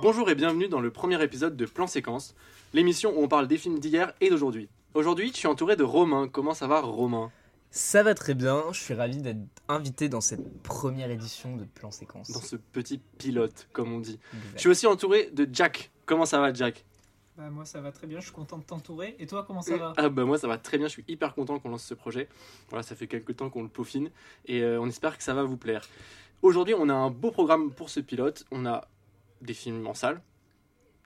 Bonjour et bienvenue dans le premier épisode de Plan Séquence, l'émission où on parle des films d'hier et d'aujourd'hui. Aujourd'hui, je suis entouré de Romain. Comment ça va, Romain? Ça va très bien, je suis ravi d'être invité dans cette première édition de Plan Séquence. Dans ce petit pilote, comme on dit. Je suis aussi entouré de Jack. Comment ça va, Jack? Bah, moi ça va très bien, je suis content de t'entourer. Et toi comment ça va? Ah bah moi ça va très bien, je suis hyper content qu'on lance ce projet. Voilà, ça fait quelques temps qu'on le peaufine et euh, on espère que ça va vous plaire. Aujourd'hui, on a un beau programme pour ce pilote. On a des films en salle,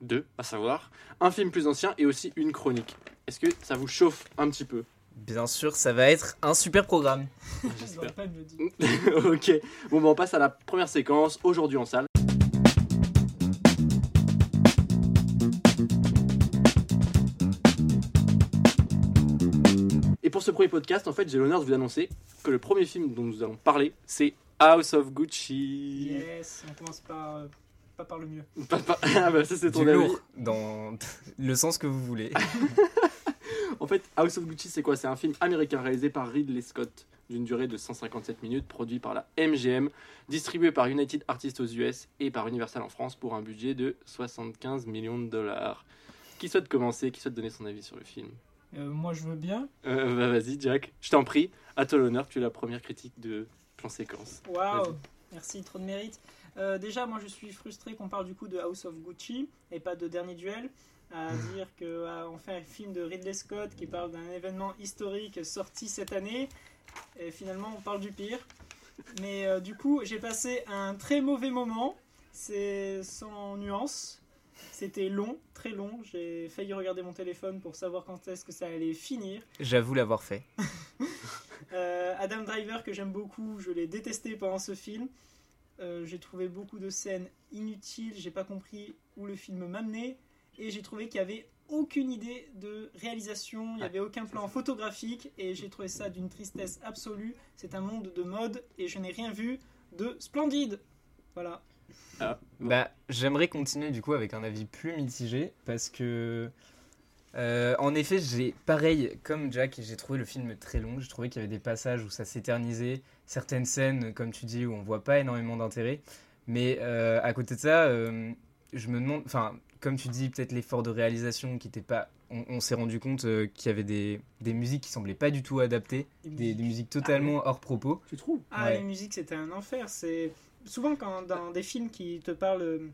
deux à savoir, un film plus ancien et aussi une chronique. Est-ce que ça vous chauffe un petit peu? Bien sûr, ça va être un super programme. J'espère. Ok, bon bah on passe à la première séquence, aujourd'hui en salle. Pour ce premier podcast, en fait, j'ai l'honneur de vous annoncer que le premier film dont nous allons parler, c'est House of Gucci. Yes, on commence par euh, pas par le mieux. Pas- pas- Ah bah ça c'est ton Du avis. lourd, dans le sens que vous voulez. En fait, House of Gucci, c'est quoi? C'est un film américain réalisé par Ridley Scott, d'une durée de 157 minutes, produit par la MGM, distribué par United Artists aux US et par Universal en France pour un budget de 75 millions de dollars. Qui souhaite commencer? Qui souhaite donner son avis sur le film? Euh, moi je veux bien. euh, bah, Vas-y, Jack, je t'en prie. À toi l'honneur, tu es la première critique de plan séquence. Waouh, merci, trop de mérite. Euh, déjà, moi je suis frustré qu'on parle du coup de House of Gucci et pas de Dernier Duel. À dire qu'on fait un film de Ridley Scott qui parle d'un événement historique sorti cette année. Et finalement, on parle du pire. Mais du coup, j'ai passé un très mauvais moment. C'est sans nuance. C'était long, très long. J'ai failli regarder mon téléphone pour savoir quand est-ce que ça allait finir. J'avoue l'avoir fait. Euh, Adam Driver, que j'aime beaucoup, je l'ai détesté pendant ce film. Euh, j'ai trouvé beaucoup de scènes inutiles, j'ai pas compris où le film m'amenait, et j'ai trouvé qu'il y avait aucune idée de réalisation, il n'y avait aucun plan photographique, et j'ai trouvé ça d'une tristesse absolue. C'est un monde de mode, et je n'ai rien vu de splendide. Voilà. Bah, j'aimerais continuer du coup avec un avis plus mitigé parce que, euh, en effet, j'ai pareil comme Jack, j'ai trouvé le film très long. J'ai trouvé qu'il y avait des passages où ça s'éternisait, certaines scènes, comme tu dis, où on voit pas énormément d'intérêt. Mais euh, à côté de ça, euh, je me demande, enfin, comme tu dis, peut-être l'effort de réalisation qui était pas. On, on s'est rendu compte euh, qu'il y avait des, des musiques qui semblaient pas du tout adaptées, des, des musiques totalement hors propos. Tu trouves? Ah, Ouais. les musiques, c'était un enfer. C'est souvent quand dans des films qui te parlent euh,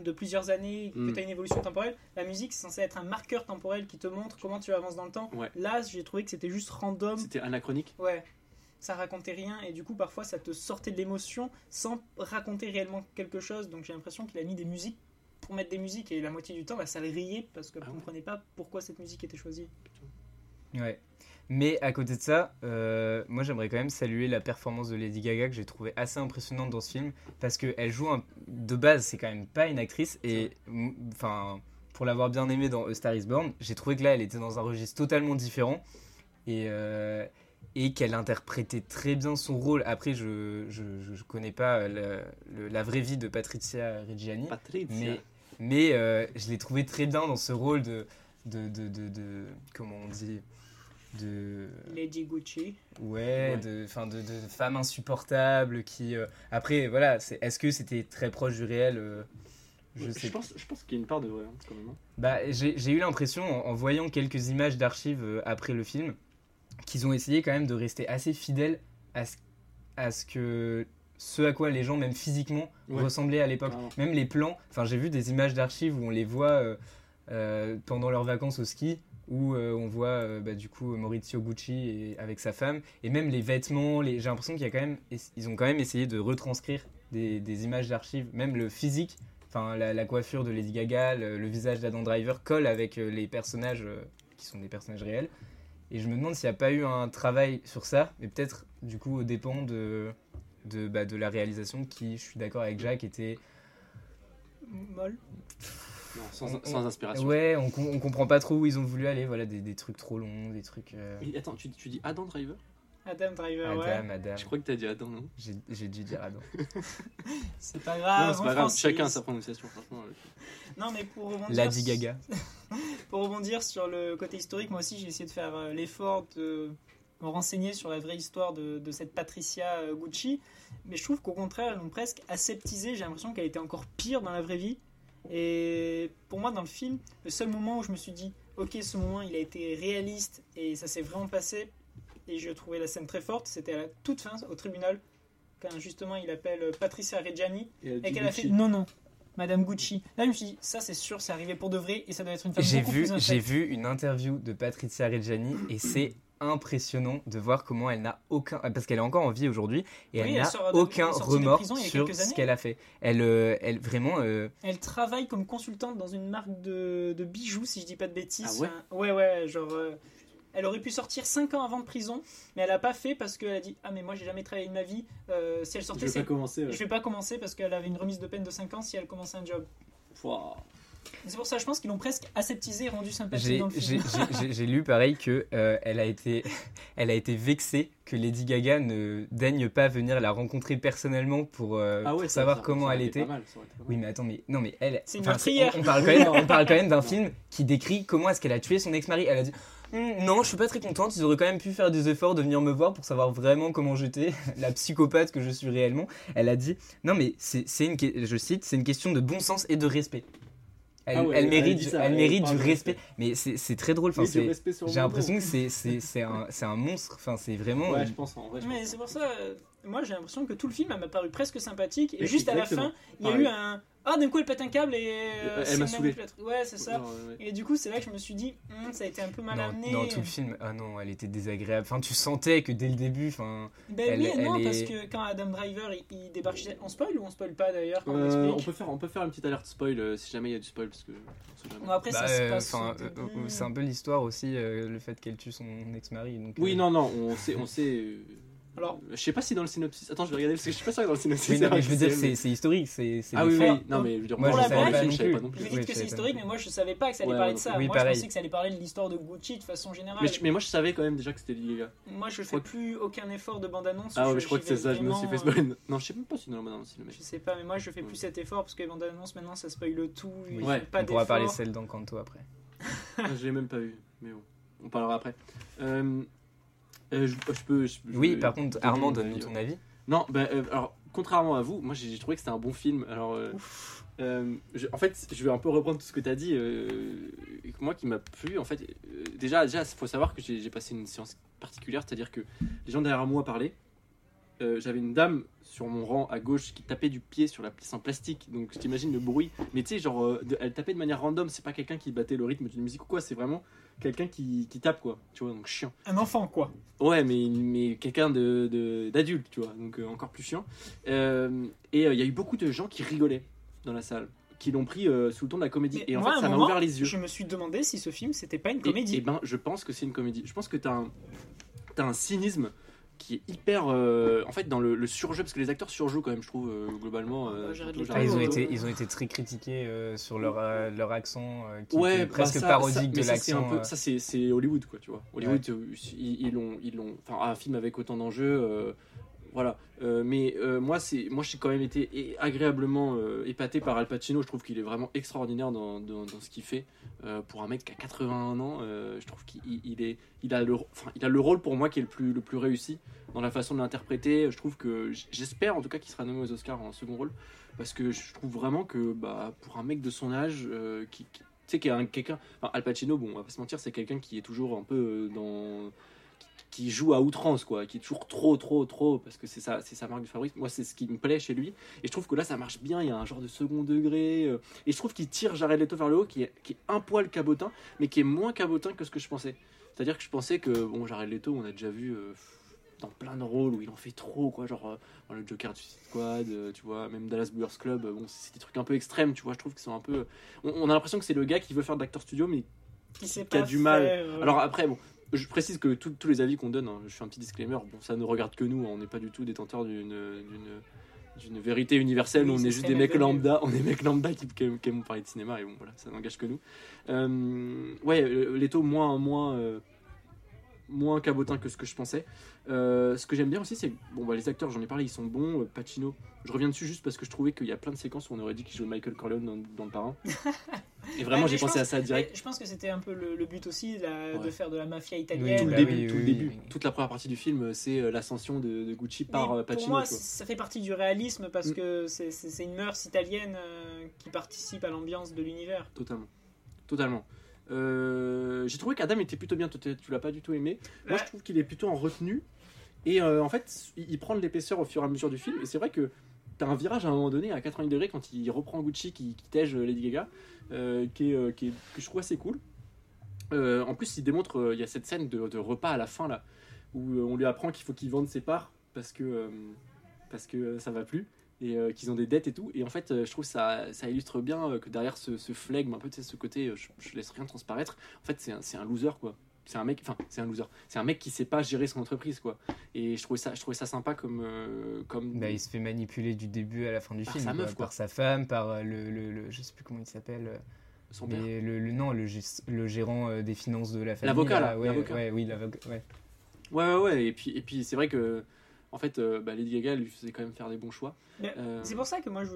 de plusieurs années, Mm. que tu as une évolution temporelle, la musique c'est censé être un marqueur temporel qui te montre comment tu avances dans le temps. Ouais. Là, j'ai trouvé que c'était juste random. C'était anachronique Ouais. Ça racontait rien et du coup parfois ça te sortait de l'émotion sans raconter réellement quelque chose. Donc j'ai l'impression qu'il a mis des musiques pour mettre des musiques et la moitié du temps bah, ça le riait parce que Ah ouais. comprenais pas pourquoi cette musique était choisie. Ouais. Mais à côté de ça, euh, moi j'aimerais quand même saluer la performance de Lady Gaga que j'ai trouvé assez impressionnante dans ce film parce qu'elle joue un- de base, c'est quand même pas une actrice et enfin pour l'avoir bien aimée dans A Star Is Born, j'ai trouvé que là elle était dans un registre totalement différent et euh, et qu'elle interprétait très bien son rôle. Après, je je, je- connais pas la, le- la vraie vie de Patricia Reggiani, Patricia. mais, mais euh, je l'ai trouvé très bien dans ce rôle de, de, de, de, de- comment on dit, de, Lady Gucci. ouais, Ouais. de, enfin, de, de femme insupportable qui, euh, après, voilà, c'est, est-ce que c'était très proche du réel euh, Je Je, sais pas. pense, je pense qu'il y a une part de vrai hein, quand même. hein. Bah, j'ai, j'ai eu l'impression, en, en voyant quelques images d'archives euh, après le film, qu'ils ont essayé quand même de rester assez fidèles à ce, à ce que ce à quoi les gens, même physiquement, Ouais. ressemblaient à l'époque. Même les plans, enfin j'ai vu des images d'archives où on les voit euh, euh, pendant leurs vacances au ski, où euh, on voit euh, bah, du coup Maurizio Gucci avec sa femme, et même les vêtements, les... j'ai l'impression qu'il y a quand ont quand même essayé de retranscrire des, images d'archives, même le physique, enfin la, coiffure de Lady Gaga, le, visage d'Adam Driver colle avec euh, les personnages qui sont des personnages réels. Et je me demande s'il n'y a pas eu un travail sur ça, mais peut-être du coup au dépend de, de, bah, de la réalisation qui, je suis d'accord avec Jacques, était Molle. Non, sans, On- sans inspiration. Ouais, on, on comprend pas trop où ils ont voulu aller. Voilà, des, des trucs trop longs, des trucs. euh, Mais attends, tu, tu dis Adam Driver? Adam Driver, ouais. Adam, Adam. Je crois que t'as dit Adam, non? J'ai j'ai dû dire Adam. C'est pas Non, grave. c'est pas grave, chacun a sa prononciation, franchement. Non, mais pour rebondir, Lady Gaga. pour rebondir sur le côté historique, moi aussi j'ai essayé de faire euh, l'effort de me renseigner sur la vraie histoire de, de cette Patricia euh, Gucci, mais je trouve qu'au contraire, elles l'ont presque aseptisée. J'ai l'impression qu'elle était encore pire dans la vraie vie. Et pour moi, dans le film, le seul moment où je me suis dit, ok, ce moment, il a été réaliste et ça s'est vraiment passé, et je trouvais la scène très forte, c'était à la toute fin, au tribunal, quand justement il appelle Patricia Reggiani, et qu'elle a fait non, non. Madame Gucci. Là, je me suis dit, ça c'est sûr, c'est arrivé pour de vrai et ça doit être une femme J'ai vu, j'ai vu une interview de Patricia Reggiani et c'est impressionnant de voir comment elle n'a aucun parce qu'elle est encore en vie aujourd'hui et Oui, elle elle n'a aucun remords sur ce qu'elle a fait. Elle, euh, elle vraiment euh, Elle travaille comme consultante dans une marque de, de bijoux, si je dis pas de bêtises. Ah ouais? Enfin, ouais, ouais, genre. euh, elle aurait pu sortir 5 ans avant de prison, mais elle a pas fait parce qu'elle a dit Ah, mais moi j'ai jamais travaillé de ma vie. Euh, si elle Je sortait, vais c'est. pas commencer. Je vais pas commencer parce qu'elle avait une remise de peine de 5 ans si elle commençait un job. Pouah. C'est pour ça, je pense qu'ils l'ont presque aseptisé et rendu sympathique j'ai dans le film. j'ai- j'ai- j'ai lu pareil que euh, elle a été elle a été vexée que Lady Gaga ne daigne pas venir la rencontrer personnellement pour, euh, Ah ouais, pour ça- savoir ça- comment ça elle était. mal, ça aurait été pas mal. Oui, mais attends, mais non, mais elle. C'est une meurtrière. On, on parle quand même, on parle quand même d'un film qui décrit comment est-ce qu'elle a tué son ex-mari. Elle a dit Hum, non, je suis pas très contente. Ils auraient quand même pu faire des efforts de venir me voir pour savoir vraiment comment j'étais, la psychopathe que je suis réellement. Elle a dit non, mais c'est c'est une, je cite, c'est une question de bon sens et de respect. Elle, Ah ouais, elle mérite, ça, elle mérite du respect. respect. Mais c'est c'est très drôle. Enfin, j'ai l'impression que c'est un, c'est un monstre. Enfin, c'est vraiment. Ouais, je pense en vrai. je Mais c'est pour ça, euh, moi j'ai l'impression que tout le film elle m'a paru presque sympathique et juste à la fin, il y a eu un Ah, d'un coup elle pète un câble et. euh, Elle m'a saoulé. Ouais, c'est ça. Ouais. Et du coup, c'est là que je me suis dit, Hum, ça a été un peu mal Dans, amené. dans tout le film, ah non, elle était désagréable. Enfin, tu sentais que dès le début, enfin, Ben Elle- oui et non, elle parce est- que quand Adam Driver il, il débarque chez on spoil ou on spoil pas d'ailleurs quand on Euh, on explique peut faire, on peut faire une petite alerte spoil euh, si jamais il y a du spoil parce que. Bon, après, bah, ça se euh, passe. euh, euh, c'est un peu l'histoire aussi, euh, le fait qu'elle tue son ex-mari. donc, Oui, euh, non, non, on sait, on sait. Euh, Alors- je sais pas si dans le synopsis. Attends, je vais regarder parce que je suis pas sûr que dans le synopsis. Oui, c'est non, mais je veux dire, c'est- historique, c'est c'est Ah oui, oui, non, mais je veux dire, Moi, je je savais pas je savais pas plus. non plus. Vous Oui, dites que je c'est historique, mais moi je savais pas que ça allait Ouais, parler de ça. oui, moi je pareil. pensais que ça allait parler de l'histoire de Gucci de façon générale. Mais, je- mais moi je savais quand même déjà que c'était Gaga. Moi je je fais plus aucun effort de bande-annonce. Ah ouais, je crois que c'est ça, je me suis fait vraiment, euh, spoil. Non, je sais même pas si dans la bande-annonce il le met. Je sais pas, mais moi je fais plus cet effort parce que les bandes-annonces maintenant ça spoil le tout. Ouais, On pourra parler celle d'Encanto après. Ah, je l'ai même pas vu, mais bon, on parlera après. Euh, je, je peux. je- je- Oui, par contre, Armand, donne-nous ton avis. Non, bah, euh, alors, contrairement à vous, moi j'ai trouvé que c'était un bon film. Alors, euh, je- en fait, je vais un peu reprendre tout ce que tu as dit. moi qui m'a plu, en fait, déjà, déjà, il faut savoir que j'ai passé une séance particulière, c'est-à-dire que les gens derrière moi parlaient. J'avais une dame sur mon rang à gauche qui tapait du pied sur la pièce en plastique, donc je t'imagine le bruit. Mais tu sais, genre, de- elle tapait de manière random, c'est pas quelqu'un qui battait le rythme d'une musique ou quoi, c'est vraiment quelqu'un qui, qui tape quoi, tu vois, donc chiant. Un enfant quoi. Ouais, mais, mais quelqu'un de, de- d'adulte, tu vois, donc euh, encore plus chiant. Euh, et il y a eu beaucoup de gens qui rigolaient dans la salle, qui l'ont pris euh, sous le ton de la comédie. Mais et en moi, fait, ça m'a ouvert les yeux. Je me suis demandé si ce film c'était pas une Et- comédie. Et, ben, je pense que c'est une comédie. Je pense que t'as un, t'as un cynisme qui est hyper. euh, en fait, dans le, le surjeu, parce que les acteurs surjouent quand même, je trouve, euh, globalement. euh, surtout. Ah, ils, ont été, ils ont été très critiqués euh, sur leur, euh, leur accent euh, qui Ouais, était bah, presque ça- parodique de ça, c'est un l'accent. peu- euh, Ça, c'est Hollywood, quoi, tu vois. Hollywood, ils ils l'ont. Ils l'ont enfin, un film avec autant d'enjeux. Voilà. Euh, mais euh, moi, c'est moi, j'ai quand même été agréablement euh, épaté par Al Pacino. Je trouve qu'il est vraiment extraordinaire dans, dans, ce qu'il fait. Pour un mec qui a 81 ans, je trouve qu'il il est, il a le, enfin, il a le rôle pour moi qui est le plus, le plus réussi dans la façon de l'interpréter. Je trouve que j'espère en tout cas qu'il sera nommé aux Oscars en second rôle parce que je trouve vraiment que bah, pour un mec de son âge, qui, tu sais, qui est un- quelqu'un, Al Pacino, bon, on va pas se mentir, c'est quelqu'un qui est toujours un peu dans qui joue à outrance quoi qui est toujours trop trop trop parce que c'est ça c'est sa marque de fabrique. Moi c'est ce qui me plaît chez lui. Et je trouve que là ça marche bien. Il y a un genre de second degré euh, et je trouve qu'il tire Jared Leto vers le haut qui est, qui est un poil cabotin mais qui est moins cabotin que ce que je pensais. C'est à dire que je pensais que bon Jared Leto on a déjà vu euh, dans plein de rôles où il en fait trop quoi genre euh, le Joker du Suicide Squad euh, tu vois même Dallas Buyers Club euh, bon c'est des trucs un peu extrêmes tu vois je trouve qu'ils sont un peu on, on a l'impression que c'est le gars qui veut faire de l'acteur studio mais Qui a du mal. faire, alors après, bon, je précise que tous tous les avis qu'on donne, hein, je fais un petit disclaimer, bon, ça ne regarde que nous, hein, on n'est pas du tout détenteur d'une vérité universelle, Oui, on est juste des mecs lambda, on est mecs lambda qui, qui, qui aiment parler de cinéma et bon voilà, ça n'engage que nous. Euh, ouais, euh, Leto moins moins euh, moins cabotin que ce que je pensais. Euh, ce que j'aime bien aussi, c'est que bon, bah, les acteurs, j'en ai parlé, ils sont bons. Euh, Pacino, je reviens dessus juste parce que je trouvais qu'il y a plein de séquences où on aurait dit qu'il jouait Michael Corleone dans, dans Le Parrain. Et vraiment, Ouais, j'ai pensé pense- à ça direct. Je pense que c'était un peu le, le but aussi la- de faire de la mafia Oui, Tout italienne. le bah début, oui, tout le oui, début, oui. toute la première partie du film, c'est euh, l'ascension de, de Gucci par Mais Pacino. pour moi, ça fait partie du réalisme parce Mm. que c'est- c'est c'est une mœurs italienne euh, qui participe à l'ambiance de l'univers. Totalement. Totalement. Euh, j'ai trouvé qu'Adam était plutôt bien. Tu l'as pas du tout aimé. Moi, je trouve qu'il est plutôt en retenue. Et euh, en fait, il prend de l'épaisseur au fur et à mesure du film. Et c'est vrai que t'as un virage à un moment donné à 80 degrés quand il reprend Gucci qui, qui tège Lady Gaga, euh, qui est, euh, qui est- que je trouve assez cool. Euh, en plus, il démontre, euh, il y a cette scène de, de repas à la fin là, où euh, on lui apprend qu'il faut qu'il vende ses parts parce que, euh, parce que euh, ça va plus et euh, qu'ils ont des dettes et tout. Et en fait, euh, je trouve ça, ça illustre bien euh, que derrière ce, ce flegme, un peu sais, ce côté, je, je laisse rien transparaître. En fait, c'est un, loser quoi. C'est un mec, enfin, c'est un loser. C'est un mec qui sait pas gérer son entreprise quoi. Et je trouvais ça, je trouvais ça sympa comme, comme. Bah, il se fait manipuler du début à la fin du Par film. sa meuf, quoi. Par sa femme, par le, le, le- Je sais plus comment il s'appelle. son père. mais le, le- non, le, gérant des finances de la famille. L'avocat, là, ouais, l'avocat. ouais, oui, l'avocat. Ouais. Ouais, ouais, ouais. Et puis, et puis c'est vrai que, en fait, euh, bah, Lady Gaga elle lui faisait quand même faire des bons choix. Euh, C'est pour ça que moi je,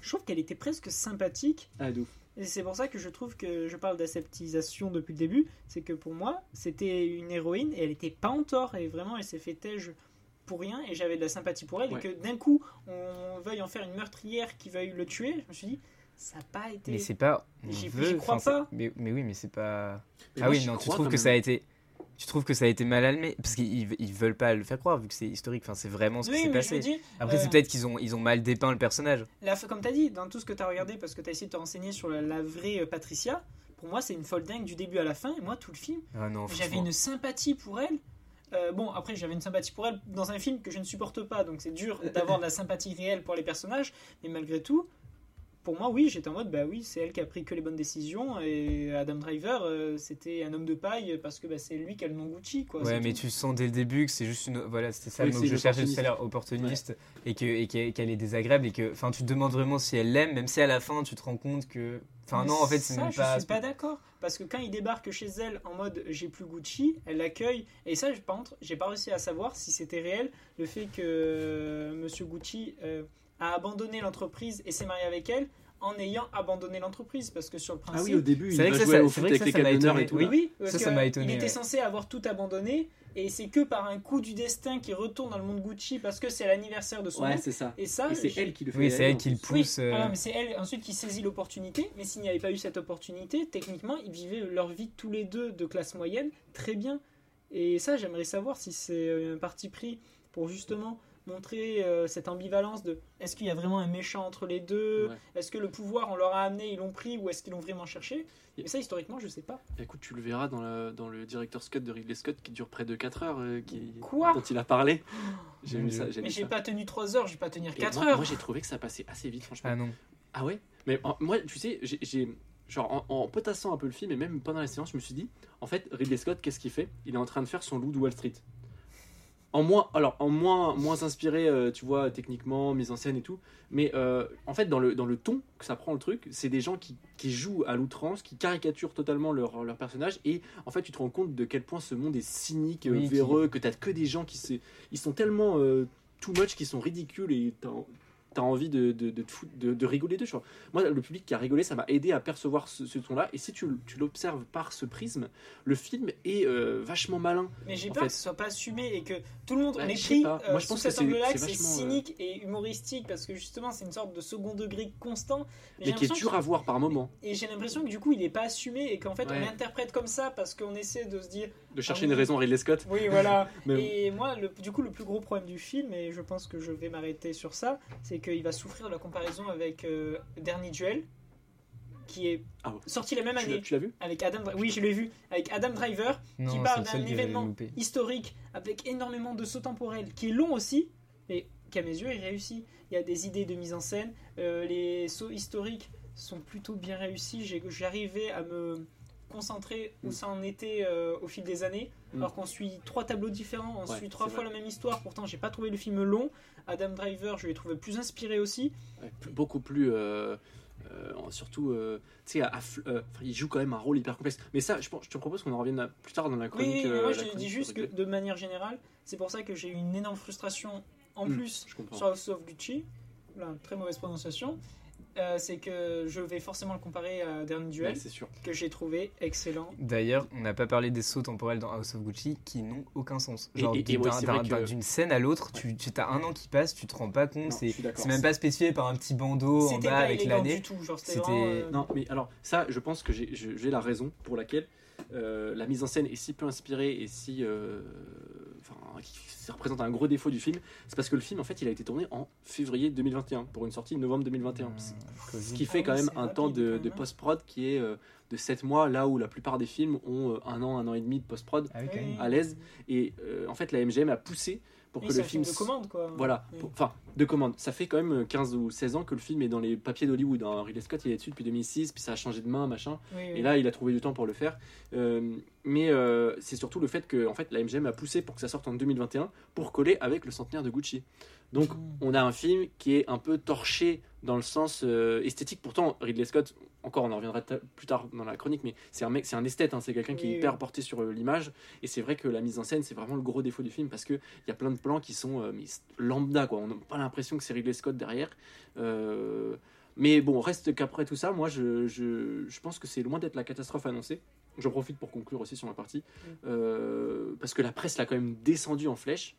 je trouve qu'elle était presque sympathique. Ah, ouf. Et c'est pour ça que je trouve que je parle d'aseptisation depuis le début. C'est que pour moi, c'était une héroïne et elle était pas en tort. Et vraiment, elle s'est fait têche pour rien. Et j'avais de la sympathie pour elle. Ouais. Et que d'un coup, on veuille en faire une meurtrière qui veuille le tuer. Je me suis dit, ça n'a pas été. Mais c'est pas. J'y- crois enfin, pas. Mais, mais oui, mais c'est pas. Mais ah moi, oui, non, tu trouves que même. ça a été. Tu trouves que ça a été mal allumé Parce qu'ils ils veulent pas le faire croire, vu que c'est historique. Enfin, c'est vraiment ce qui s'est passé. Après, euh, c'est peut-être qu'ils ont, ils ont mal dépeint le personnage. La, comme tu as dit, dans tout ce que tu as regardé, parce que tu as essayé de te renseigner sur la, la vraie euh, Patricia, pour moi, c'est une folle dingue du début à la fin. Et moi, tout le film, Ah non, j'avais une sympathie pour elle. Euh, bon, après, j'avais une sympathie pour elle dans un film que je ne supporte pas, donc c'est dur d'avoir de la sympathie réelle pour les personnages. Mais malgré tout, pour moi, oui, j'étais en mode, bah oui, c'est elle qui a pris que les bonnes décisions. Et Adam Driver, euh, c'était un homme de paille parce que bah, c'est lui qui a le nom Gucci. Quoi, Ouais, mais tout. tu sens dès le début que c'est juste une. Voilà, c'était ça Oui, le mot c'est que je cherchais tout opportuniste. à l'heure, opportuniste, et que et qu'elle qu'elle est désagréable, et que. Enfin, tu te demandes vraiment si elle l'aime, même si à la fin tu te rends compte que. Enfin, non, en fait, c'est ça, même je pas. suis pas d'accord. Parce que quand il débarque chez elle en mode j'ai plus Gucci, elle l'accueille. Et ça, je- par contre, j'ai pas réussi à savoir si c'était réel le fait que euh, Monsieur Gucci euh, a abandonné l'entreprise et s'est marié avec elle en ayant abandonné l'entreprise. Parce que sur le Ah principe. oui, au début, il C'est vrai va que ça, jouer ça- au c'est foot vrai que avec ça, les et tout. Oui, là. Oui, parce Ça, ça m'a étonné, Il était censé avoir tout abandonné et c'est que par un coup du destin qu'il retourne dans le monde Gucci parce que c'est l'anniversaire de son Ouais, c'est ça. Et ça, Et c'est elle qui le fait. Oui, c'est elle qui le. Oui, pousse. euh, mais c'est elle ensuite qui saisit l'opportunité. Mais s'il n'y avait pas eu cette opportunité, techniquement, ils vivaient leur vie tous les deux de classe moyenne très bien. Et ça, j'aimerais savoir si c'est euh, un parti pris pour justement montrer euh, cette ambivalence de est-ce qu'il y a vraiment un méchant entre les deux? Ouais. Est-ce que le pouvoir, on leur a amené, ils l'ont pris ou est-ce qu'ils l'ont vraiment cherché? Mais ça, historiquement, je sais pas. Écoute, tu le verras dans, la- dans le director's cut de Ridley Scott qui dure près de 4 heures, euh, qui, Quoi? dont il a parlé. J'ai vu ça. Mais j'ai pas tenu 3 heures, je vais pas tenir Et 4 moi, heures. Moi, j'ai trouvé que ça passait assez vite, franchement. Ah non. Ah ouais? Mais en- moi, tu sais, j'ai- j'ai. Genre, en, en potassant un peu le film et même pendant la séance, je me suis dit, en fait, Ridley Scott, qu'est-ce qu'il fait? Il est en train de faire son loup de Wall Street. En moins, alors, en moins, moins inspiré, euh, tu vois, techniquement, mise en scène et tout. Mais euh, en fait, dans le, dans le ton que ça prend le truc, c'est des gens qui, qui jouent à l'outrance, qui caricaturent totalement leur, leur personnage. Et en fait, tu te rends compte de quel point ce monde est cynique, euh, qui- véreux, que t'as que des gens qui se, ils sont tellement euh, too much, qui sont ridicules et t'as envie de, de, de, de, de rigoler. Moi, le public qui a rigolé, ça m'a aidé à percevoir ce, ce ton-là. Et si tu, tu l'observes par ce prisme, le film est euh, vachement malin. Mais j'ai peur fait. que ce soit pas assumé et que tout le monde on est pris pas. euh, Moi, je sous pense que cet angle-là, c'est euh, cynique et humoristique parce que justement c'est une sorte de second degré constant. Mais qui est dur à voir par moment. Et j'ai l'impression que du coup il est pas assumé et qu'en fait on l'interprète comme ça parce qu'on essaie de se dire De chercher Ah oui. une raison à Ridley Scott. oui voilà. Mais- et moi le, du coup le plus gros problème du film et je pense que je vais m'arrêter sur ça c'est qu'il va souffrir de la comparaison avec euh, Dernier Duel qui est Ah ouais. sorti la même année tu l'as vu? Avec Adam oui je l'ai vu avec Adam Driver Non, qui parle d'un événement historique avec énormément de sauts temporels, qui est long aussi, mais qui à mes yeux est réussi. Il y a des idées de mise en scène, euh, les sauts historiques sont plutôt bien réussis. J'ai- J'arrivais à me concentrer où Mm. ça en était euh, au fil des années, Mm. alors qu'on suit trois tableaux différents, on Ouais, suit trois fois vrai. la même histoire. Pourtant, j'ai pas trouvé le film long. Adam Driver, je l'ai trouvé plus inspiré aussi. Ouais, plus- Beaucoup plus. euh, euh, surtout, tu sais, il joue quand même un rôle hyper complexe. Mais ça, je, pense, je te propose qu'on en revienne plus tard dans la Oui, chronique. euh, moi je dis juste que de manière générale, c'est pour ça que j'ai eu une énorme frustration en Hmm, plus sur House of Gucci. Là, très mauvaise prononciation. Euh, c'est que je vais forcément le comparer à Dernier Duel, Ouais, c'est sûr. que j'ai trouvé excellent. D'ailleurs, on n'a pas parlé des sauts temporels dans House of Gucci qui n'ont aucun sens. Et- Genre, ouais, que- d'une scène à l'autre, tu, tu as un an qui passe, tu te rends pas compte. C'est même pas spécifié par un petit bandeau en bas pas avec l'année. c'était euh, Non, mais alors, ça, je pense que j'ai- la raison pour laquelle euh, la mise en scène est si peu inspirée et si. Enfin, qui représente un gros défaut du film. C'est parce que le film, en fait, il a été tourné en février 2021 pour une sortie novembre 2021. Hum, Ce qui fait Ah quand oui, même un temps de, quand post-prod qui est euh, de 7 mois, là où la plupart des films ont euh, un an, un an et demi de post-prod. Ah quand à l'aise. Et euh, en fait, la MGM a poussé pour oui, que le film. de commande quoi. Voilà, enfin, de commande. Ça fait quand même 15 ou 16 ans que le film est dans les papiers d'Hollywood. hein. Ridley Scott, il est dessus depuis 2006, puis ça a changé de main, machin. Oui, oui. Et là, il a trouvé du temps pour le faire. Euh, mais euh, c'est surtout le fait que en fait, la MGM a poussé pour que ça sorte en 2021 pour coller avec le centenaire de Gucci. Donc, Mm. on a un film qui est un peu torché dans le sens euh, esthétique. Pourtant, Ridley Scott, encore, on en reviendra plus tard dans la chronique, mais c'est un mec, c'est un esthète. hein. c'est quelqu'un qui est hyper porté sur euh, l'image. Et c'est vrai que la mise en scène, c'est vraiment le gros défaut du film parce que il y a plein de plans qui sont euh, mais lambda, quoi. On n'a pas l'impression que c'est Ridley Scott derrière. Euh, mais bon, reste qu'après tout ça, moi, je, je, je pense que c'est loin d'être la catastrophe annoncée. J'en profite pour conclure aussi sur ma partie. Euh, parce que la presse l'a quand même descendu en flèche.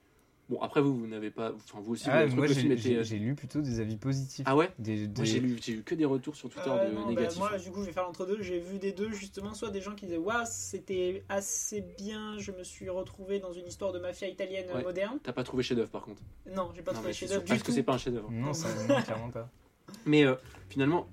Bon, après, vous, vous n'avez pas. Enfin, vous aussi, vous Ah, avez trouvé moi, que film j'ai était. j'ai- j'ai lu plutôt des avis positifs. Ah ouais Des- Moi, j'ai lu, j'ai eu que des retours sur Twitter Euh, de non, bah, négatifs. moi, du coup, je vais faire l'entre-deux. J'ai vu des deux, justement, soit des gens qui disaient Waouh, c'était assez bien, je me suis retrouvé dans une histoire de mafia italienne euh, Ouais. moderne. T'as pas trouvé chef-d'œuvre par contre. Non, j'ai pas Non, trouvé chef-d'œuvre parce que tout. c'est pas un chef-d'œuvre. Non, ça, non, clairement pas. Mais euh, finalement,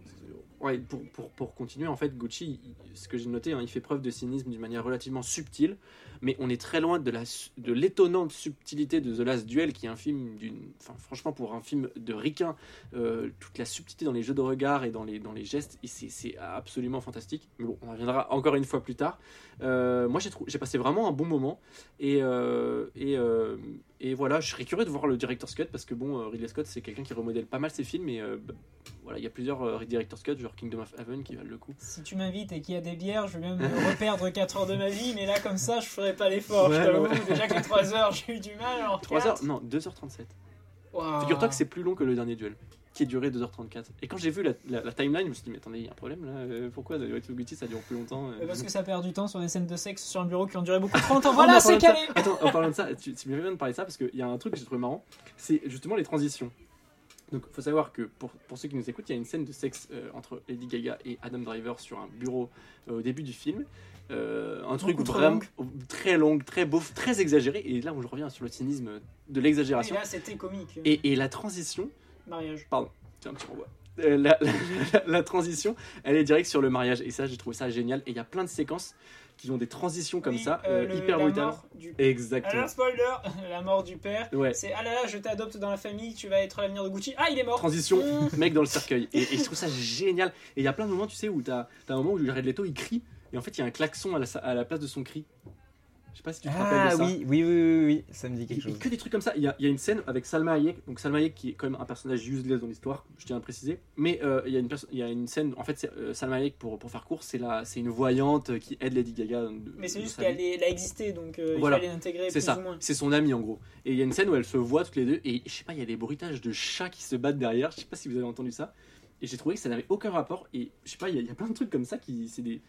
ouais, pour, pour, pour continuer, en fait, Gucci, ce que j'ai noté, hein, il fait preuve de cynisme d'une manière relativement subtile, mais on est très loin de la de l'étonnante subtilité de The Last Duel, qui est un film d'une. Enfin, franchement, pour un film de ricain, euh, toute la subtilité dans les jeux de regard et dans les, dans les gestes, c'est absolument fantastique. Mais bon, on en reviendra encore une fois plus tard. Euh, moi, j'ai trou- j'ai passé vraiment un bon moment, et, euh, euh, et voilà, je serais curieux de voir le director's cut, parce que bon, euh, Ridley Scott, c'est quelqu'un qui remodèle pas mal ses films, et euh, bah, voilà, il y a plusieurs euh, director's cut, genre Kingdom of Heaven, qui valent le coup. Si tu m'invites et qu'il y a des bières, je vais même me reperdre 4 heures de ma vie, mais là, comme ça, je ferai pas l'effort. Ouais, je t'avoue. ouais. Déjà que les 3 heures, j'ai eu du mal. Alors 3 quatre. heures, non, 2h37. Waouh. Figure-toi que c'est plus long que le dernier duel, qui duré 2h34. Et quand j'ai vu la, la- la timeline, je me suis dit, mais attendez, il y a un problème là, euh, pourquoi The White Gucci ça dure plus longtemps euh Euh, Parce que ça perd du temps sur des scènes de sexe sur un bureau qui ont duré beaucoup trop longtemps. Voilà, c'est calé. Attends, en parlant de ça, tu, tu me viens de parler de ça parce qu'il y a un truc que j'ai trouvé marrant, c'est justement les transitions. Donc, faut savoir que pour, pour ceux qui nous écoutent, il y a une scène de sexe euh, entre Lady Gaga et Adam Driver sur un bureau au début du film. Euh, un truc vraiment très long, très beau, très exagéré. Et là où je reviens sur le cynisme de Et l'exagération. là, c'était comique. Et, et la transition, Mariage. Tiens, un petit renvoi. Euh, la, la- la transition, elle est directe sur le mariage. Et ça, j'ai trouvé ça génial. Et il y a plein de séquences qui ont des transitions comme Oui, ça, euh, euh, le- hyper la brutales. mort du Exactement. Alors, spoiler, la mort du père. Ouais. C'est ah là là, je t'adopte dans la famille, tu vas être l'avenir de Gucci. Ah, il est mort. Transition, mec dans le cercueil. Et, et je trouve ça génial. Et il y a plein de moments, tu sais, où t'as as un moment où Jared Leto il crie. Et en fait, il y a un klaxon à la, à la place de son cri. Je sais pas si tu te rappelles Ah de ça. oui, oui, oui, oui, oui, ça me dit Et, quelque et chose. que des trucs comme ça. Il y, a, il y a une scène avec Salma Hayek. Donc Salma Hayek qui est quand même un personnage useless dans l'histoire, je tiens à préciser. Mais euh, il, y a une il y a une scène, en fait, euh, Salma Hayek, pour, pour faire court, c'est une voyante qui aide Lady Gaga. de- Mais c'est juste qu'elle a existé, donc euh, Voilà. il fallait l'intégrer plus ça, ou moins. c'est son ami en gros. Et il y a une scène où elles se voient toutes les deux. Et je sais pas, il y a des bruitages de chats qui se battent derrière. Je sais pas si vous avez entendu ça. Et j'ai trouvé que ça n'avait aucun rapport. Et je sais pas, il y, a- il y a plein de trucs comme ça qui. C'est des.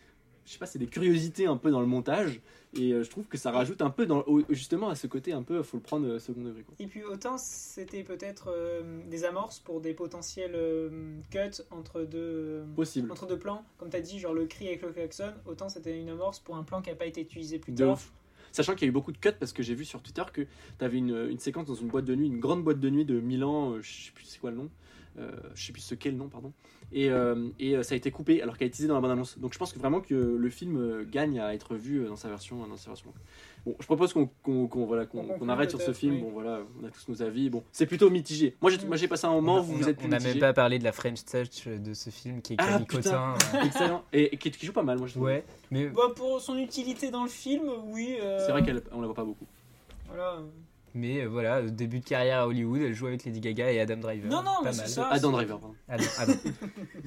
Je sais pas, c'est des curiosités un peu dans le montage. Et euh, je trouve que ça rajoute un peu dans, justement à ce côté un peu, faut le prendre euh, second degré. Quoi. Et puis autant c'était peut-être euh, des amorces pour des potentiels euh, cuts entre deux, euh, Possible. entre deux plans, comme tu as dit, genre le cri avec le klaxon, autant c'était une amorce pour un plan qui n'a pas été utilisé plus De tard. ouf. Sachant qu'il y a eu beaucoup de cuts parce que j'ai vu sur Twitter que tu avais une, une séquence dans une boîte de nuit, une grande boîte de nuit de Milan, euh, je sais plus c'est quoi le nom, euh, je sais plus ce qu'est le nom, pardon. Et, euh, et euh, ça a été coupé alors qu'elle est utilisé dans la bande annonce. Donc je pense que vraiment que le film euh, gagne à être vu euh, dans sa version. Dans sa version. Bon, je propose qu'on qu'on- qu'on- voilà, arrête sur ce film. oui. Bon voilà, on a tous nos avis. Bon, c'est plutôt mitigé. Moi j'ai j'ai passé un moment, on vous on vous êtes plus on n'a même pas parlé de la French Touch de ce film qui est Ah, Camille Cotin. euh, Excellent. Et, et qui, qui joue pas mal, moi je trouve. Ouais, mais Bah, pour son utilité dans le film, oui. euh, C'est vrai qu'on la voit pas beaucoup. Voilà. Mais euh, voilà, début de carrière à Hollywood, elle joue avec Lady Gaga et Adam Driver. Non, non, pas mais c'est mal. ça. Adam c'est- Driver, pardon. Adam, Adam.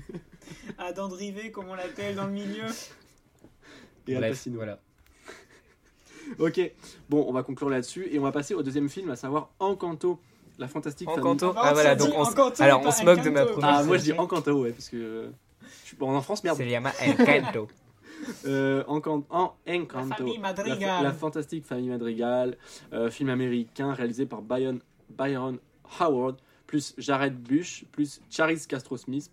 Adam Drivé, comme on l'appelle dans le milieu. Et Al Pacino. voilà. Ok, bon, on va conclure là-dessus et on va passer au deuxième film, à savoir Encanto, la fantastique famille. Encanto. Par Ah contre, voilà, donc on, alors on se moque de ma Encanto. Ah, moi je dis prononciation. Encanto, ouais, parce que je suis bon, en France, merde. Llama Encanto. Euh, en La Encanto. famille La, Madrigal. la fantastique famille Madrigal, euh, film américain réalisé par Byron, Byron Howard, plus Jared Bush, plus Charis Castro-Smith.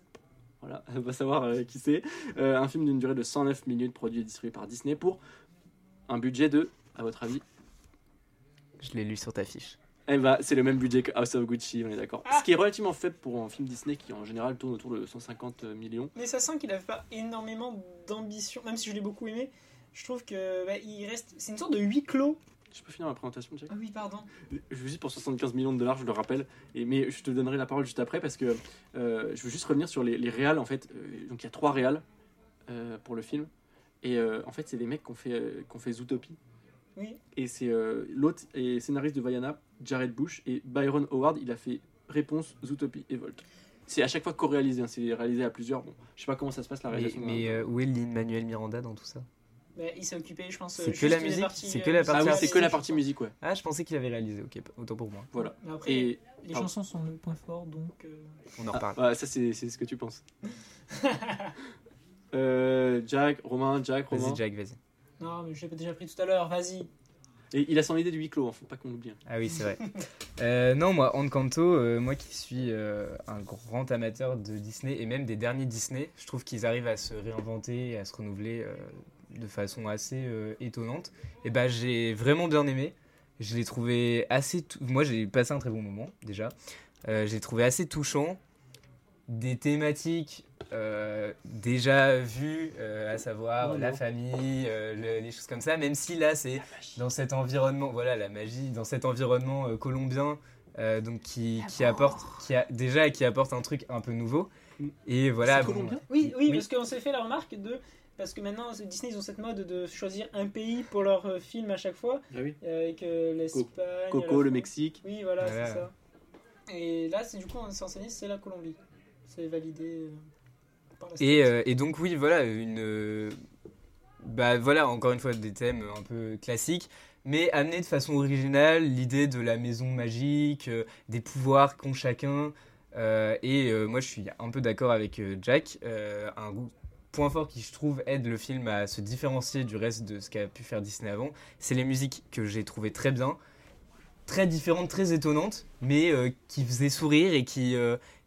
Voilà, on va savoir euh, qui c'est. Euh, un film d'une durée de 109 minutes, produit et distribué par Disney pour un budget de, à votre avis? Je l'ai lu sur ta fiche. Eh ben, c'est le même budget que House of Gucci, on est d'accord. Ah. Ce qui est relativement faible pour un film Disney qui en général tourne autour de 150 millions. Mais ça sent qu'il n'avait pas énormément d'ambition, même si je l'ai beaucoup aimé. Je trouve que bah, il reste. C'est une sorte de huis clos. Je peux finir ma présentation, Jack? Ah oui, pardon. Je veux juste pour 75 millions de dollars, je le rappelle. Et, mais je te donnerai la parole juste après parce que euh, je veux juste revenir sur les, les réals en fait. Euh, donc il y a trois réals euh, pour le film. Et euh, en fait, c'est des mecs qui ont fait, ont fait Zootopie. Oui. Et c'est euh, l'autre est scénariste de Vaiana, Jared Bush. Et Byron Howard, il a fait Réponse, Zootopie et Volt. C'est à chaque fois co-réalisé, hein, c'est réalisé à plusieurs. Bon, je sais pas comment ça se passe la réalisation. mais, euh, où est Lin-Manuel Miranda dans tout ça Bah, il s'est occupé, je pense. C'est euh, que la musique C'est que la ah partie oui, musicales c'est que la partie musique, ouais. Ah, je pensais qu'il avait réalisé, ok, autant pour moi. Voilà. Mais après, Et les pardon. chansons sont le point fort, donc. euh, On en Ah, reparle. ouais, ça, c'est c'est ce que tu penses. Euh, Jack, Romain, Jack, Romain. Vas-y, Jack, vas-y. Non, mais je l'ai déjà pris tout à l'heure, vas-y. Et il a son idée du huis clos, hein, faut pas qu'on l'oublie. Ah oui, c'est vrai. Euh, non, moi, Encanto, euh, moi qui suis euh, un grand amateur de Disney et même des derniers Disney, je trouve qu'ils arrivent à se réinventer et à se renouveler euh, de façon assez euh, étonnante. Et bah, j'ai vraiment bien aimé. Je l'ai trouvé assez. Moi, j'ai passé un très bon moment déjà. Euh, j'ai trouvé assez touchant. Des thématiques euh, déjà vues, euh, à savoir Oh la famille, euh, le- les choses comme ça, même si là, c'est dans cet environnement, voilà la magie, dans cet environnement euh, colombien, euh, donc qui, qui apporte, qui a déjà qui apporte un truc un peu nouveau. Mm. Et voilà. C'est bon, colombien Oui, oui, Oui. parce qu'on s'est fait la remarque de. Parce que maintenant, Disney, ils ont cette mode de choisir un pays pour leur euh, film à chaque fois, Ah oui. avec euh, l'Espagne. Coco, la le. Mexique. Oui, voilà, Voilà. c'est ça. Et là, c'est du coup, on s'est enseigné, c'est la Colombie. C'est validé euh, par la Et, state. euh, et donc oui, voilà une, euh, bah voilà encore une fois des thèmes un peu classiques, mais amenés de façon originale, l'idée de la maison magique, euh, des pouvoirs qu'ont chacun. euh, et euh, moi, je suis un peu d'accord avec Jack. un point fort qui, je trouve, aide le film à se différencier du reste de ce qu'a pu faire Disney avant, c'est les musiques que j'ai trouvées très bien, très différentes, très étonnantes, mais qui faisaient sourire et qui,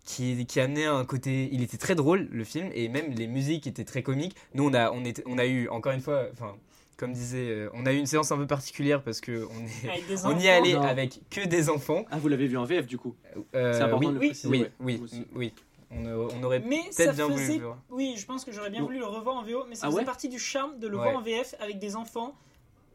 qui, qui amenait un côté. Il était très drôle le film et même les musiques étaient très comiques. Nous, on a, on était, on a eu encore une fois, enfin, comme disait, euh, on a eu une séance un peu particulière parce que on est, on y est allé Non. avec que des enfants. Ah, vous l'avez vu en VF du coup Euh, C'est important oui, de le oui, préciser. oui, oui. On, on aurait Mais ça peut-être bien voulu faisait. le voir. Oui, je pense que j'aurais bien Non. voulu le revoir en VO, mais ça Ah faisait ouais? partie du charme de le Ouais. voir en VF avec des enfants.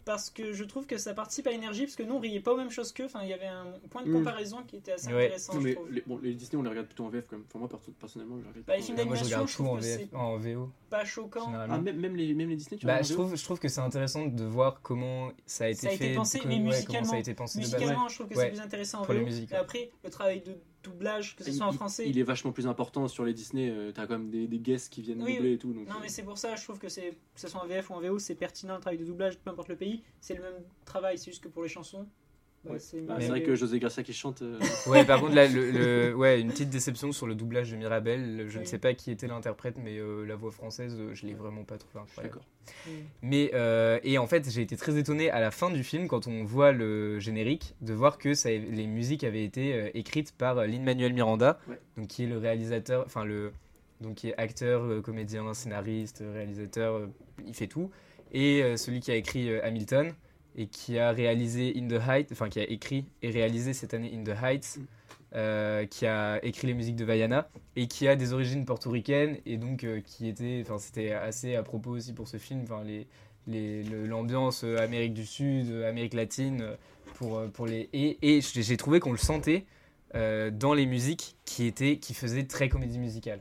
Parce que je trouve que ça participe à l'énergie, parce que nous on riait pas aux mêmes choses qu'eux. Enfin, il y avait un point de Mm. comparaison qui était assez Ouais. intéressant, Non, je trouve. les, bon, les Disney, on les regarde plutôt en VF quand même. Enfin, moi, perso- personnellement, je les regarde Bah, les films d'animation, regarde je tout en, VF, en VO. Pas choquant. Ah, même, même les, même les Disney, tu Bah, regardes je trouve, je trouve que c'est intéressant de voir comment ça a été Ça a été fait, pensé, mais ouais, musicalement- ça a été pensé de base. Musicalement, je trouve que Ouais. c'est plus intéressant en Pour les VO. musiques, Et ouais. après, le travail de doublage, que ce Il- soit en il- français. Il est vachement plus important sur les Disney. euh, T'as quand même des, des guests qui viennent Oui, doubler et tout. Donc, Non, euh, mais c'est pour ça, je trouve que c'est que ce soit en VF ou en VO, c'est pertinent le travail de doublage, peu importe le pays. C'est le même travail, c'est juste que pour les chansons, bah, ouais. c'est Bah, vrai que José Garcia qui chante. euh, Ouais, par contre, là, le, le- ouais, une petite déception sur le doublage de Mirabel. Je ne sais pas qui était l'interprète, mais euh, la voix française, euh, je l'ai vraiment pas trouvé incroyable. d'accord. Mais euh, et en fait, j'ai été très étonné à la fin du film quand on voit le générique de voir que ça, les musiques avaient été euh, écrites par Lin Manuel Miranda, Ouais. donc qui est le réalisateur, enfin le donc qui est acteur, comédien, scénariste, réalisateur, il fait tout. Et euh, celui qui a écrit euh, Hamilton et qui a réalisé In the Heights, enfin qui a écrit et réalisé cette année In the Heights, Mm. euh, qui a écrit les musiques de Vaiana et qui a des origines portoricaines et donc euh, qui était, enfin c'était assez à propos aussi pour ce film, enfin les les- le- l'ambiance euh, Amérique du Sud, Amérique latine pour pour les et, et j'ai j'ai trouvé qu'on le sentait euh, dans les musiques qui étaient qui faisaient très comédie musicale.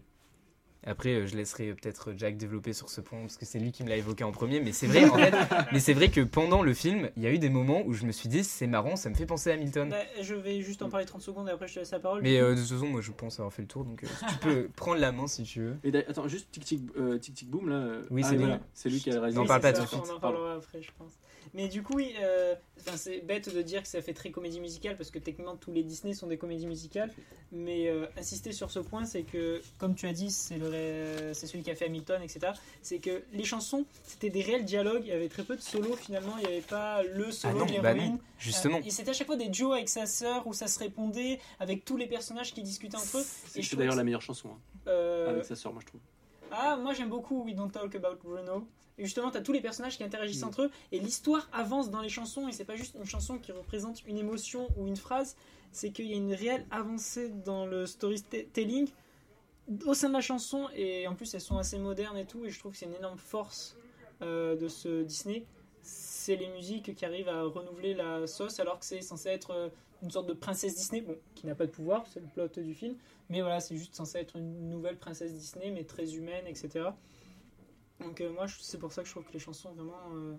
Après, euh, je laisserai peut-être Jack développer sur ce point parce que c'est lui qui me l'a évoqué en premier. Mais c'est vrai, en fait, mais c'est vrai que pendant le film, il y a eu des moments où je me suis dit c'est marrant, ça me fait penser à Hamilton. Bah, je vais juste en parler 30 secondes et après je te laisse la parole. Mais euh, de toute façon, moi je pense avoir fait le tour, donc euh, tu peux prendre la main si tu veux. Et d'ailleurs, attends, juste tic tic, euh, tic tic boom là. Oui, ah, c'est lui. voilà, C'est lui qui a réalisé. On en Oui, parle pas ça, tout de suite. On en parlera après, je pense. Mais du coup, oui, euh, c'est bête de dire que ça fait très comédie musicale parce que techniquement tous les Disney sont des comédies musicales. Mais euh, insister sur ce point, c'est que, comme tu as dit, c'est le ré- c'est celui qui a fait Hamilton, etc. C'est que les chansons, c'était des réels dialogues. Il y avait très peu de solos finalement. Il n'y avait pas le Ah solo non, de bah non, justement. Euh, et c'était à chaque fois des duos avec sa sœur où ça se répondait avec tous les personnages qui discutaient entre eux. C'est d'ailleurs la meilleure chanson hein, Euh, avec sa sœur, moi je trouve. Ah, moi j'aime beaucoup We Don't Talk About Bruno. Et justement, t'as tous les personnages qui interagissent Mm. entre eux et l'histoire avance dans les chansons. Et c'est pas juste une chanson qui représente une émotion ou une phrase, c'est qu'il y a une réelle avancée dans le storytelling au sein de la chanson. Et en plus, elles sont assez modernes et tout. Et je trouve que c'est une énorme force euh, de ce Disney. C'est les musiques qui arrivent à renouveler la sauce alors que c'est censé être euh, une sorte de princesse Disney, bon, qui n'a pas de pouvoir, c'est le plot du film. Mais voilà, c'est juste censé être une nouvelle princesse Disney, mais très humaine, etc. Donc euh, moi, c'est pour ça que je trouve que les chansons, vraiment, euh,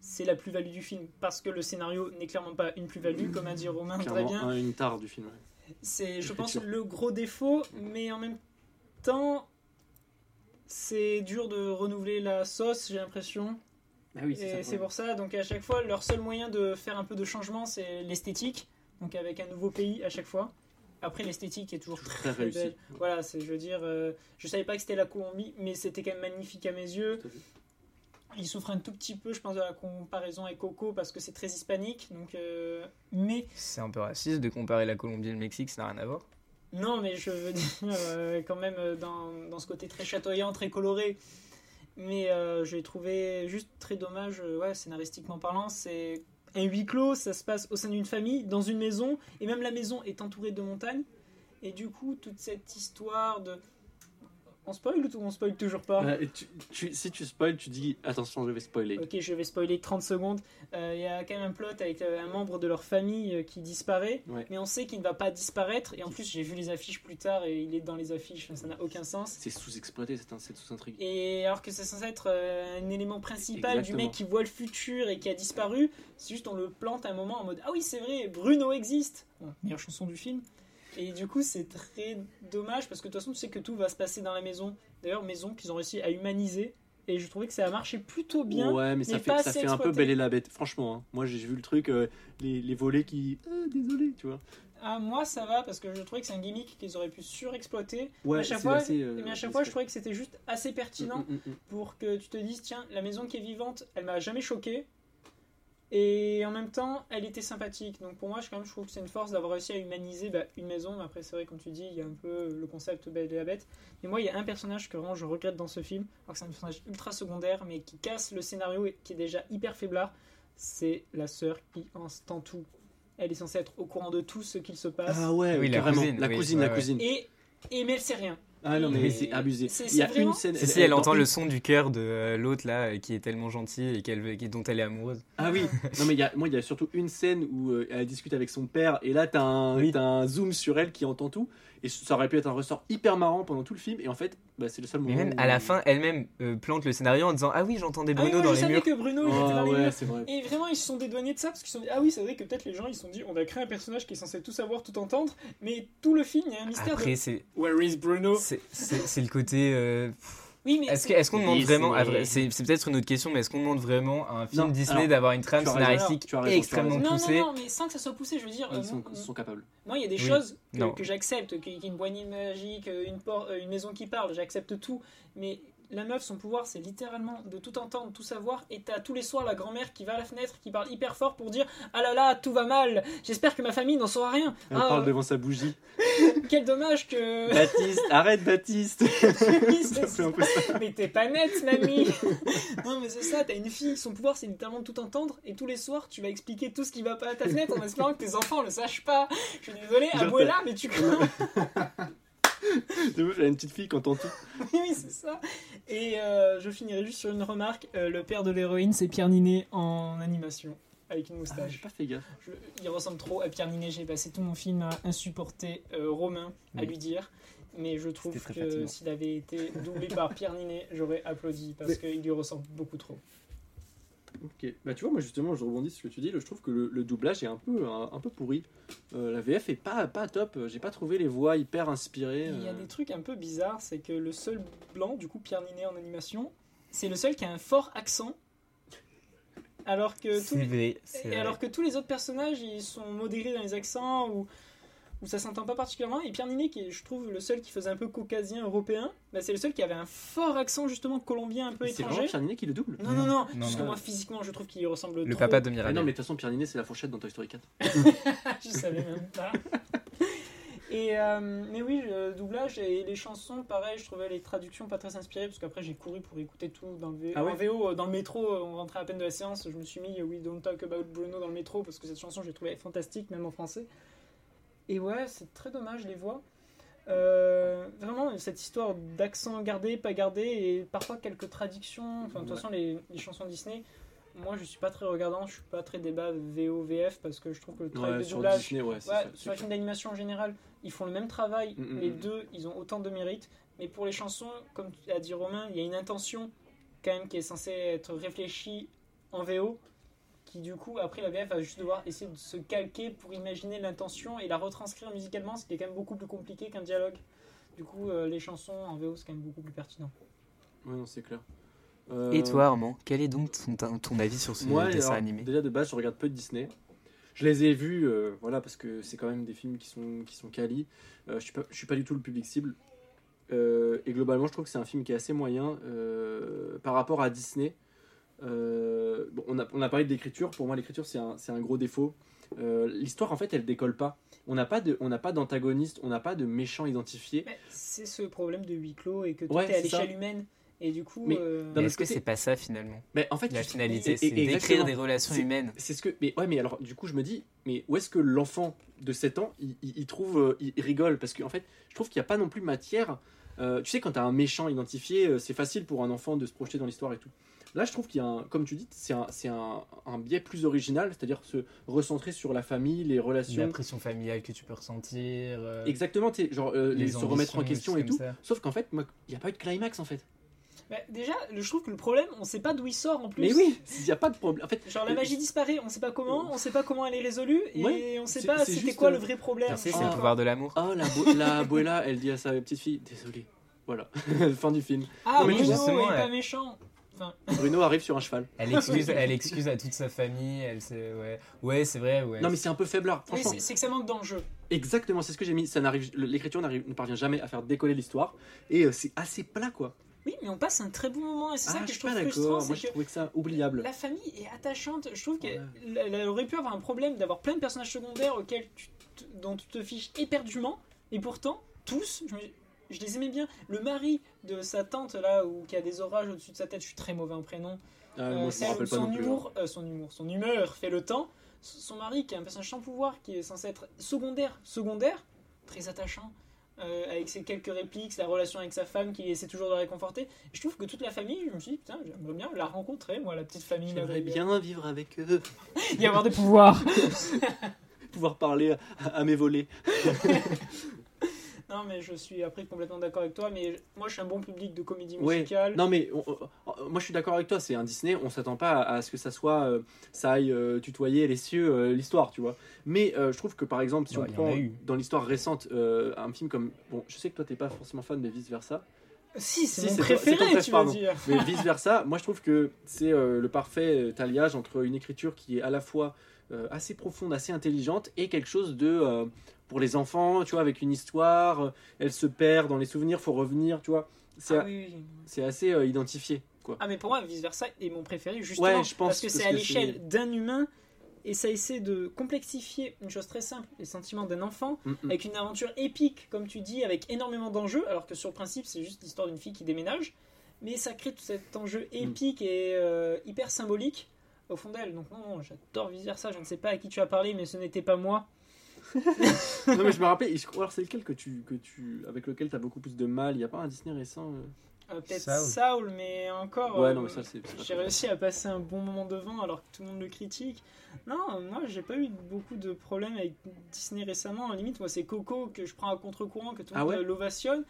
c'est la plus-value du film. Parce que le scénario n'est clairement pas une plus-value, comme a dit Romain très bien. un- une tare du film. ouais. C'est, je pense, le gros défaut, mais en même temps, c'est dur de renouveler la sauce, j'ai l'impression. Ah oui, c'est pour ça, donc à chaque fois, leur seul moyen de faire un peu de changement, c'est l'esthétique. Donc avec un nouveau pays à chaque fois. Après, l'esthétique est toujours Très belle. Voilà, c'est, je veux dire, euh, je savais pas que c'était la Colombie, mais c'était quand même magnifique à mes yeux. Il souffre un tout petit peu, je pense, de la comparaison avec Coco parce que c'est très hispanique. Donc, euh, mais C'est un peu raciste de comparer la Colombie et le Mexique, ça n'a rien à voir. non, mais je veux dire euh, quand même euh, dans, dans ce côté très chatoyant, très coloré. Mais euh, j'ai trouvé juste très dommage, euh, ouais, scénaristiquement parlant, c'est un huis clos, ça se passe au sein d'une famille, dans une maison, et même la maison est entourée de montagnes. Et du coup, toute cette histoire de... On spoil ou on spoil toujours pas Euh, tu- tu- si tu spoil, tu dis attention, je vais spoiler. Ok, je vais spoiler 30 secondes. Euh, Il y a quand même un plot avec euh, un membre de leur famille euh, qui disparaît, Ouais. mais on sait qu'il ne va pas disparaître. Et en plus, j'ai vu les affiches plus tard et il est dans les affiches, ça n'a aucun sens. C'est sous-exploité, c'est un- cette sous-intrigue. Et alors que c'est censé être euh, un élément principal Exactement. du mec qui voit le futur et qui a disparu, c'est juste on le plante à un moment en mode Ah oui, c'est vrai, Bruno existe Bon, Meilleure chanson du film. Et du coup, c'est très dommage parce que de toute façon, tu sais que tout va se passer dans la maison. D'ailleurs, maison qu'ils ont réussi à humaniser. Et je trouvais que ça a marché plutôt bien. ouais, mais ça mais fait, ça fait un peu belle et la bête. Franchement, hein. moi j'ai vu le truc, euh, les, les volets qui. Ah, désolé, tu vois. Ah, moi, ça va parce que je trouvais que c'est un gimmick qu'ils auraient pu surexploiter. Ouais, à chaque fois, assez, euh, mais à chaque fois, je trouvais que c'était juste assez pertinent. Mm, mm, mm. pour que tu te dises tiens la maison qui est vivante elle m'a jamais choqué et en même temps elle était sympathique. Donc pour moi je, quand même, je trouve que c'est une force d'avoir réussi à humaniser bah, une maison. Mais après c'est vrai comme tu dis il y a un peu le concept belle et la bête. Mais moi il y a un personnage que vraiment je regrette dans ce film. Alors que c'est un personnage ultra secondaire mais qui casse le scénario et qui est déjà hyper faiblard. C'est la sœur qui entend tout elle est censée être au courant de tout ce qu'il se passe. Ah ouais, Oui, la cousine, la oui, cousine, ouais, la ouais. cousine. et, et mais elle sait rien Ah non, mais c'est abusé. c'est- Il y a une scène. Si, si, elle entend une- le son du cœur de euh, l'autre là, euh, qui est tellement gentil et qu'elle veut- qui- dont elle est amoureuse. Ah oui, non mais il y a, moi il y a surtout une scène où euh, elle discute avec son père et là t'as un, Oui. t'as un zoom sur elle qui entend tout et ça aurait pu être un ressort hyper marrant pendant tout le film et en fait bah, c'est le seul Mais moment. même où- à la fin, elle-même euh, plante le scénario en disant Ah oui, j'entendais ah oui, Bruno moi, dans je les savais murs. que Bruno était Ah dans les murs vrai. Et vraiment, ils se sont dédouanés de ça parce qu'ils se sont dit Ah oui, c'est vrai que peut-être les gens ils se sont dit On a créé un personnage qui est censé tout savoir, tout entendre, mais tout le film, il y a un mystère Après, de c'est Where is Bruno? c'est le côté. euh, Oui, mais Est-ce que- est-ce qu'on demande vraiment. à vrai- C'est c'est peut-être une autre question, mais est-ce qu'on demande vraiment à un film Non, Disney alors, d'avoir une trame tu as raison, scénaristique tu as raison, tu as extrêmement non, non, poussée non, mais sans que ça soit poussé, je veux dire, euh, Ils sont, ils sont capables. moi, il y a des Oui. choses Non. que, que j'accepte, qu'il y ait une poignée magique, euh, une, por- euh, une maison qui parle, j'accepte tout, mais la meuf, son pouvoir, c'est littéralement de tout entendre, tout savoir, et t'as tous les soirs la grand-mère qui va à la fenêtre, qui parle hyper fort pour dire Ah là là, tout va mal, j'espère que ma famille n'en saura rien. Elle Ah, parle devant sa bougie. quel dommage que. Baptiste, arrête Baptiste Oui, c'est Ça fait un peu ça. Mais t'es pas nette, mamie Non, mais c'est ça, t'as une fille, son pouvoir c'est littéralement de tout entendre, et tous les soirs tu vas expliquer tout ce qui va pas à ta fenêtre en espérant que tes enfants le sachent pas. Je suis désolé, Genre, Abuela, mais tu crois J'ai une petite fille qui entend tout. Oui, c'est ça. Et euh, je finirai juste sur une remarque euh, le père de l'héroïne, c'est Pierre Ninet en animation, avec une Ah, moustache. J'ai pas fait gaffe. Je- il ressemble trop à Pierre Ninet. J'ai passé tout mon film à insupporter euh, Romain, à Oui. lui dire. Mais je trouve que s'il avait été doublé par Pierre Ninet, j'aurais applaudi parce Mais- qu'il lui ressemble beaucoup trop. Ok, bah tu vois, moi justement, je rebondis sur ce que tu dis. Je trouve que le, le doublage est un peu, un, un peu pourri. Euh, la VF est pas, pas top. J'ai pas trouvé les voix hyper inspirées. Il y a euh. des trucs un peu bizarres, c'est que le seul blanc, du coup Pierre Ninet en animation, c'est le seul qui a un fort accent. Alors que, tous C'est les... vrai. vrai. alors que tous les autres personnages, ils sont modérés dans les accents ou, ça s'entend pas particulièrement. Et Pierre Ninet, qui est, je trouve, le seul qui faisait un peu caucasien, européen, bah, c'est le seul qui avait un fort accent justement colombien un peu C'est vraiment étranger. Pierre Ninet qui le double Non, non, non, Non, parce que moi physiquement, je trouve qu'il ressemble Le trop. papa de Ah Mirabel. non, mais de toute façon, Pierre Ninet, c'est la fourchette dans Toy Story 4. je savais même pas. Et euh, mais oui, le doublage et les chansons, pareil, je trouvais les traductions pas très inspirées parce qu'après j'ai couru pour écouter tout dans le V- Ah ouais en VO dans le métro. On rentrait à peine de la séance, je me suis mis euh, We Don't Talk About Bruno dans le métro parce que cette chanson je l'ai trouvée fantastique même en français. Et ouais, c'est très dommage les voix. Euh, vraiment cette histoire d'accent gardé, pas gardé et parfois quelques traductions. Enfin de toute Ouais. façon les, les chansons Disney. Moi, je suis pas très regardant, je suis pas très débat VO VF parce que je trouve que le travail Ouais, de sur doublage Disney, ouais, ça, sur les films d'animation en général, ils font le même travail. Mm, mm, les mm. deux, ils ont autant de mérite. Mais pour les chansons, comme a dit Romain, il y a une intention quand même qui est censée être réfléchie en VO. Qui du coup, après la VF va juste devoir essayer de se calquer pour imaginer l'intention et la retranscrire musicalement, ce qui est quand même beaucoup plus compliqué qu'un dialogue. Du coup, euh, les chansons en VO, c'est quand même beaucoup plus pertinent. Ouais, non, c'est clair. Euh, Et toi, Armand, quel est donc ton, ton avis sur ce Moi, dessin alors, animé? déjà de base, je regarde peu de Disney. Je les ai vus, euh, voilà, parce que c'est quand même des films qui sont, qui sont quali. Euh, je suis pas, je suis pas du tout le public cible. Euh, et globalement, je trouve que c'est un film qui est assez moyen euh, par rapport à Disney. Euh, bon, on, a, on a parlé de l'écriture. Pour moi, l'écriture, c'est un, gros défaut. Euh, L'histoire, en fait, elle décolle pas. On n'a pas de- on n'a pas d'antagoniste, on n'a pas de méchant identifié. C'est ce problème de huis clos et que tout Ouais, est à l'échelle humaine. Et du coup, Mais euh, Mais Est-ce que c'est pas ça finalement? Mais en fait, La finalité, c'est d'écrire des relations humaines. C'est ce que. Mais ouais, mais alors, du coup, je me dis, mais où est-ce que l'enfant de 7 ans, il, il- il trouve. il, rigole? Parce qu'en fait, je trouve qu'il n'y a pas non plus matière. euh, tu sais, quand tu as un méchant identifié, c'est facile pour un enfant de se projeter dans l'histoire et tout. Là, je trouve qu'il y a un. Comme tu dis, c'est un, c'est un, un biais plus original, c'est-à-dire se recentrer sur la famille, les La relations. pression familiale que tu peux ressentir. euh, Exactement, tu sais, genre euh, les, se remettre en question et tout. ça. Sauf qu'en fait, moi, il n'y a pas eu de climax en fait. bah, déjà, je trouve que le problème, on sait pas d'où il sort en plus. Mais oui, il n'y a pas de problème. En fait, Genre la magie disparaît, on sait pas comment, on sait pas comment elle est résolue et Ouais, on sait pas c'est c'était quoi euh, le vrai problème. C'est Ah. le pouvoir de l'amour. oh, la, bo- la abuela, elle dit à sa petite fille, désolé. Voilà, fin du film. Ah, Non, mais justement, il est pas méchant. Enfin, Bruno arrive sur un cheval. Elle excuse, elle excuse à toute sa famille. Elle sait, ouais, ouais, c'est vrai, ouais. Non mais c'est un peu faiblard, franchement. c'est c'est que ça manque d'enjeu. Exactement, c'est ce que j'ai mis. Ça n'arrive, l'écriture n'arrive, ne parvient jamais à faire décoller l'histoire et euh, c'est assez plat quoi. Oui, mais on passe un très bon moment et c'est ça Ah, que je je trouve frustrant. Moi, je trouvais que ça oubliable. La famille est attachante. Je trouve Ouais. qu'elle elle aurait pu avoir un problème d'avoir plein de personnages secondaires auxquels tu te- dont tu te fiches éperdument. Et pourtant, tous, je, me- je les aimais bien. Le mari de sa tante, là, où, qui a des orages au-dessus de sa tête, je suis très mauvais en prénom. Ah, moi, je son, plus. hein. humour, son humour, son humeur fait le temps. Son mari, qui est un personnage sans pouvoir, qui est censé être secondaire, secondaire, très attachant, euh, avec ses quelques répliques, sa relation avec sa femme, qui essaie toujours de la réconforter. Je trouve que toute la famille, je me suis dit, putain, j'aimerais bien la rencontrer, moi, la petite famille. la J'aimerais bien vivre avec eux, y avoir des pouvoirs. pouvoir parler à, à mes volets. non, mais je suis après complètement d'accord avec toi. Mais moi, je suis un bon public de comédie Ouais. musicale. Non mais on- on- moi je suis d'accord avec toi, c'est un Disney, on s'attend pas à, à ce que ça soit euh, ça aille euh, tutoyer les cieux euh, l'histoire, tu vois. Mais euh, je trouve que par exemple si Ouais, on y en prend dans l'histoire récente euh, un film comme bon, je sais que toi t'es pas forcément fan mais vice versa. Si, c'est Si, mon ton- ton préféré, préf, tu vas pardon. dire. Mais vice versa, moi je trouve que c'est euh, le parfait euh, alliage entre une écriture qui est à la fois euh, assez profonde, assez intelligente et quelque chose de euh, pour les enfants, tu vois, avec une histoire, euh, elle se perd dans les souvenirs, faut revenir, tu vois. C'est Ah, oui, oui. c'est assez euh, identifié, quoi. Ah mais pour moi vice versa est mon préféré justement Ouais, je pense parce que c'est à l'échelle d'un humain et ça essaie de complexifier une chose très simple, les sentiments d'un enfant Mm, mm. avec une aventure épique comme tu dis avec énormément d'enjeux alors que sur le principe c'est juste l'histoire d'une fille qui déménage mais ça crée tout cet enjeu Mm. épique et euh, hyper symbolique au fond d'elle donc non, non j'adore vice versa je ne sais pas à qui tu as parlé mais ce n'était pas moi non mais je me je crois- alors c'est lequel que tu, que tu, avec lequel tu as beaucoup plus de mal? Il n'y a pas un Disney récent euh? Euh, Peut-être Saul. Saul. mais encore. Ouais, euh, non, mais ça, c'est. J'ai réussi à passer un bon moment devant alors que tout le monde le critique. Non, moi j'ai pas eu beaucoup de problèmes avec Disney récemment. Limite, moi c'est Coco que je prends à contre-courant, que tout le Ah monde ouais? euh, l'ovationne.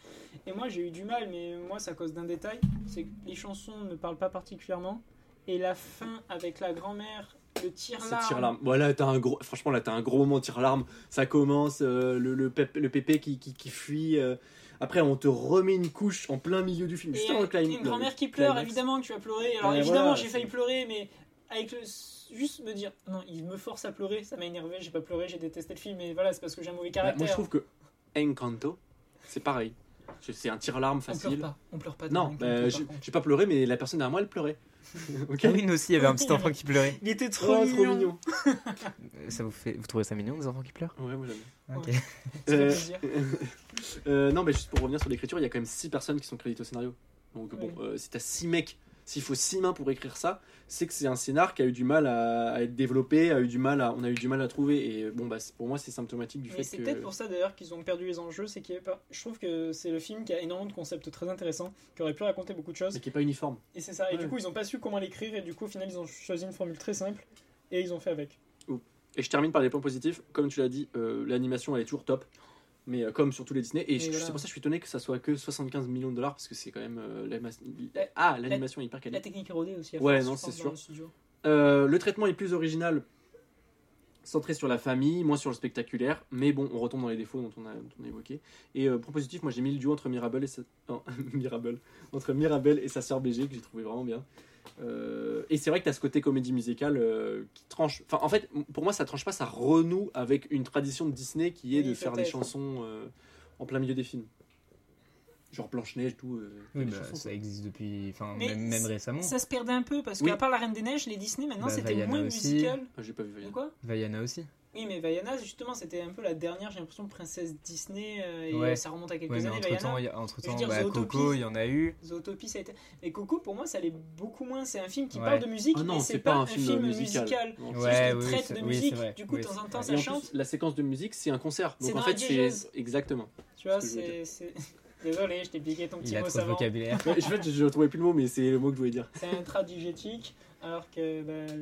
Et moi j'ai eu du mal, mais moi c'est à cause d'un détail c'est que les chansons ne parlent pas particulièrement. Et la fin avec la grand-mère, le tir C'est là. tire larme. Voilà, t'as un gros. Franchement, là, t'as un gros moment tire larme. Ça commence, euh, le, le, pép- le pépé qui, qui, qui fuit. euh, Après, on te remet une couche en plein milieu du film. Et Juste avant le clim- une grand-mère qui pleure, climax. évidemment que tu vas pleurer. Alors Ouais, évidemment, voilà, j'ai failli pleurer, mais avec le juste me dire non, il me force à pleurer, ça m'a énervé, j'ai pas pleuré, j'ai détesté le film, mais voilà, c'est parce que j'ai un mauvais Bah, caractère. moi, je trouve que Encanto, c'est pareil. C'est- un tire larme on pleure facile. pas, on pleure pas. Non, bah, j'ai pas pleuré, mais la personne derrière moi, elle pleurait. Ok Ah oui, nous aussi, il y avait un petit enfant qui pleurait. Il était trop Oh, mignon. trop mignon. Ça vous fait, vous trouvez ça mignon, des enfants qui pleurent? Ouais, moi j'aime. Ok. Euh, plaisir. euh, non, mais juste pour revenir sur l'écriture, il y a quand même 6 personnes qui sont créditées au scénario. Donc bon, euh, si t'as 6 mecs, s'il faut 6 mains pour écrire ça, c'est que c'est un scénar qui a eu du mal à, à être développé, a eu du mal à, on a eu du mal à trouver. Et bon, bah, c'est- pour moi, c'est symptomatique du Mais fait c'est que. peut-être pour ça d'ailleurs qu'ils ont perdu les enjeux, c'est qu'il avait pas. Je trouve que c'est le film qui a énormément de concepts très intéressants, qui aurait pu raconter beaucoup de choses. Mais qui est pas uniforme. Et c'est ça. Et Ouais. du coup, ils ont pas su comment l'écrire, et du coup, au final, ils ont choisi une formule très simple, et ils ont fait avec. Et je termine par les points positifs. Comme tu l'as dit, euh, l'animation elle est toujours top. Mais euh, comme sur tous les Disney. Et Mais je- voilà. c'est pour ça que je suis étonné que ça soit que 75 millions de dollars parce que c'est quand même. euh, l'anima- La- ah, l'animation est hyper La quali. technique est rodée aussi. À Ouais, force, non, je c'est sûr. dans le studio. Euh, le traitement est plus original, centré sur la famille, moins sur le spectaculaire. Mais bon, on retombe dans les défauts dont on a, dont on a évoqué. Et euh, point positif, moi j'ai mis le duo entre Mirabel et sa... non, Mirabel. entre Mirabel et sa sœur BG que j'ai trouvé vraiment bien. Euh, et c'est vrai que tu as ce côté comédie musicale euh, qui tranche. Enfin, en fait, pour moi, ça tranche pas, ça renoue avec une tradition de Disney qui est Oui, de faire des chansons euh, en plein milieu des films. Genre Blanche-Neige, tout. euh, Oui, bah, chansons, ça existe depuis. Enfin, Mais même, même récemment. Ça se perdait un peu parce Oui. qu'à part La Reine des Neiges, les Disney maintenant Bah, c'était moins aussi. musical. Ah, J'ai pas vu. Vaiana. quoi? Vaiana aussi. Oui, mais Vaiana, justement, c'était un peu la dernière, j'ai l'impression, princesse Disney. euh, et Ouais. ça remonte à quelques Ouais, mais années, entre Vaiana. temps, il y a- entre temps dire, bah, Zootopie. Coco, il y en a eu. Zootopie, ça a été. Mais Coco, pour moi, ça allait beaucoup moins. C'est un film qui Ouais. parle de musique, Ah non, mais c'est pas pas un un film musical. musical. Non, C'est Ouais, juste traite c'est- de musique. Du coup, Oui, de temps en temps, ça chante. plus, la séquence de musique, c'est un concert. C'est Donc en fait, c'est exactement. Tu vois, c'est. Désolé, je t'ai piqué ton petit Il a mot trop de vocabulaire. Ouais, en fait, je ne trouvais plus le mot, mais c'est le mot que je voulais dire. C'est intradigétique, alors que bah,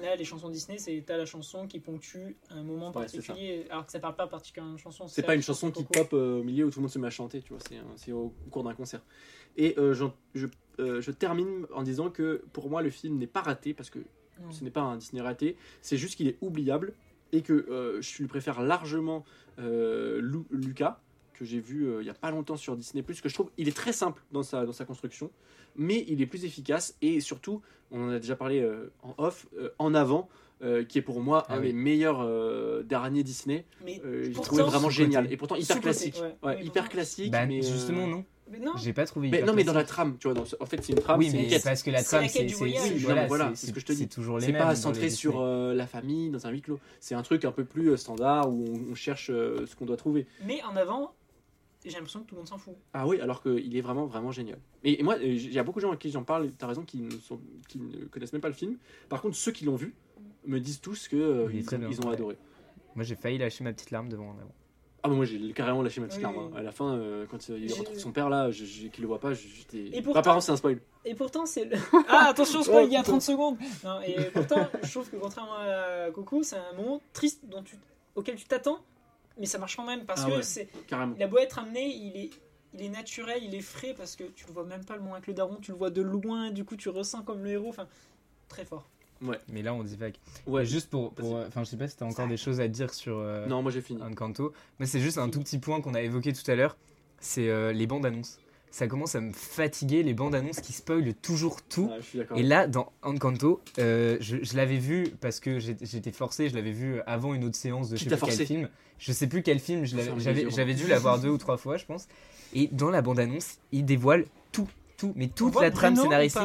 là, les chansons Disney, c'est t'as la chanson qui ponctue un moment Ouais, particulier, alors que ça parle pas particulièrement de chanson. C'est pas une chanson qui pop euh, au milieu où tout le monde se met à chanter, tu vois. C'est au, cours d'un concert. Et euh, je, euh, je termine en disant que pour moi, le film n'est pas raté parce que Non. ce n'est pas un Disney raté. C'est juste qu'il est oubliable et que je lui préfère largement Lu- Lucas que j'ai vu euh, il y a pas longtemps sur Disney que je trouve il est très simple dans sa dans sa construction mais il est plus efficace et surtout on en a déjà parlé euh, en off euh, en avant euh, qui est pour moi Ah un oui. des meilleurs euh, derniers Disney. Euh, j'ai trouvé vraiment génial. Et pourtant hyper classique. ouais. Ouais, Mais hyper pourtant- classique Bah, mais euh, justement, non. Mais non, J'ai pas trouvé. mais non mais dans la trame tu vois dans ce- en fait c'est une trame Oui, c'est une mais quête. parce que la C'est trame, c'est c'est- c'est- voilà, voilà, c'est- c'est ce que je te c'est dis. toujours les c'est pas centré sur euh, la famille dans un huis clos. C'est un truc un peu plus euh, standard où on, on cherche euh, ce qu'on doit trouver. Mais en avant, j'ai l'impression que tout le monde s'en fout. Ah oui, alors qu'il est vraiment, vraiment génial. Et, et moi, euh, il y a beaucoup de gens à qui j'en parle, t'as raison, qui ne, sont, qui ne connaissent même pas le film. Par contre, ceux qui l'ont vu me disent tous que euh, ils, ont ouais. adoré. Moi, j'ai failli lâcher ma petite larme devant en avant. Ah, bah moi, j'ai carrément lâché ma petite Oui, larme. oui. hein. À la fin, euh, quand euh, il retrouve son père là, je, je- qu'il le voit pas, j'étais. Et pourtant- Apparemment, c'est un spoil. Et pourtant, c'est le. Ah, attention, spoil, il y a Oh, 30 secondes Non, et pourtant, je trouve que contrairement à Coco, c'est un moment triste dont tu... auquel tu t'attends, mais ça marche quand même parce Ah que ouais. c'est. Carrément. Il a beau être amené, il est, il est naturel, il est frais parce que tu le vois même pas le moment avec le daron, tu le vois de loin, du coup tu ressens comme le héros, enfin très fort. Mais là, on divague. Ouais, juste pour. pour, euh, Enfin, je sais pas si t'as encore des choses à dire sur euh, Non, moi j'ai fini. Encanto. Mais c'est juste un tout petit point qu'on a évoqué tout à l'heure. C'est euh, les bandes annonces. Ça commence à me fatiguer, les bandes annonces qui spoilent toujours tout. Et là, dans Encanto, euh, je, je l'avais vu parce que j'étais forcé, je l'avais vu avant une autre séance de je sais plus quel film. Je sais plus quel film, j'avais j'avais dû l'avoir deux ou trois fois, je pense. Et dans la bande-annonce, il dévoile tout, tout, mais toute la trame scénaristique.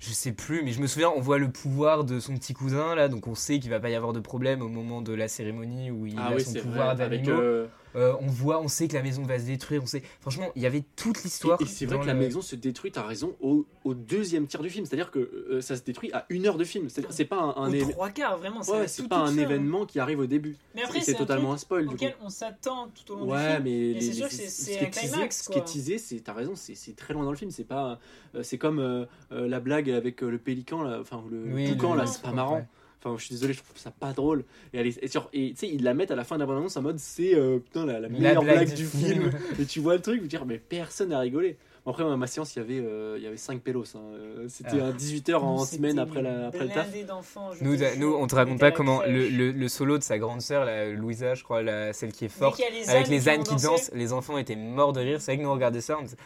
Je sais plus, mais je me souviens, on voit le pouvoir de son petit cousin là, donc on sait qu'il va pas y avoir de problème au moment de la cérémonie où il ah a oui, son pouvoir d'animaux. Euh, on voit, on sait que la maison va se détruire, on sait. Franchement, il y avait toute l'histoire. Et, et c'est vrai que la le- maison se détruit, t'as raison, au, au deuxième tiers du film. C'est-à-dire que euh, ça se détruit à une heure de film. C'est-à-dire c'est pas un, un Aux éve- trois quarts, vraiment. Ouais, c'est pas un hein. événement qui arrive au début. Mais après, c'est totalement un spoil du coup. auquel on s'attend tout au long du Ouais, film. mais c'est sûr que c'est- un climax, ce qui est quoi. teasé, c'est t'as raison, c'est très loin dans le film. C'est pas, euh, c'est comme la blague avec le pélican enfin le toucan là, c'est pas marrant. Enfin, je suis désolé, je trouve ça pas drôle. Et, est- et sur- et tu sais, ils la mettent à la fin de la bande-annonce en mode c'est euh, putain la, la meilleure blague, du film. et tu vois le truc, vous dire mais personne n'a rigolé. Bon, après, moi, ma séance, il y avait, euh, il y avait 5 pélos. hein. Euh, C'était Ah. un 18h en Nous, semaine après, la, après le taf. blindé d'enfants, je Nous, nous, on te raconte pas à comment le, le- le solo de sa grande sœur, la Louisa, je crois, la, celle qui est forte, les avec ânes les ânes qui dansent, les enfants étaient morts de rire. C'est vrai que nous on regardait ça, on disait,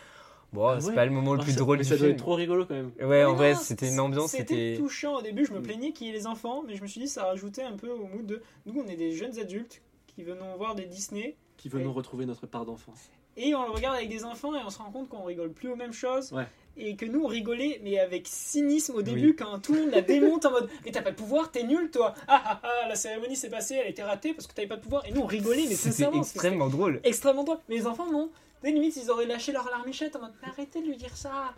bon, Ah c'est ouais. pas le moment le plus ça- drôle mais du ça doit film. être trop rigolo quand même. Ouais, en vrai, c'était une ambiance, C'était touchant au début. Je me Mm. plaignais qu'il y ait les enfants, mais je me suis dit ça rajoutait un peu au mood de nous, on est des jeunes adultes qui venons voir des Disney Qui nous retrouver notre part d'enfance. et on le regarde avec des enfants et on se rend compte qu'on rigole plus aux mêmes choses. Ouais. Et que nous on rigolait, mais avec cynisme au début, quand tout le monde la démonte en mode Mais t'as pas de pouvoir, t'es nul toi Ah ah ah, la cérémonie s'est passée, elle était ratée parce que t'avais pas de pouvoir. Et nous on rigolait, mais sincèrement, c'était extrêmement drôle. extrêmement drôle. Mais les enfants, non. Des limites, ils auraient lâché leur larmichette en mode Mais arrêtez de lui dire ça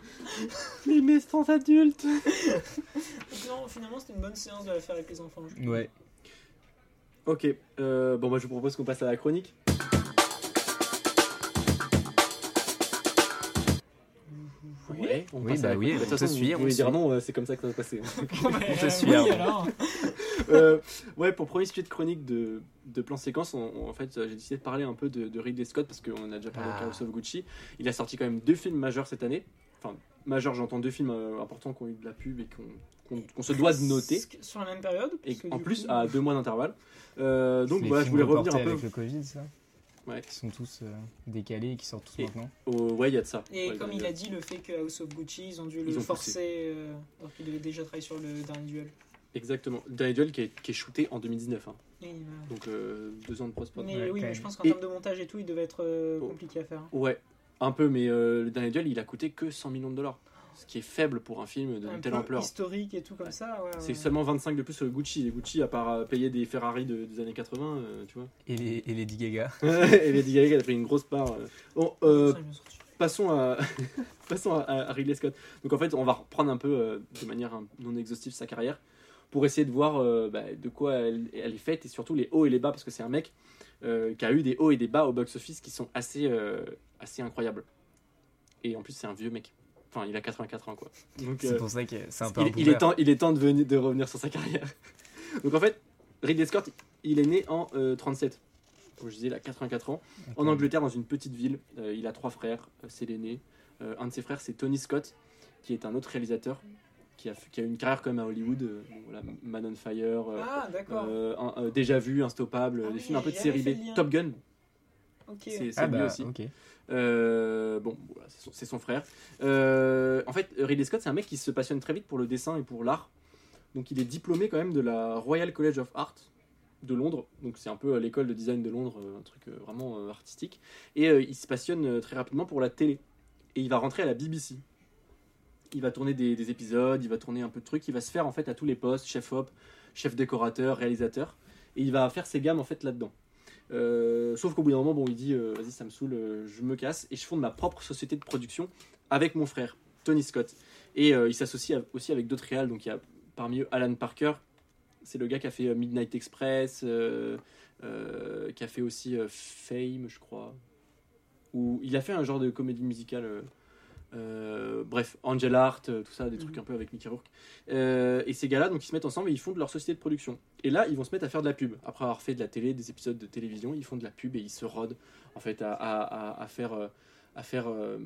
Les méchants adultes Donc, non, finalement, c'était une bonne séance de la faire avec les enfants. je. Ouais. Ok, euh, bon, moi je vous propose qu'on passe à la chronique. Ouais, on Oui, passe bah à la oui, chronique. On toute te suit, on te dire non, euh, c'est comme ça que ça va se passer. Mais, te suit, oui, alors. Euh, ouais, pour premier sujet de chronique de, de plan séquence, on- on- en fait, j'ai décidé de parler un peu de, de Ridley Scott parce qu'on a déjà parlé Ah. avec House of Gucci. Il a sorti quand même deux films majeurs cette année. Enfin, majeurs, j'entends deux films euh, importants qui ont eu de la pub et qu'on se doit de noter. Sur la même période Et en plus, coup, à deux mois d'intervalle. Euh, donc voilà, je voulais revenir un peu. avec le Covid, ça. Ouais. Qui sont tous euh, décalés et qui sortent tous Et- maintenant. au- ouais, il y a de ça. Et Ouais, comme il a- a dit, le fait que House of Gucci, ils ont dû Ils le ont forcer euh, alors qu'il devait déjà travailler sur le dernier duel. Exactement. Dernier duel qui est, qui est shooté en 2019. hein. Et, euh, Donc euh, deux ans de post-prod. mais Ouais, oui, mais je pense qu'en Et- termes de montage et tout, il devait être euh, Oh. compliqué à faire. Ouais, un peu, mais euh, le dernier duel, il a coûté que 100 millions de dollars. Ce qui est faible pour un film d'une Un telle peu ampleur. historique et tout comme Ouais. ça. ouais, C'est seulement 25 de plus sur le Gucci. Les Gucci, à part payer des Ferrari de- des années 80, euh, tu vois. Et, les, et Lady Gaga. et Lady Gaga a pris une grosse part. euh. Bon, euh, passons, à... passons à, à Ridley Scott. Donc en fait, on va reprendre un peu euh, de manière hein, non exhaustive sa carrière pour essayer de voir euh, bah, de quoi elle, elle est faite et surtout les hauts et les bas parce que c'est un mec euh, qui a eu des hauts et des bas au box-office qui sont assez, euh, assez incroyables. Et en plus, c'est un vieux mec. Enfin, il a 84 ans quoi. Donc, C'est pour ça que c'est un peu il, un il est temps, il est temps de, venir, de revenir sur sa carrière. Donc en fait, Ridley Scott, il est né en euh, 37. Comme je disais, il a 84 ans. En Angleterre, dans une petite ville. Il a trois frères, c'est l'aîné. Un de ses frères, c'est Tony Scott, qui est un autre réalisateur, qui a, qui a une carrière quand même à Hollywood. euh, voilà, Man on Fire, euh, Ah, euh, un- euh, Déjà Vu, Instoppable, Ah des oui, films un peu de série B. Top Gun, c'est Ah lui bah, aussi. Euh, bon, voilà, c'est son, frère. Euh, en fait, Ridley Scott, c'est un mec qui se passionne très vite pour le dessin et pour l'art. Donc, il est diplômé quand même de la Royal College of Art de Londres. Donc, c'est un peu l'école de design de Londres, un truc vraiment artistique. Et euh, il se passionne très rapidement pour la télé. Et il va rentrer à la BBC. Il va tourner des, des épisodes, il va tourner un peu de trucs. Il va se faire en fait à tous les postes, chef op, chef décorateur, réalisateur. Et il va faire ses gammes en fait là-dedans. Euh, sauf qu'au bout d'un moment, bon, il dit euh, vas-y, ça me saoule, euh, je me casse et je fonde ma propre société de production avec mon frère, Tony Scott. Et il s'associe aussi avec d'autres réals, donc il y a parmi eux Alan Parker, c'est le gars qui a fait Midnight Express, qui a fait aussi Fame, je crois. Ou il a fait un genre de comédie musicale. Euh, bref, Angel Art, euh, tout ça, des trucs Mhm. un peu avec Mickey Rourke. Euh, et ces gars-là, donc ils se mettent ensemble et ils fondent leur société de production. Et là, ils vont se mettre à faire de la pub. Après avoir fait de la télé, des épisodes de télévision, ils font de la pub et ils se rodent en fait à, à- à- à faire, à faire, euh,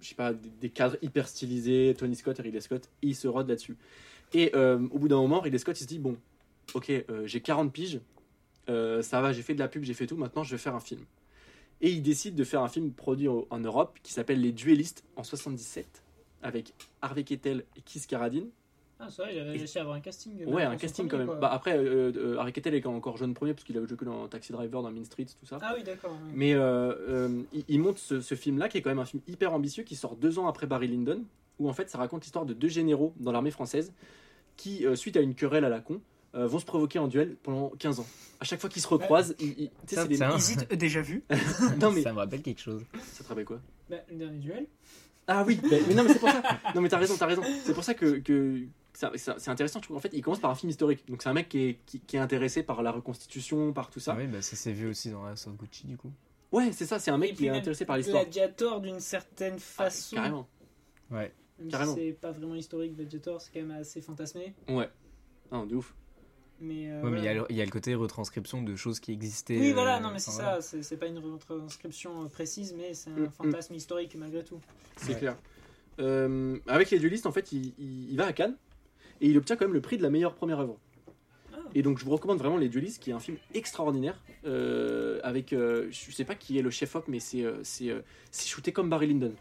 je sais pas, des, des cadres hyper stylisés. Tony Scott et Ridley Scott, ils se rodent là-dessus. Et au bout d'un moment, Ridley Scott il se dit bon, ok, j'ai 40 piges, ça va, j'ai fait de la pub, j'ai fait tout. Maintenant, je vais faire un film. Et il décide de faire un film produit en en Europe qui s'appelle Les Duellistes en 77 avec Harvey Keitel et Keith Carradine. Ah, c'est vrai, il avait réussi à avoir un casting. euh, Ouais, un casting quand même. quoi. Bah, après, euh, euh, Harvey Keitel est encore jeune premier parce qu'il a joué que dans Taxi Driver, dans Mean Streets, tout ça. Ah oui, d'accord. Mais euh, euh, il, il monte ce, ce film-là, qui est quand même un film hyper ambitieux, qui sort deux ans après Barry Lyndon, où en fait ça raconte l'histoire de deux généraux dans l'armée française qui, suite à une querelle à la con, euh, vont se provoquer en duel pendant 15 ans. À chaque fois qu'ils se recroisent, ils- ils- tu sais, Ça, c'est des- c'est un- Hésite, déjà vu. Non, mais- Ça me rappelle quelque chose. Ça te rappelle quoi? Bah, le dernier duel. Ah oui, mais, mais non, mais c'est pour ça. Non, mais t'as raison, t'as raison. C'est pour ça que, que c'est intéressant. Je trouve qu'en fait, il commence par un film historique. Donc, c'est un mec qui est, qui, qui est intéressé par la reconstitution, par tout ça. Ah oui, bah ça s'est vu aussi dans House of Gucci du coup. Ouais, c'est ça. C'est un mec qui est intéressé par l'histoire. Gladiator d'une certaine Ah, façon. carrément. Ouais. Même carrément. si c'est pas vraiment historique, Gladiator, c'est quand même assez fantasmé. Ouais. Non, de ouf. Mais, euh, Ouais, mais il y, a le- il y a le côté retranscription de choses qui existaient. Oui, euh, voilà, non, mais c'est ça, c'est pas une retranscription euh, précise, mais c'est un Mm, mm. fantasme historique malgré tout. C'est Ouais. clair. Euh, avec les duelistes, en fait, il, il- il va à Cannes et il obtient quand même le prix de la meilleure première œuvre. Ah. Et donc, je vous recommande vraiment Les Duelistes, qui est un film extraordinaire. euh, avec, euh, je sais pas qui est le chef-op, mais c'est euh, c'est euh, c'est shooté comme Barry Lyndon.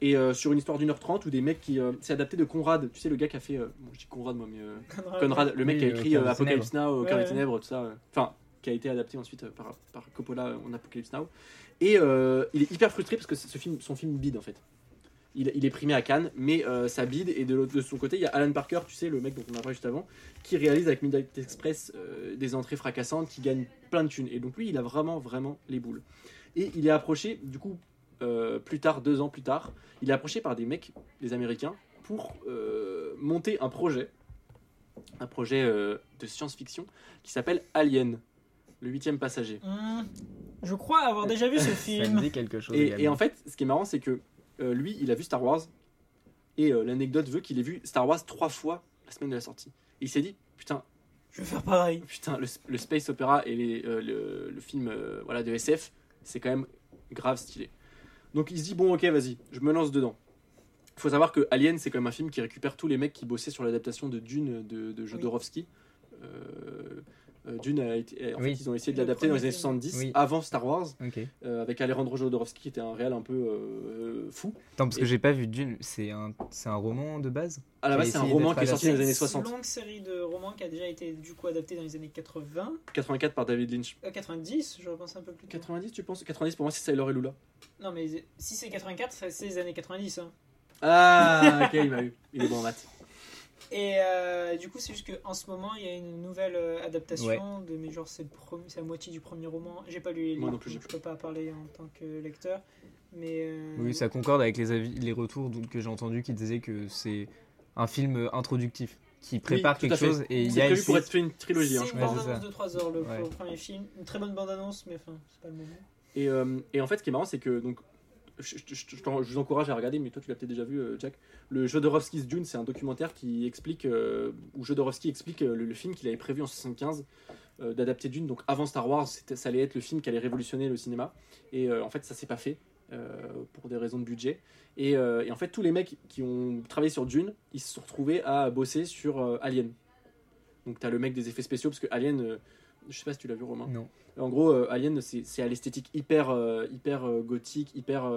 Et euh, sur une histoire d'une heure trente où des mecs qui. euh, c'est adapté de Conrad, tu sais, le gars qui a fait. euh, bon, je dis Conrad, moi, mais. euh, Conrad, le mec Oui, qui a euh, écrit Cœur euh, Apocalypse Now, euh, Cœur des ouais. Ténèbres, tout ça. euh, Enfin, qui a été adapté ensuite euh, par, par Coppola euh, en Apocalypse Now. Et euh, il est hyper frustré parce que ce film, son film bide en fait. Il, il est primé à Cannes, mais euh, ça bide. Et de, l'autre- de son côté, il y a Alan Parker, tu sais, le mec dont on a parlé juste avant, qui réalise avec Midnight Express euh, des entrées fracassantes, qui gagne plein de thunes. Et donc lui, il a vraiment, vraiment les boules. Et il est approché, du coup, euh, plus tard, deux ans plus tard, il est approché par des mecs, des Américains, pour euh, monter un projet, un projet euh, de science-fiction qui s'appelle Alien, le huitième passager. Hmm, je crois avoir déjà vu ce Ça me film. dit quelque chose. Et, en fait, ce qui est marrant, c'est que euh, lui, il a vu Star Wars, et euh, l'anecdote veut qu'il ait vu Star Wars trois fois la semaine de la sortie. Et il s'est dit, putain, Je vais faire pareil. putain, le, le space opéra et les, euh, le, le film euh, voilà, de SF, c'est quand même grave stylé. Donc il se dit, bon, ok, vas-y, je me lance dedans. Il faut savoir que Alien, c'est quand même un film qui récupère tous les mecs qui bossaient sur l'adaptation de Dune de, de Jodorowsky. Euh, euh, Dune a été. En Oui. fait, ils ont essayé de Le l'adapter dans les années film. 70, Oui. avant Star Wars, Ok. euh, avec Alejandro Jodorowsky, qui était un réel un peu euh, fou. Attends, parce que j'ai pas vu Dune. C'est un, c'est un roman de base? À la base, c'est un roman qui est sorti dans les années C'est 60. une longue série de romans qui a déjà été du coup adaptée dans les années 80. 84 par David Lynch. Euh, 90, je repense un peu plus tôt. 90, tu penses? 90 pour moi, c'est Sailor et Lula. Non, mais si c'est 84, ça- c'est les années 90. hein. Ah, ok, il m'a eu. Il est bon en maths. Et euh, du coup, c'est juste qu'en ce moment, il y a une nouvelle euh, adaptation de, mais genre, c'est la moitié du premier roman. J'ai pas lu les livres, Moi non plus, j'ai donc je peux pas parler en tant que lecteur. Mais euh, Oui, ça concorde avec les avis, les retours que j'ai entendus qui disaient que c'est un film introductif qui prépare quelque chose et il y C'est a prévu pour être fait une trilogie. hein, c'est je une bande-annonce de 3 heures le, Ouais. premier film. Une très bonne bande-annonce, mais enfin, c'est pas le moment. Et, euh, et en fait, ce qui est marrant, c'est que donc, je, je- vous encourage à regarder, mais toi, tu l'as peut-être déjà vu, euh, Jack. Le Jodorowsky's Dune, c'est un documentaire qui explique, euh, où Jodorowsky explique euh, le, film qu'il avait prévu en 75 euh, d'adapter Dune. Donc avant Star Wars, ça allait être le film qui allait révolutionner le cinéma. Et en fait, ça s'est pas fait pour des raisons de budget. Et, et en fait, tous les mecs qui ont travaillé sur Dune, ils se sont retrouvés à bosser sur Alien. Donc t'as le mec des effets spéciaux, parce que Alien, je sais pas si tu l'as vu, Romain. Non. En gros, euh, Alien, c'est à l'esthétique hyper, euh, hyper euh, gothique, hyper,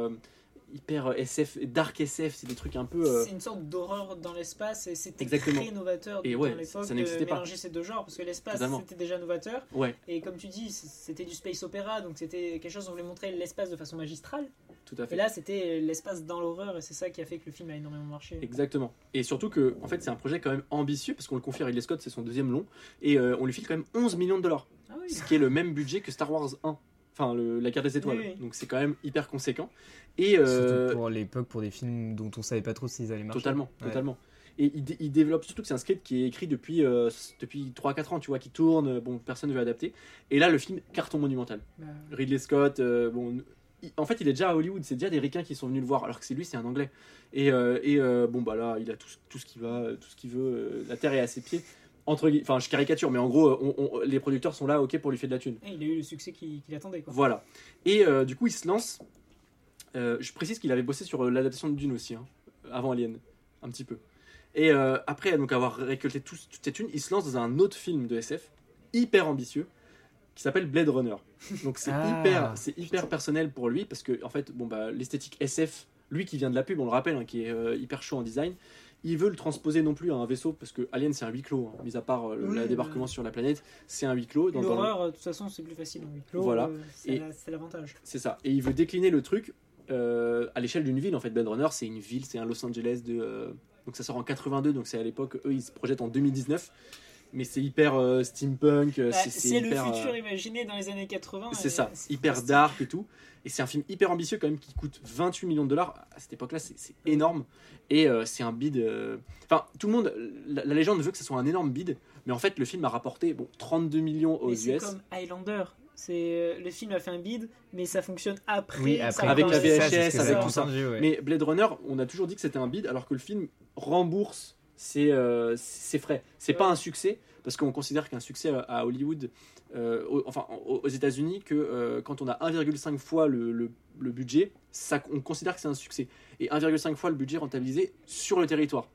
hyper euh, SF, dark SF. C'est des trucs un peu. euh, C'est une sorte d'horreur dans l'espace et c'était très novateur Et dans ouais, l'époque ça de n'existait pas. mélanger ces deux genres parce que l'espace c'était déjà novateur Ouais, et comme tu dis c'était du space opéra donc c'était quelque chose où on voulait montrer l'espace de façon magistrale tout à fait. et là c'était l'espace dans l'horreur et c'est ça qui a fait que le film a énormément marché. Exactement. Et surtout que, en fait, c'est un projet quand même ambitieux parce qu'on le confie à Ridley Scott, c'est son deuxième long, et euh, on lui file quand même 11 millions de dollars, Ah oui. ce qui est le même budget que Star Wars 1, enfin le- la guerre des étoiles. Oui, oui. Donc c'est quand même hyper conséquent. Et euh, Surtout pour l'époque, pour des films dont on savait pas trop s'ils allaient marcher. Totalement, Ouais. totalement. Et il, dé- il développe surtout que c'est un script qui est écrit depuis, euh, depuis 3-4 ans, tu vois, qui tourne, bon, personne ne veut adapter. Et là, le film, carton monumental. Bah, Ridley Scott, euh, bon, il- en fait, il est déjà à Hollywood, c'est déjà des ricains qui sont venus le voir, alors que c'est lui, c'est un anglais. Et, euh, et euh, bon, bah là, il a tout, ce- tout ce qu'il va, tout ce qu'il veut, euh, la terre est à ses pieds. Entre, enfin, je caricature, mais en gros, on- on- les producteurs sont là, ok, pour lui faire de la thune. et il a eu le succès qu'il attendait quoi. Voilà. Et euh, du coup, il se lance. euh, je précise qu'il avait bossé sur euh, l'adaptation de Dune aussi, hein, avant Alien, un petit peu. Et euh, après donc avoir récolté tout, toute cette thune, il se lance dans un autre film de SF hyper ambitieux qui s'appelle Blade Runner. Donc c'est Ah, hyper, c'est hyper personnel pour lui parce que en fait, bon bah l'esthétique SF, lui qui vient de la pub, on le rappelle, hein, qui est euh, hyper chaud en design. Il veut le transposer non plus à un vaisseau parce que Alien c'est un huis clos, hein, mis à part euh, le Oui, le débarquement sur la planète, c'est un huis clos. dans- dans le- L'horreur, euh, de toute façon, c'est plus facile en huis clos. Voilà. euh, c'est Et- la- c'est l'avantage. C'est ça. Et il veut décliner le truc à l'échelle d'une ville. En fait, Blade Runner, c'est une ville, c'est un Los Angeles de. donc ça sort en 82, donc c'est à l'époque, eux, ils se projettent en 2019. Mais c'est hyper euh, steampunk. euh, Bah, c'est- c'est c'est le hyper, euh, futur imaginé dans les années 80. C'est ça, c'est hyper dark et tout. Et c'est un film hyper ambitieux quand même qui coûte 28 millions de dollars. À cette époque-là, c'est c'est énorme. Et euh, c'est un bid. euh, Enfin, tout le monde. La, la légende veut que ce soit un énorme bid. Mais en fait, le film a rapporté bon, 32 millions aux Mais c'est US. comme Highlander. C'est euh, le film a fait un bid, mais ça fonctionne après. Oui, après, Avec la ça, c'est VHS, avec tout ça. entendu, ouais. Mais Blade Runner, on a toujours dit que c'était un bid, alors que le film rembourse euh, ses frais. C'est pas un succès, parce qu'on considère qu'un succès à- Hollywood, euh, enfin aux États-Unis, que euh, quand on a 1,5 fois le, budget, on considère que c'est un succès. Et 1,5 fois le budget rentabilisé sur le territoire.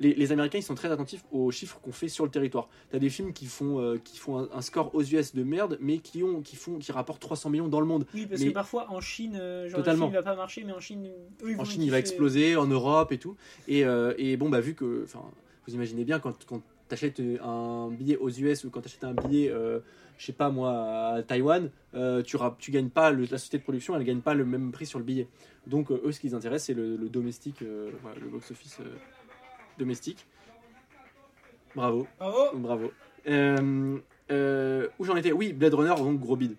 Les, les Américains, ils sont très attentifs aux chiffres qu'on fait sur le territoire. T'as des films qui font, euh, qui font un, un score aux US de merde, mais qui, ont, qui, font, qui rapportent 300 millions dans le monde. Oui, parce Mais- que parfois en Chine, euh, genre Totalement. le film va pas marcher, mais en Chine, eux, ils En Chine, il va exploser, en Europe et tout. Et, euh, et bon, bah, vu que, vous imaginez bien quand, quand tu achètes un billet aux US ou quand tu achètes un billet, euh, je sais pas moi, à Taïwan, euh, tu, tu gagnes pas, le- la société de production, elle gagne pas le même prix sur le billet. Donc, euh, eux, ce qui les intéresse, c'est le, le domestique, le box-office domestique. Bravo, Bravo. bravo. Euh, euh, où j'en étais? Oui, Blade Runner, donc gros bid.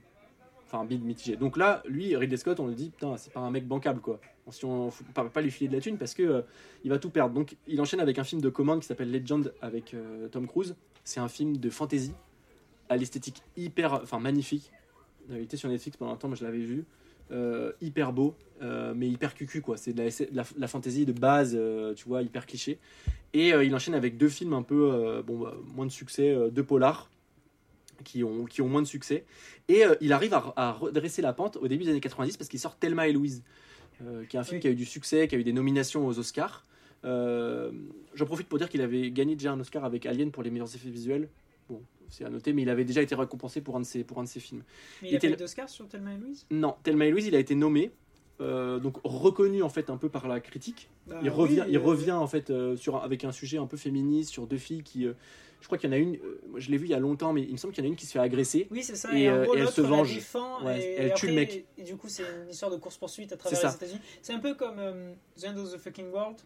Enfin, bid mitigé. Donc là, lui, Ridley Scott, on le dit, putain, c'est pas un mec bancable, quoi. Si on faut pas, pas lui filer de la thune parce que euh, il va tout perdre. Donc il enchaîne avec un film de commande qui s'appelle Legend avec Tom Cruise. C'est un film de fantasy à l'esthétique hyper, enfin magnifique. Il était sur Netflix pendant un temps, moi je l'avais vu. Euh, hyper beau, euh, mais hyper cucu quoi. C'est de la, de la, de la fantasy de base, euh, tu vois, hyper cliché. Et il enchaîne avec deux films un peu, bon, bah, moins de succès, deux polars qui ont, qui ont moins de succès. Et il arrive à, à redresser la pente au début des années 90 parce qu'il sort Thelma et Louise, qui est un film Oui. qui a eu du succès, qui a eu des nominations aux Oscars. Euh, J'en profite pour dire qu'il avait gagné déjà un Oscar avec Alien pour les meilleurs effets visuels. Bon, c'est à noter, mais il avait déjà été récompensé pour un de ses, pour un de ses films. Mais Il il a était pas eu d'Oscar sur Thelma et Louise? Non, Thelma et Louise, il a été nommé, euh, donc reconnu en fait un peu par la critique. Bah Il oui, revient, il euh, revient en fait euh, sur, avec un sujet un peu féministe sur deux filles qui. je crois qu'il y en a une, je l'ai vu il y a longtemps, mais il me semble qu'il y en a une qui se fait agresser. Oui, c'est ça. Et, Et, gros, et elle se venge. défend. Ouais, et, elle tue le mec. Et, du coup, c'est une histoire de course-poursuite à travers les États-Unis. C'est un peu comme The End of the Fucking World.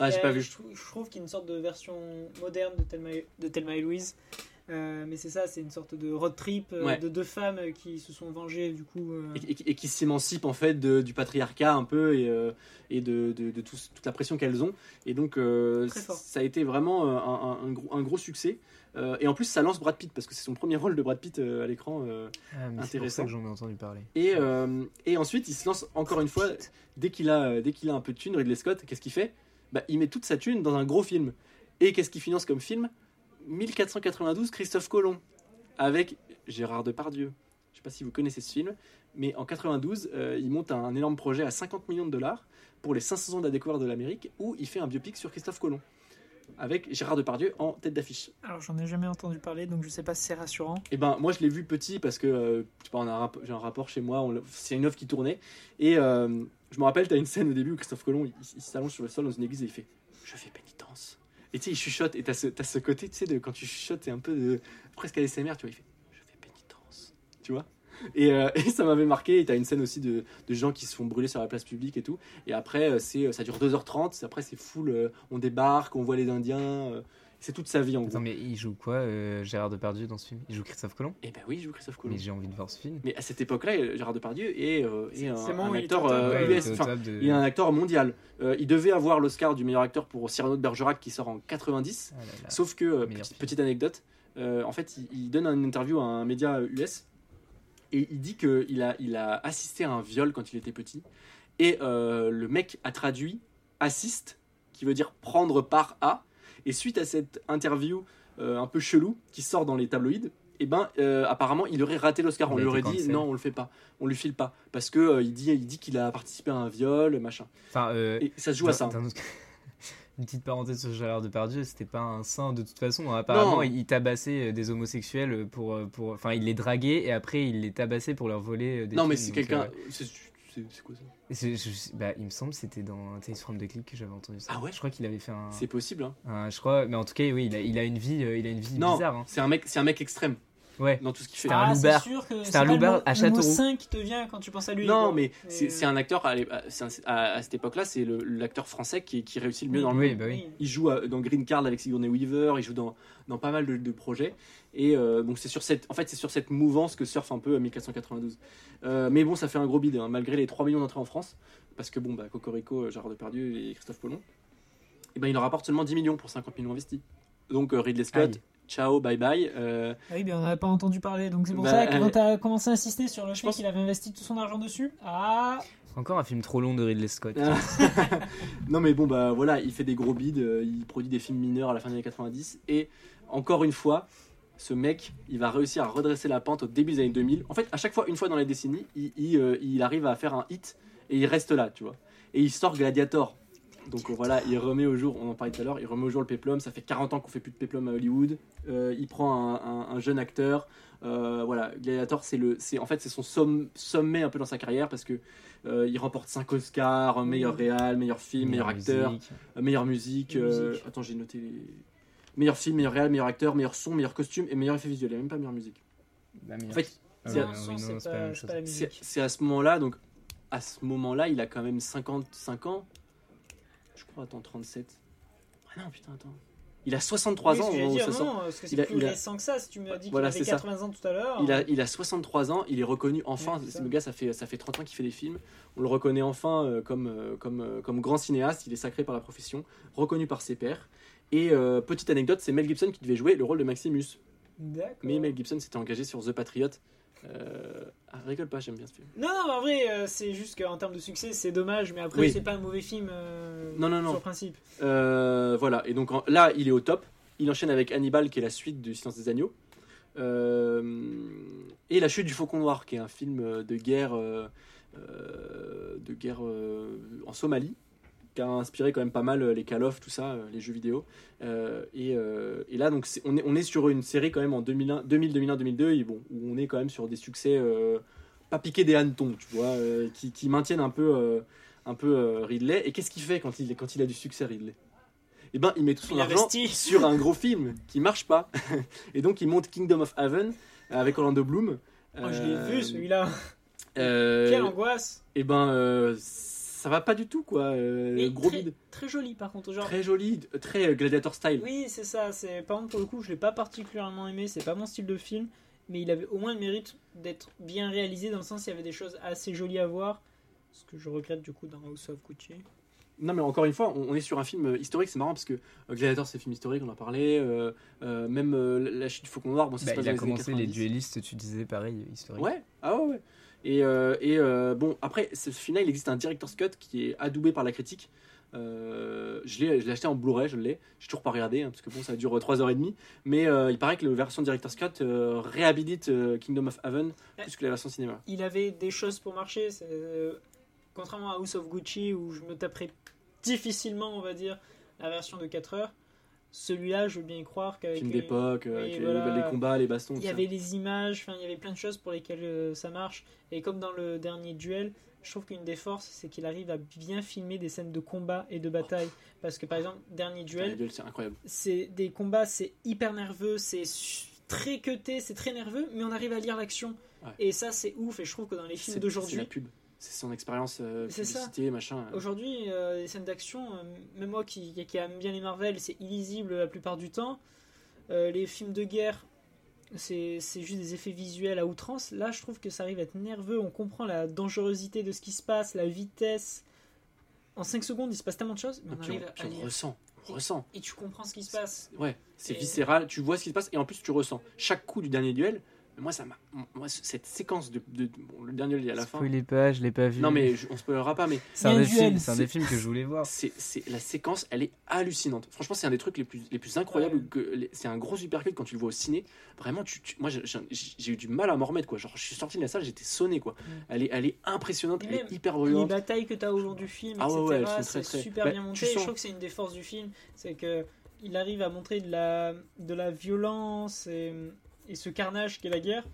Ah, j'ai pas vu. Je, trou- je trouve qu'il y a une sorte de version moderne de Thelma de Thelma et Louise. Euh, mais c'est ça, c'est une sorte de road trip euh, Ouais. de deux femmes qui se sont vengées du coup. euh, Et, et- et qui s'émancipent en fait de- du patriarcat un peu et, euh, et de, de- de tout- toute la pression qu'elles ont. Et donc euh, ça a été vraiment un, un- un gros, un gros succès. Euh, et en plus ça lance Brad Pitt parce que c'est son premier rôle de Brad Pitt euh, à l'écran. euh, Ah, c'est pour intéressant. ça que j'en ai entendu parler. Et, euh, et ensuite, il se lance encore une fois, dès qu'il a, dès qu'il a un peu de thune, Ridley Scott, qu'est-ce qu'il fait? Bah, Il met toute sa thune dans un gros film. Et qu'est-ce qu'il finance comme film? 1492, Christophe Colomb, avec Gérard Depardieu. Je sais pas si vous connaissez ce film, mais en 92, euh, il monte un énorme projet à 50 millions de dollars pour les 500 ans de la découverte de l'Amérique, où il fait un biopic sur Christophe Colomb, avec Gérard Depardieu en tête d'affiche. Alors j'en ai jamais entendu parler, donc je sais pas si c'est rassurant. Et ben moi je l'ai vu petit parce que euh, j'ai un rapport chez moi, c'est une œuvre qui tournait et euh, je me rappelle tu as une scène au début où Christophe Colomb il, il s'allonge sur le sol dans une église et il fait je fais pénitence. Et tu sais il chuchote et tu as ce, t'as ce côté tu sais de quand tu chuchotes c'est un peu de, presque à l'ASMR tu vois il fait je fais pénitence. Tu vois et, euh, et ça m'avait marqué et tu as une scène aussi de, de gens qui se font brûler sur la place publique et tout et après euh, ça dure 2h30 après c'est full euh, on débarque on voit les indiens euh, c'est toute sa vie en gros. Attends, mais il joue quoi, euh, Gérard Depardieu, dans ce film? Il joue Christophe Colomb? Et ben oui il joue Christophe Colomb. Mais j'ai envie de voir ce film. Mais à cette époque-là, Gérard Depardieu est, euh, est un, bon, il acteur euh, Ouais, il US, top de- il est un acteur mondial. Euh, il devait avoir l'Oscar du meilleur acteur pour Cyrano de Bergerac qui sort en 90. Ah là là. Sauf que, euh, petite, anecdote, euh, en fait, il, il donne une interview à un média US et il dit qu'il a, il a assisté à un viol quand il était petit. Et euh, le mec a traduit assiste, qui veut dire prendre part à. Et suite à cette interview euh, un peu chelou qui sort dans les tabloïds, et ben euh, apparemment il aurait raté l'Oscar. On lui aurait dit non, on le fait pas, on lui file pas parce que euh, il dit il dit qu'il a participé à un viol, machin. Enfin, euh, Et ça se joue à ça. autre- Une petite parenthèse sur Gérard Depardieu, c'était pas un saint de toute façon. Apparemment, Non. il, tabassait des homosexuels pour, pour, enfin, il les draguait et après il les tabassait pour leur voler des Non mais c'est quelqu'un. C'est- quoi ça je- bah, il me semble que c'était dans Tales from the Click que j'avais entendu ça. Ah ouais Je crois qu'il avait fait un, C'est possible. Hein. un- je crois, mais en tout cas, oui, il a, il a une vie, euh, il a une vie Non, bizarre. hein. c'est un mec, c'est un mec extrême. Ouais. dans tout ce qu'il fait. Ah, c'est sûr que c'est un le mot- à le mot Châteauroux. 5 qui te vient quand tu penses à lui. Non, mais c'est un acteur, à, un- à- à cette époque-là, c'est le- l'acteur français qui, qui réussit le mieux dans le Oui, monde. bah oui. Il joue à- dans Green Card avec Sigourney Weaver, il joue dans, dans pas mal de, de projets. Et euh, donc c'est sur cette, en fait, c'est sur cette mouvance que surfe un peu euh, 1492. Euh, mais bon, ça fait un gros bide, hein, malgré les 3 millions d'entrées en France, parce que bon, bah, Cocorico, euh, Gérard Depardieu et Christophe Colomb, et ben il en rapporte seulement 10 millions pour 50 millions investis. Donc euh, Ridley Scott, Aïe. Ciao, bye bye. euh, Ah oui, mais on n'avait pas entendu parler, donc c'est pour Bah, ça que euh, quand tu as commencé à insister sur le fait pense- qu'il avait investi tout son argent dessus, ah, Encore un film trop long de Ridley Scott. non mais bon bah voilà, il fait des gros bids, euh, il produit des films mineurs à la fin des années 90 et encore une fois, ce mec, il va réussir à redresser la pente au début des années 2000. En fait, à chaque fois, une fois dans les décennies, il, il, euh, il arrive à faire un hit et il reste là, tu vois. Et il sort Gladiator. Donc voilà, il remet au jour, on en parlait tout à l'heure, il remet au jour le péplum. Ça fait 40 ans qu'on fait plus de péplum à Hollywood. Euh, il prend un, un- un jeune acteur. Euh, voilà, Gladiator, c'est le, c'est en fait c'est son somme- sommet un peu dans sa carrière parce que euh, il remporte 5 Oscars, meilleur réal, meilleur film, meilleur acteur, musique. meilleure musique. Musique. euh, attends, j'ai noté les meilleur film, meilleur réal, meilleur acteur, meilleur son, meilleur costume et meilleur effet visuel. Il n'y a même pas meilleure musique. La meilleure. En fait, oui, c'est à ce moment-là, donc à ce moment-là, il a quand même 55 ans. Je crois, attends, 37. Ah non, putain, attends. Il a 63 Oui, ans que dire, non, parce que Il c'est plus a- récent que ça. Si tu m'as dit Voilà, qu'il avait c'est ça. 80 ans tout à l'heure. Il a, il a 63 ans, il est reconnu enfin. Ouais, le gars, ça fait, ça fait 30 ans qu'il fait des films. On le reconnaît enfin euh, comme, euh, comme, euh, comme grand cinéaste. Il est sacré par la profession, reconnu par ses pairs. Et petite anecdote, c'est Mel Gibson qui devait jouer le rôle de Maximus. Mais Mel Gibson s'était engagé sur The Patriot. Euh... Ah, rigole pas, j'aime bien ce film. Non, non, mais en vrai, euh, c'est juste qu'en termes de succès, c'est dommage, mais après, Oui. c'est pas un mauvais film euh, Non, non, non. sur principe. Euh, voilà, et donc en- là, il est au top. Il enchaîne avec Hannibal, qui est la suite du Silence des Agneaux. Euh, et La chute du Faucon Noir, qui est un film de guerre, euh, euh, de guerre euh, en Somalie, qui a inspiré quand même pas mal les Call of, tout ça, euh, les jeux vidéo. Euh, et, euh, et là, donc, on, est, on est sur une série quand même en 2001, 2000, 2001, 2002, et bon, où on est quand même sur des succès euh, pas piqués des hannetons, tu vois, euh, qui, qui maintiennent un peu, euh, un peu euh, Ridley. Et qu'est-ce qu'il fait quand il, quand il a du succès, Ridley? Eh ben, il met tout son Il argent investit. sur un gros film qui marche pas. et donc, il monte Kingdom of Heaven avec Orlando Bloom. Oh, je l'ai Euh, vu celui-là. euh, Quelle angoisse. et ben, euh, ça va pas du tout, quoi. Euh, gros très, bide. très joli par contre. Genre, Très joli, très euh, gladiator style. Oui, c'est ça. C'est par contre pour le coup, je l'ai pas particulièrement aimé. C'est pas mon style de film, mais il avait au moins le mérite d'être bien réalisé dans le sens il y avait des choses assez jolies à voir. Ce que je regrette du coup dans House of Gucci. Non, mais encore une fois, on, est sur un film euh, historique, c'est marrant parce que euh, Gladiator, c'est un film historique, on en a parlé. euh, euh, même euh, La chute du Faucon Noir, bon, ça Bah, se passe il a les commencé les 90. duellistes, tu disais pareil, historique. Ouais, ah ouais, ouais. Et, euh, et euh, bon, après, ce final, il existe un director's cut qui est adoubé par la critique. Euh, je l'ai acheté en Blu-ray, je l'ai. J'ai toujours pas regardé, hein, parce que bon, ça dure 3h30. Mais euh, il paraît que la version director's cut euh, réhabilite Kingdom of Heaven plus que la version cinéma. Il avait des choses pour marcher. contrairement à House of Gucci où je me taperais difficilement, on va dire, la version de 4 heures. Celui-là, je veux bien y croire qu'avec Film les- d'époque, euh, oui, avec les- voilà. les, combats, les bastons. Il y avait les images, enfin il y avait plein de choses pour lesquelles euh, ça marche. Et comme dans le dernier duel, je trouve qu'une des forces, c'est qu'il arrive à bien filmer des scènes de combat et de bataille. Parce que par exemple, dernier les duel, c'est incroyable. c'est des combats, c'est hyper nerveux, c'est très cuté, c'est très nerveux, mais on arrive à lire l'action. Ouais. Et ça, c'est ouf. Et je trouve que dans les films C'est c'est la d'aujourd'hui, pub. C'est son expérience euh, ça. machin. Aujourd'hui, euh, les scènes d'action, euh, même moi qui, qui aime bien les Marvel, c'est illisible la plupart du temps. Euh, les films de guerre, c'est juste des effets visuels à outrance. Là, je trouve que ça arrive à être nerveux. On comprend la dangerosité de ce qui se passe, la vitesse. En 5 secondes, il se passe tellement de choses, mais Et on arrive on, à puis on lire. ressent, on ressent. Et tu comprends ce qui se passe. Ouais, c'est Et- viscéral, tu vois ce qui se passe et en plus tu ressens. Chaque coup du dernier duel, moi ça m'a moi cette séquence de, de- bon, le dernier est à la fin. Spoilez pas, je l'ai pas vu. Non mais je- on spoilera pas mais c'est un, des films, c'est un des films que je voulais voir. c'est c'est la séquence, elle est hallucinante. Franchement, c'est un des trucs les plus les plus incroyables Ouais. que les- c'est un gros supercut quand tu le vois au ciné. Vraiment tu, tu- moi j'ai- eu du mal à m'en remettre quoi. Genre je suis sorti de la salle, j'étais sonné quoi. Elle est elle est impressionnante, elle est hyper Les bruyante. batailles que tu as au long du film, Ah ouais, etc., ouais, elles sont très, c'est très- super bah, bien tu monté. Et je sens- trouve que c'est une des forces du film, c'est que il arrive à montrer de la, de la violence et, et ce carnage qu'est la guerre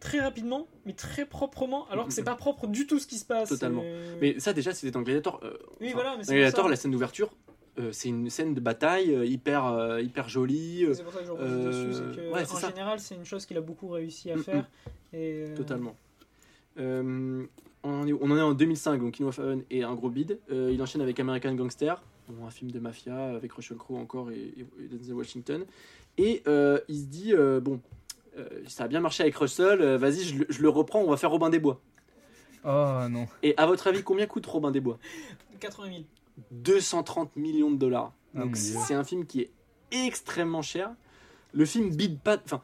très rapidement, mais très proprement, alors que c'est pas propre du tout ce qui se passe. Totalement. Et- Mais ça déjà c'était dans Gladiator. euh, oui, enfin, voilà, mais dans Gladiator, la scène d'ouverture, euh, c'est une scène de bataille euh, hyper, euh, hyper jolie. euh, C'est pour ça que je Euh, dessus. Que, ouais, en ça. général, c'est une chose qu'il a beaucoup réussi à Mm, faire. Et, euh, Totalement. Euh, on, en est, on en est en 2005, donc King of Heaven est un gros bid. Euh, il enchaîne avec American Gangster, un film de mafia avec Russell Crowe encore et, et, et Denzel Washington. Et euh, il se dit, euh, bon, euh, ça a bien marché avec Russell, euh, vas-y, je, le- je le reprends, on va faire Robin des Bois. Oh non. Et à votre avis, combien coûte Robin des Bois 80 000. 230 millions de dollars. Oh Donc c'est un film qui est extrêmement cher. Le film bide pas. Enfin,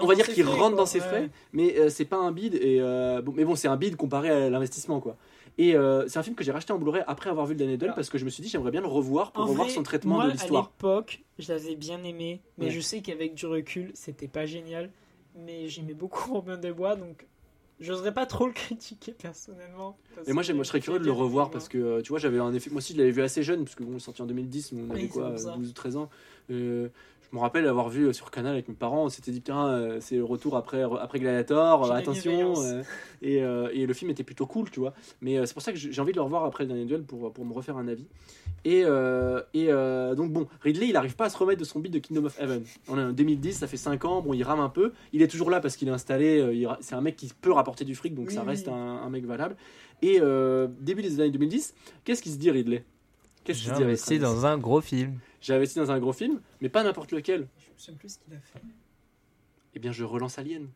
on va dire qu'il rentre quoi, dans ses ouais. frais, mais euh, c'est pas un bid. Et euh, bon, mais bon, c'est un bid comparé à l'investissement, quoi. Et euh, c'est un film que j'ai racheté en Blu-ray après avoir vu le Dunn Alors- parce que je me suis dit j'aimerais bien le revoir pour En revoir vrai, son traitement moi, de l'histoire. À l'époque, je l'avais bien aimé, mais Ouais. je sais qu'avec du recul, c'était pas génial. Mais j'aimais beaucoup Robin des Bois, donc j'oserais pas trop le critiquer personnellement. Et moi, je serais curieux de le revoir parce moi. que euh, tu vois, j'avais un effet. Moi aussi, je l'avais vu assez jeune parce que bon, sorti en 2010, mais on avait Oui, quoi, c'est pour ça. 12 ou 13 ans. Euh, je me rappelle avoir vu euh, sur Canal avec mes parents, on s'était dit putain, euh, c'est le retour après, après Gladiator, attention. euh, et, euh, et le film était plutôt cool, tu vois. Mais euh, c'est pour ça que j'ai envie de le revoir après le dernier duel pour, pour me refaire un avis. Et, euh, et euh, donc bon, Ridley, il arrive pas à se remettre de son beat de Kingdom of Heaven. On est en 2010, ça fait 5 ans, bon, il rame un peu. Il est toujours là parce qu'il est installé, c'est un mec qui peut rapporter du fric, donc Oui, ça oui. reste un, un mec valable. Et euh, début des années 2010, qu'est-ce qu'il se dit Ridley? Qu'est-ce qu'il se dit investi dans un gros film. J'ai investi dans un gros film, mais pas n'importe lequel. Je me souviens plus ce qu'il a fait. Eh bien, je relance Alien.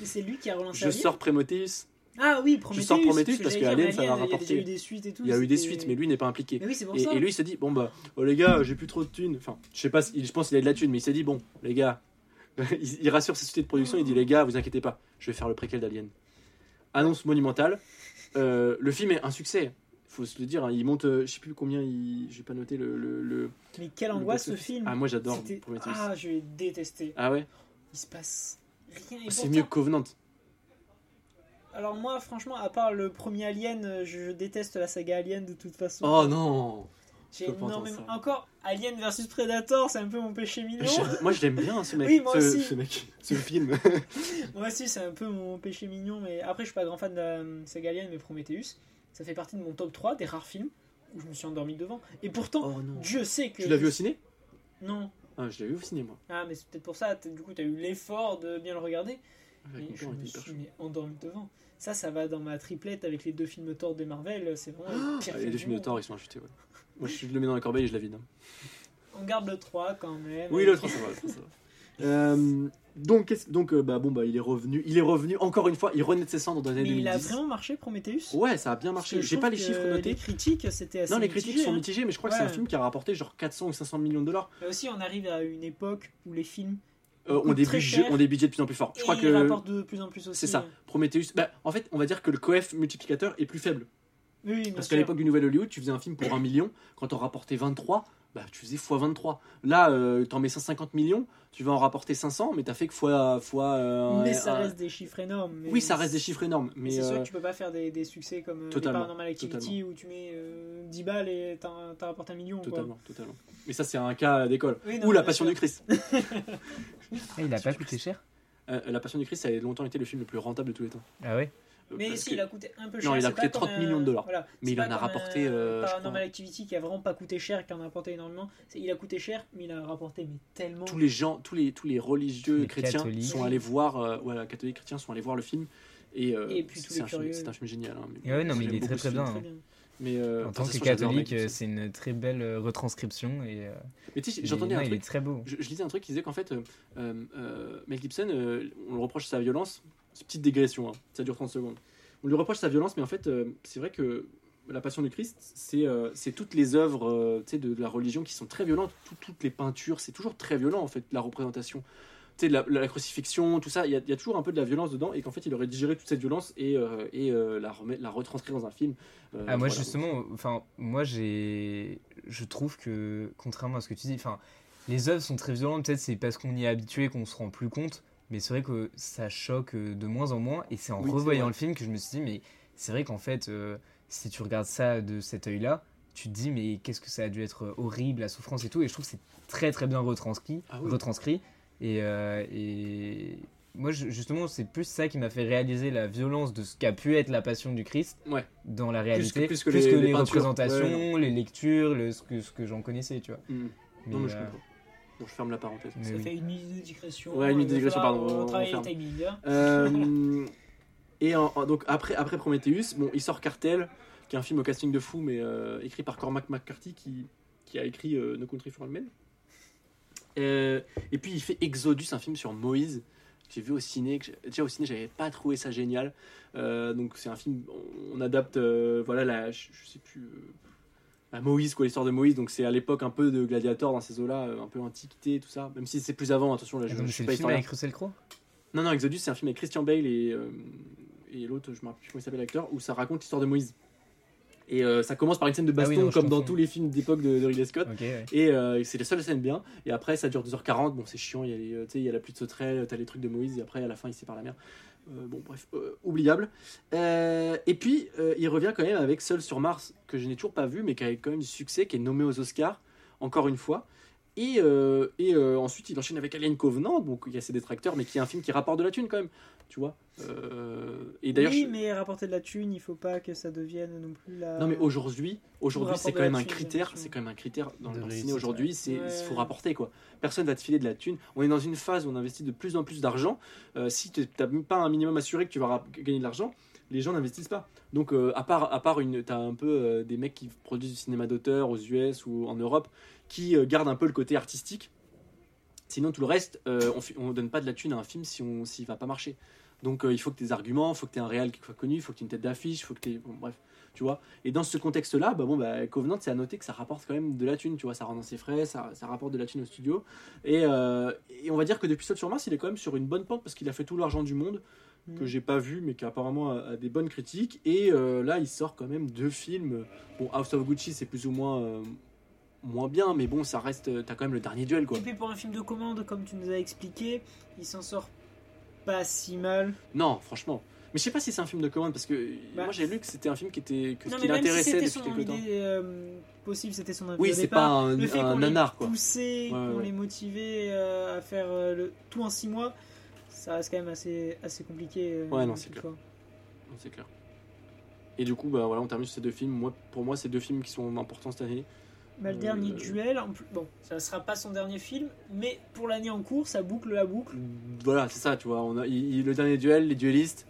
Mais c'est lui qui a relancé Je Alien sors Prometheus. Ah oui, Prometheus. sors Prometheus parce que Alien, ça va Il y a rapporter. eu des suites et tout. Il y a eu des suites, mais lui n'est pas impliqué. Mais oui, c'est pour Et, ça. et lui il se dit bon bah oh les gars j'ai plus trop de thunes enfin je sais pas je pense qu'il a de la thune mais il s'est dit bon les gars il, il rassure ses sociétés de production il dit les gars vous inquiétez pas je vais faire le préquel d'Alien annonce monumentale Euh, le film est un succès faut se le dire hein, il monte euh, je sais plus combien il j'ai pas noté le, le, le- Mais quelle le angoisse ce film. ah moi j'adore Ah, je l'ai détesté. ah ouais? Il se passe rien. Et c'est mieux que Covenant Alors moi, franchement, à part le premier Alien, euh, je déteste la saga Alien de toute façon. oh non J'ai énormément. Encore Alien versus Predator, c'est un peu mon péché mignon. Moi je l'aime bien ce mec Oui, moi ce, aussi. ce mec ce film Moi aussi, c'est un peu mon péché mignon, mais après, je suis pas grand fan de la euh, saga Alien, mais Prometheus, ça fait partie de mon top 3 des rares films où je me suis endormi devant. Et pourtant, oh Dieu sait que. tu l'as vu au ciné? Non. ah je l'ai vu au ciné moi Ah, mais c'est peut-être pour ça, du coup, t'as eu l'effort de bien le regarder. Mon je me suis mais, endormi devant. Ça, ça va dans ma triplette avec les deux films Thor de Marvel, c'est vraiment le pire Ah, film les deux films de. Thor ils sont achetés ouais moi je le mets dans la corbeille et je la vide hein. On garde le 3 quand même. Oui, le 3, ça va. le 3, ça va. Euh, donc, donc euh, bah, bon, bah, il est revenu. Il est revenu encore une fois. Il renaît de ses cendres dans les Mais années il a 2010. vraiment marché Prometheus? Ouais, ça a bien marché. J'ai pas les chiffres notés. Les critiques, c'était assez Non, les critiques mitigé, sont hein. mitigées, mais je crois que c'est un film qui a rapporté genre 400 ou 500 millions de dollars. Mais aussi, on arrive à une époque où les films Euh, ont, des budgets, ont des budgets de plus en plus forts. Je crois que de plus en plus aussi. c'est ça. Prometheus. Bah, en fait, on va dire que le coef multiplicateur est plus faible. Oui, Parce qu'à l'époque du Nouvel Hollywood, tu faisais un film pour 1 million. Quand on rapportait 23, bah, tu faisais x 23. Là, euh, t'en mets 150 millions, tu vas en rapporter 500, mais t'as fait que fois. fois euh, Mais ça un- reste des chiffres énormes. mais Oui, ça reste des chiffres énormes. Mais Mais c'est sûr euh, que tu peux pas faire des, des succès comme euh, totalement, Paranormal Activity où tu mets euh, 10 balles et t'as t'as rapporté un million. quoi. Totalement, totalement. Mais ça, c'est un cas d'école. Oui, Ou La Passion sûr. du Christ. Ah, il a pas coûté cher? Euh, la Passion du Christ, ça a longtemps été le film le plus rentable de tous les temps. Ah ouais? Euh, Mais parce si, que- il a coûté un peu cher. Non, il a coûté pas comme 30 millions de dollars. Voilà. Mais il en a rapporté, un euh, Paranormal crois. Activity qui a vraiment pas coûté cher, qui en a rapporté énormément. Il a coûté cher, mais il a rapporté mais tellement. tous les gens, tous les, tous les religieux Les chrétiens catholiques. sont allés voir, euh, ouais, catholiques chrétiens sont allés voir le film. Et, euh, Et puis tous c'est les un, film- curieux. c'est un film génial. hein, mais ouais, non, mais il est très, très bien, hein. Très bien. Mais euh, En tant que catholique, euh, c'est une très belle euh, retranscription et, euh, Mais tu sais, j'entendais un il truc. est très beau. Je, je lisais un truc qui disait qu'en fait, euh, euh, euh, Mel Gibson, euh, on le reproche sa violence. Petite digression, hein, ça dure 30 secondes. On lui reproche sa violence, mais en fait, euh, c'est vrai que la Passion du Christ, c'est euh, toutes les œuvres euh, de, de la religion qui sont très violentes. Tout- toutes les peintures, c'est toujours très violent, en fait, la représentation. Sais, la, la crucifixion, tout ça, il y, a- il y a toujours un peu de la violence dedans, et qu'en fait, il aurait digéré toute cette violence et, euh, et la, remettre, la retranscrire dans un film. Ah, moi, voilà. justement, enfin, moi, j'ai. Je trouve que, contrairement à ce que tu dis, enfin, les œuvres sont très violentes, peut-être c'est parce qu'on y est habitué qu'on se rend plus compte, mais c'est vrai que ça choque euh, de moins en moins, et c'est en Oui, revoyant le film que je me suis dit, mais c'est vrai qu'en fait, euh, si tu regardes ça de cet œil-là, tu te dis, mais qu'est-ce que ça a dû être horrible, la souffrance et tout, et je trouve que c'est très très bien retranscrit, Ah oui. retranscrit et, euh, et, moi, je- justement, c'est plus ça qui m'a fait réaliser la violence de ce qu'a pu être la passion du Christ Ouais. dans la que- réalité, plus que les- représentations, les lectures, le, ce que, ce que j'en connaissais, tu vois. Mm. Mais, non, mais je euh, comprends. Bon, je ferme la parenthèse. mais Ça oui. fait une minute de digression. Ouais, une minute de va digression, pardon, on- on Travailler le ferme. timing. hein. Euh, et en- en- donc après, après Prometheus, bon, il sort Cartel, qui est un film au casting de fou, mais euh, écrit par Cormac McCarthy, qui, qui a écrit euh, No Country for Old Men. Euh, et puis il fait Exodus, un film sur Moïse, que j'ai vu au ciné. Que déjà au ciné, j'avais pas trouvé ça génial. Euh, donc c'est un film, on, on adapte, euh, voilà, la, je, je sais plus. Moïse, quoi, l'histoire de Moïse, donc c'est à l'époque un peu de gladiator dans ces eaux-là, euh, un peu antiquité, tout ça, même si c'est plus avant, attention, là je, mais je suis c'est pas historien. avec Russell Crowe Non, non, Exodus, c'est un film avec Christian Bale et, euh, et l'autre, je me rappelle plus comment il s'appelle l'acteur, où ça raconte l'histoire de Moïse. Et euh, ça commence par une scène de Ah baston, oui, non, je comme dans tous les films d'époque de, de Ridley Scott. Ouais. Et euh, c'est la seule scène bien. Et après, ça dure 2h40. Bon, c'est chiant. Il y, a les, il y a la pluie de sauterelles, t'as les trucs de Moïse. Et après, à la fin, il sépare la mer. Euh, bon, bref, euh, oubliable. Euh, et puis, il revient quand même avec Seul sur Mars, que je n'ai toujours pas vu, mais qui a quand même du succès, qui est nommé aux Oscars, encore une fois. Et, et ensuite, il enchaîne avec Alien Covenant, donc il y a ses détracteurs, mais qui est un film qui rapporte de la thune quand même. Tu vois Euh, Et d'ailleurs, oui, je- mais rapporter de la thune, il faut pas que ça devienne non plus la. non mais aujourd'hui, aujourd'hui c'est quand même un critère, c'est quand même un critère dans, De le ciné aujourd'hui, c'est Ouais. faut rapporter quoi. Personne va te filer de la thune. On est dans une phase où on investit de plus en plus d'argent. Euh, si tu n'as pas un minimum assuré que tu vas gagner de l'argent, les gens n'investissent pas. Donc euh, à part à part une t'as un peu euh, des mecs qui produisent du cinéma d'auteur aux US ou en Europe qui euh, gardent un peu le côté artistique. Sinon tout le reste, euh, on, on donne pas de la thune à un film si on s'il va pas marcher. Donc euh, il faut que tes arguments, il faut que tu aies un réel qui soit connu, il faut que tu aies une tête d'affiche, il faut que tu bon, bref, tu vois. Et dans ce contexte-là, bah bon, bah, Covenant, c'est à noter que ça rapporte quand même de la thune, tu vois. Ça rend dans ses frais, ça, ça rapporte de la thune au studio. Et, euh, et on va dire que depuis Seul sur Mars, il est quand même sur une bonne pente parce qu'il a fait tout l'argent du monde, Mm. que j'ai pas vu, mais qui apparemment a, a des bonnes critiques. Et euh, là, il sort quand même deux films. Bon, House of Gucci, c'est plus ou moins. moins bien mais bon ça reste t'as quand même le dernier duel quoi Et puis pour un film de commande, comme tu nous as expliqué, il s'en sort pas si mal. non franchement mais je sais pas si c'est un film de commande parce que Bah. moi j'ai lu que c'était un film qui était que non, qui si l'intéressait c'était depuis quelque temps euh, possible, c'était son idée oui c'est pas un, le fait un qu'on nanar les quoi poussé, Ouais, qu'on ouais. les motivé euh, à faire euh, le, tout en six mois, ça reste quand même assez, assez compliqué. euh, Ouais, non, c'est. Non, c'est clair. Et du coup, bah voilà, on termine sur ces deux films. Moi, pour moi, c'est deux films qui sont importants cette année. Bah, le Euh, dernier duel, en plus, bon, ça sera pas son dernier film, mais pour l'année en cours, ça boucle la boucle. Voilà, c'est ça, tu vois. On a, il- il- le dernier duel, les duellistes.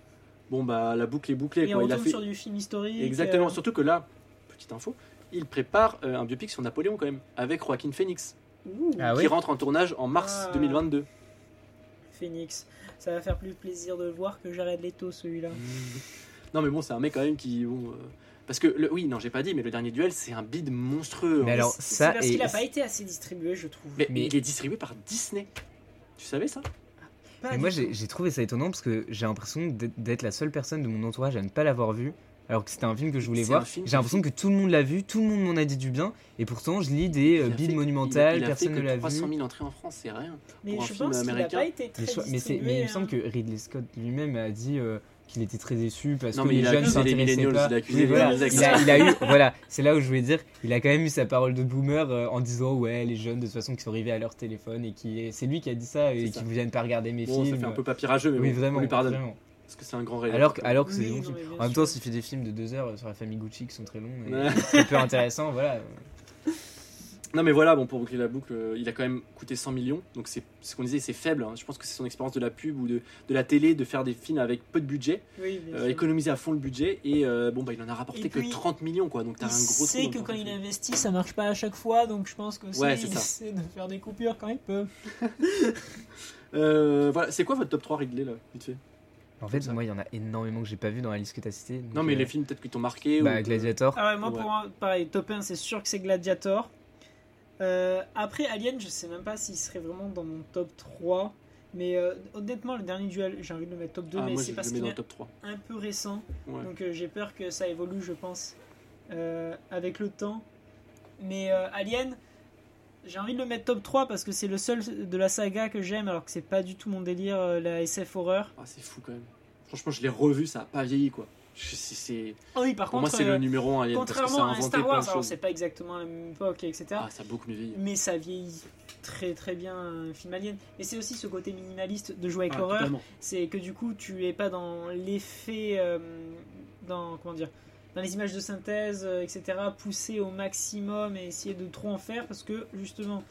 Bon, bah la boucle est bouclée. Et on. Il a fait sur du film historique. exactement. euh, Surtout que là, petite info, il prépare euh, un biopic sur Napoléon quand même, avec Joaquin Phoenix, ouh, Ah qui oui rentre en tournage en mars Ah. 2022. Phoenix. Ça va faire plus plaisir de le voir que Jared Leto, celui-là. Non, mais bon, c'est un mec quand même qui, bon, euh, parce que le, oui, non, j'ai pas dit, mais le dernier duel, c'est un bid monstrueux. Mais hein. alors, C'est ça parce et- qu'il a pas été assez distribué, je trouve. mais, mais- il est distribué par Disney. Tu savais ça? Mais moi, j'ai j'ai trouvé ça étonnant parce que j'ai l'impression d'être la seule personne de mon entourage à ne pas l'avoir vu. Alors que c'était un film que je voulais C'est voir. un film J'ai l'impression que tout le monde l'a vu, tout le monde m'en a dit du bien. Et pourtant, je lis des euh, bides monumentales, il il personne ne l'a vu. 300 000 entrées en France, c'est rien. Mais pour un je film pense qu'il n'a pas été très Mais, mais c'est- mais il me hein. semble que Ridley Scott lui-même a dit euh, qu'il était très déçu parce Non, que les jeunes s'intéressaient pas. il voilà. il, a, il a eu, voilà, c'est là où je voulais dire, il a quand même eu sa parole de boomer euh, en disant ouais les jeunes de toute façon qui sont arrivés à leur téléphone et qui c'est lui qui a dit ça et qui viennent pas regarder mes Bon, ça films. fait un peu papyrageux, mais oui bon, vraiment, on lui pardonne. vraiment. Parce que c'est un grand réalisateur. Alors que, alors que c'est des bons films. En même temps, s'il fait des films de deux heures sur la famille Gucci qui sont très longs et très peu intéressants, voilà. Non, mais voilà, bon, pour boucler la boucle, euh, il a quand même coûté 100 millions. Donc, c'est ce qu'on disait, c'est faible. hein. Je pense que c'est son expérience de la pub ou de, de la télé, de faire des films avec peu de budget, Oui, euh, économiser à fond le budget. Et euh, bon, bah, il en a rapporté Et que puis, 30 millions, quoi. Donc, t'as un gros dans que quand il investit, ça marche pas à chaque fois, donc je pense que Ouais, c'est il ça. essaie de faire des coupures quand il peut. Euh, voilà, c'est quoi votre top 3 Ridley, là, vite fait? En fait, moi, il y en a énormément que j'ai pas vu dans la liste que t'as citée. Non, mais euh, les films peut-être qui t'ont marqué. Bah, ou Gladiator. Ah ouais, moi Ouais. pour moi, pareil, top 1, c'est sûr que c'est Gladiator. Euh, après, Alien, je sais même pas s'il serait vraiment dans mon top 3. Mais euh, honnêtement, le dernier duel, j'ai envie de le mettre top 2, Ah, mais c'est parce qu'il est top 3. un peu récent. Ouais. Donc euh, j'ai peur que ça évolue, je pense, avec le temps. Mais Alien, j'ai envie de le mettre top 3 parce que c'est le seul de la saga que j'aime, alors que c'est pas du tout mon délire, la SF horreur. Ah, c'est fou quand même. Franchement, je l'ai revu, ça a pas vieilli, quoi. C'est- Ah oui, par Pour moi, contre, c'est euh, le numéro 1 Alien. Parce que ça a contrairement à Star Wars, alors c'est pas exactement la même époque, etc. Ah, ça a beaucoup mieux vieilli. mais ça vieillit très très bien un film alien. Et c'est aussi ce côté minimaliste de jouer avec Ah, l'horreur. C'est que du coup, tu es pas dans l'effet, euh, dans comment dire, dans les images de synthèse, euh, etc. Poussé au maximum et essayer de trop en faire parce que justement,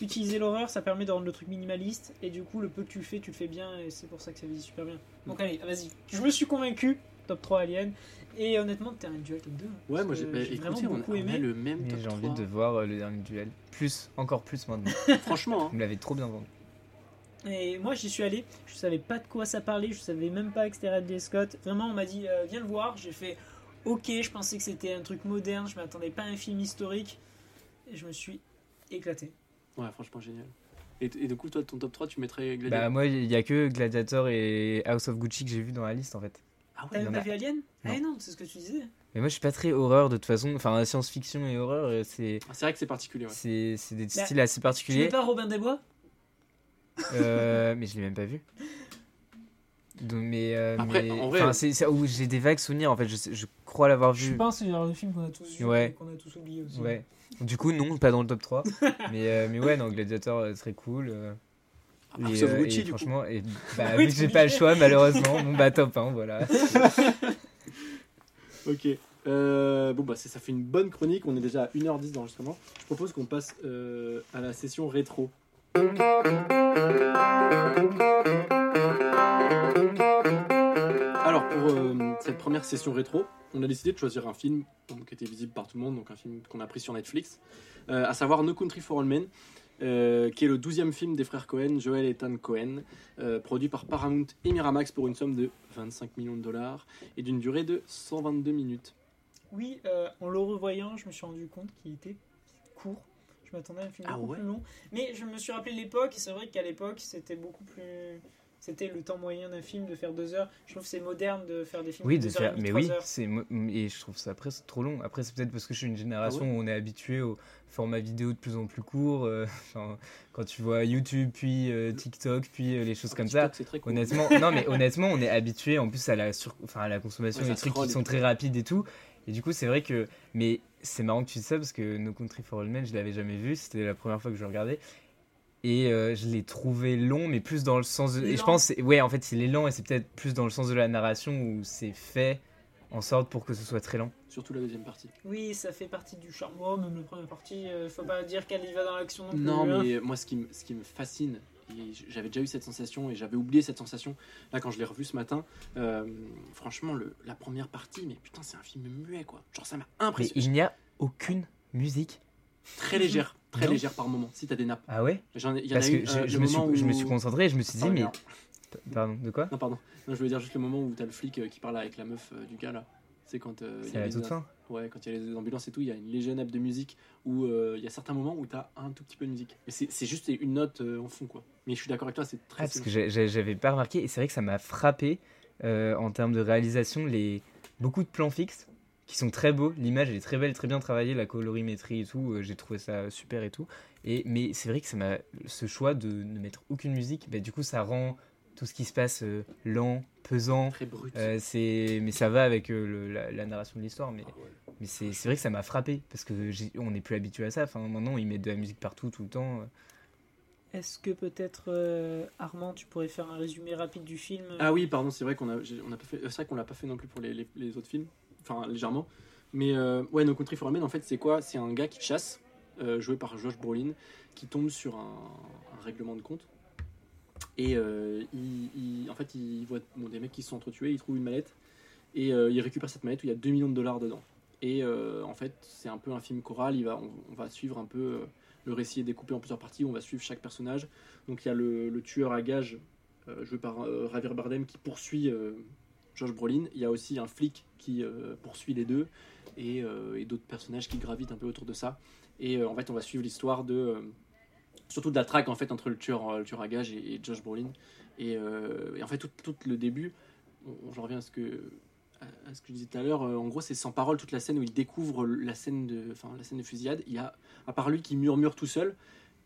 utiliser l'horreur, ça permet de rendre le truc minimaliste et du coup, le peu que tu le fais, tu le fais bien et c'est pour ça que ça vieillit super bien. Donc allez, vas-y. Je me suis convaincu. Top 3 Alien. Et honnêtement, t'es un duel top 2. Ouais, moi j'ai bah, écoutez, on, beaucoup on aimé. le même Mais top j'ai envie 3. de voir euh, le dernier duel. Plus, encore plus maintenant. Franchement, hein. Vous me l'avez trop bien vendu. Et moi j'y suis allé, je savais pas de quoi ça parlait, je savais même pas que c'était Ridley Scott. Vraiment, on m'a dit euh, viens le voir. J'ai fait ok, je pensais que c'était un truc moderne, je m'attendais pas à un film historique. Et je me suis éclaté. ouais, franchement génial. Et, et du coup, toi, ton top 3, tu mettrais Bah, Gladiator moi, il y a que Gladiator et House of Gucci que j'ai vu dans la liste en fait. Ah T'as ouais, y en pas a- vu Alien? Ah Non. non, c'est ce que tu disais. Mais moi, je suis pas très horreur de toute façon. Enfin, science-fiction et horreur, euh, c'est Ah, c'est vrai que c'est particulier. Ouais. c'est c'est des Bah, styles assez Tu particuliers. pas Robin des Bois? Euh, mais je l'ai même pas vu. Donc, mais, euh, Après, mais- en vrai- enfin, c'est- c'est- où j'ai des vagues souvenirs en fait. Je, je crois l'avoir Je vu. pense que c'est le genre de film qu'on a tous vu Ouais. qu'on a tous oublié aussi. Ouais. Du coup, non, pas dans le top 3. mais, euh, mais ouais, non, Gladiator, euh, très cool. Ah, et, euh, Gucci, et du coup. franchement, et, bah, Oui, vu que j'ai pas le choix, malheureusement, bon bah top 1, voilà. Ok. Euh, bon, bah, ça fait une bonne chronique. On est déjà à 1h10 d'enregistrement. Je propose qu'on passe euh, à la session rétro. Alors, pour euh, cette première session rétro, on a décidé de choisir un film qui était visible par tout le monde, donc un film qu'on a pris sur Netflix, à savoir No Country for All Men, euh, qui est le 12e film des frères Cohen, Joel et Ethan Cohen, euh, produit par Paramount et Miramax pour une somme de 25 millions de dollars et d'une durée de 122 minutes. Oui, euh, en le revoyant, je me suis rendu compte qu'il était court. Je m'attendais à un film Ah beaucoup ouais plus long. Mais je me suis rappelé l'époque, et c'est vrai qu'à l'époque, c'était beaucoup plus. C'était le temps moyen d'un film de faire deux heures. Je trouve que c'est moderne de faire des films Oui, de de deux heures faire, demie, mais oui, heures. c'est et je trouve ça après c'est trop long. Après c'est peut-être parce que je suis une génération Ah où on est habitué au format vidéo de plus en plus court. euh, quand tu vois YouTube, puis euh, TikTok, puis euh, les choses comme ça. TikTok, c'est très cool. Honnêtement, non mais honnêtement, on est habitué en plus à la sur, enfin à la consommation Ouais, ça des trucs qui sont très rapides et tout. Et du coup, c'est vrai que mais c'est marrant que tu dis ça parce que No Country for All Men, je l'avais jamais vu, c'était la première fois que je le regardais. Et euh, je l'ai trouvé long, mais plus dans le sens de. Et je pense, ouais, en fait, il est lent et c'est peut-être plus dans le sens de la narration où c'est fait en sorte pour que ce soit très lent. Surtout la deuxième partie. Oui, ça fait partie du charme. Oh, même la première partie, euh, faut pas dire qu'elle y va dans l'action non plus. Non, hein. mais moi, ce qui, me, ce qui me fascine, j'avais déjà eu cette sensation et j'avais oublié cette sensation, là, quand je l'ai revu ce matin, euh, franchement, le, la première partie, mais putain, c'est un film muet, quoi. Genre, ça m'a Mais impressionné. il n'y a aucune musique. Très légère, très Non. légère par moment, si t'as des nappes. Ah ouais? J'en ai- y en Parce a que eu je, euh, me suis, moment je me où- suis concentré et je me suis dit, Ah, mais. Pardon, de quoi? Non, pardon. Non, je voulais dire juste le moment où t'as le flic euh, qui parle avec la meuf euh, du gars, là. C'est quand euh, il y C'est a les- toute fin? Ouais, quand il y a les ambulances et tout, il y a une légère nappe de musique où il y a certains moments où t'as un tout petit peu de musique. Mais c'est juste une note en fond, quoi. Mais je suis d'accord avec toi, c'est très Ah, parce que j'avais pas remarqué, et c'est vrai que ça m'a frappé en termes de réalisation, les... beaucoup de plans fixes qui sont très beaux. L'image elle est très belle, très bien travaillée, la colorimétrie et tout, euh, j'ai trouvé ça super et tout. Et, mais c'est vrai que ça m'a ce choix de ne mettre aucune musique, bah, du coup ça rend tout ce qui se passe euh, lent, pesant. Très brut. Euh, c'est mais ça va avec euh, le- la, la narration de l'histoire mais, Ah ouais. mais c'est c'est vrai que ça m'a frappé parce que j'ai- on n'est plus habitué à ça enfin maintenant ils mettent de la musique partout tout le temps Est-ce que peut-être, euh, Armand, tu pourrais faire un résumé rapide du film? Ah oui, pardon, c'est vrai qu'on a, on a pas fait, c'est vrai qu'on l'a pas fait non plus pour les, les- les autres films, enfin légèrement. Mais euh, ouais, No Country for Men, en fait, c'est quoi? C'est un gars qui chasse, euh, joué par Josh Brolin, qui tombe sur un, règlement de compte. Et euh, il, en fait, il voit des mecs qui se sont entretués, il trouve une mallette et il récupère cette mallette où il y a 2 millions de dollars dedans. Et en fait, c'est un peu un film choral. Il va, on, va suivre un peu. le récit est découpé en plusieurs parties. On va suivre chaque personnage. Donc il y a le, le tueur à gages joué par Javier Bardem qui poursuit Josh Brolin. Il y a aussi un flic qui euh, poursuit les deux et, euh, et d'autres personnages qui gravitent un peu autour de ça. Et euh, en fait, on va suivre l'histoire de surtout de la traque en fait entre le tueur, le tueur à gages et, et Josh Brolin. Et, en fait, tout, le début, j'en reviens à ce que à- ce que je disais tout à l'heure. en gros, c'est sans parole toute la scène où il découvre la scène de, enfin la scène de fusillade. Il y a à part lui qui murmure tout seul.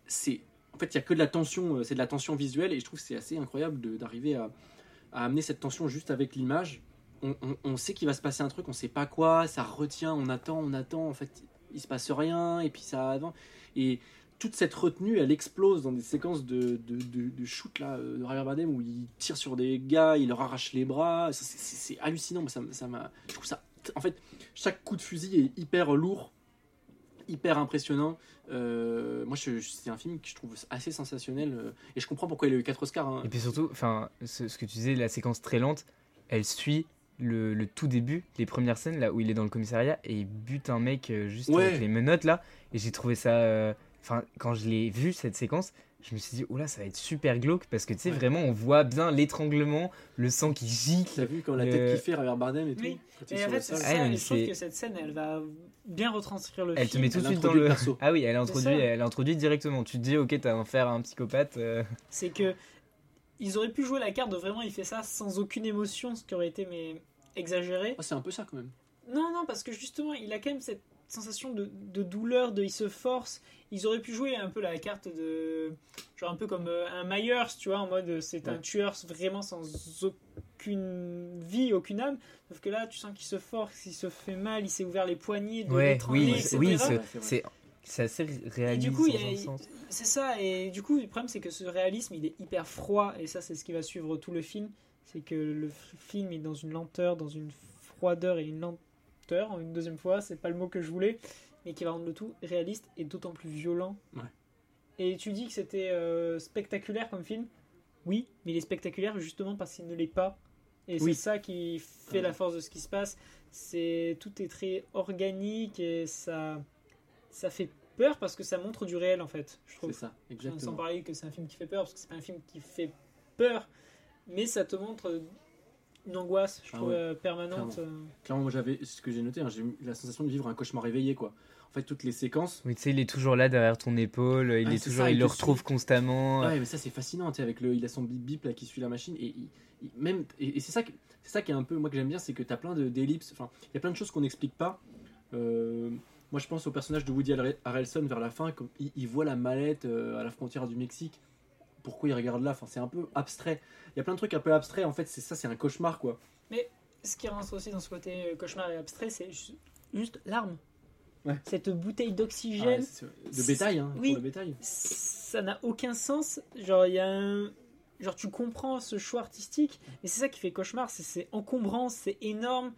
C'est en fait, il y a que de la tension, c'est de la tension visuelle et je trouve c'est assez incroyable d'arriver à, à amener cette tension juste avec l'image. On, sait qu'il va se passer un truc, on sait pas quoi, ça retient, on attend, on attend, en fait, il se passe rien et puis ça avance. Et toute cette retenue, elle explose dans des séquences de, de, de, de shoot là, euh, de Javier Bardem où il tire sur des gars, il leur arrache les bras. C'est- hallucinant. Ça, ça. Je trouve ça. En fait, chaque coup de fusil est hyper lourd, hyper impressionnant. Euh, moi, c'est un film que je trouve assez sensationnel euh, et je comprends pourquoi il a eu 4 Oscars. hein. Et puis surtout, enfin, ce, ce que tu disais, la séquence très lente, elle suit le, le tout début, les premières scènes là où il est dans le commissariat et il bute un mec euh, juste Ouais. avec les menottes là. Et j'ai trouvé ça. Enfin, quand je l'ai vu cette séquence, je me suis dit, oula, ça va être super glauque parce que tu sais, Ouais. vraiment, on voit bien l'étranglement, le sang qui gicle. T'as vu quand la Le- tête qui fait Javier Bardem et tout Oui. quand il est Et sur en le fait, c'est sol. Ah, ça, je trouve que cette scène, elle va bien retranscrire le Elle te film. met tout de Elle suite dans le. le perso. Ah oui, elle introduit, elle introduit directement. Tu te dis, ok, t'as affaire à un psychopathe. euh, C'est que ils auraient pu jouer la carte de vraiment il fait ça sans aucune émotion, ce qui aurait été mais exagéré. Ah, c'est un peu ça quand même. Non, non, parce que justement, il a quand même cette sensation de, de douleur, de il se force. Ils auraient pu jouer un peu la carte de. Genre un peu comme euh, un Myers, tu vois, en mode euh, c'est un tueur vraiment sans aucune vie, aucune âme. Sauf que là, tu sens qu'il se force, il se fait mal, il s'est ouvert les poignets, de Ouais, oui, etc. oui, c'est c'est assez réaliste coup, a- un sens. C'est ça, et du coup, le problème, c'est que ce réalisme, il est hyper froid, et ça, c'est ce qui va suivre tout le film. C'est que le film est dans une lenteur, dans une froideur et une lenteur, en une deuxième fois, c'est pas le mot que je voulais, mais qui va rendre le tout réaliste et d'autant plus violent. Ouais. Et tu dis que c'était euh, spectaculaire comme film Oui, mais il est spectaculaire justement parce qu'il ne l'est pas. Et Oui. c'est ça qui fait Ouais. la force de ce qui se passe. C'est tout est très organique et ça ça fait peur parce que ça montre du réel en fait. Je C'est trouve. ça, Sans exactement. parler que c'est un film qui fait peur parce que c'est pas un film qui fait peur, mais ça te montre une angoisse, je Ah trouve, ouais, euh, permanente. euh. Clairement, moi j'avais ce que j'ai noté, hein, j'ai eu la sensation de vivre un cauchemar réveillé quoi. Fait, toutes les séquences. Oui, tu sais, il est toujours là derrière ton épaule, il Ah, est toujours, ça, il il le retrouve suit. constamment. Ouais, mais ça c'est fascinant, tu sais, avec le, il a son bip bip là qui suit la machine et il- il- même et, et c'est ça, que- c'est ça qui est un peu moi que j'aime bien, c'est que t'as plein de d'ellipses. Enfin, il y a plein de choses qu'on n'explique pas. Euh, moi, je pense au personnage de Woody Harre- Harrelson vers la fin, comme il, il voit la mallette euh, à la frontière du Mexique. Pourquoi il regarde là? Enfin, c'est un peu abstrait. Il y a plein de trucs un peu abstraits. En fait, c'est ça, c'est un cauchemar quoi. Ce qui rentre aussi dans ce côté euh, cauchemar et abstrait, c'est ju- juste l'arme. Ouais. Cette bouteille Ah, d'oxygène, c'est- de bétail, hein, Oui. pour le bétail. ça n'a aucun sens. Genre, il y a un. Genre, tu comprends ce choix artistique, mais c'est ça qui fait cauchemar. c'est- C'est encombrant, c'est énorme.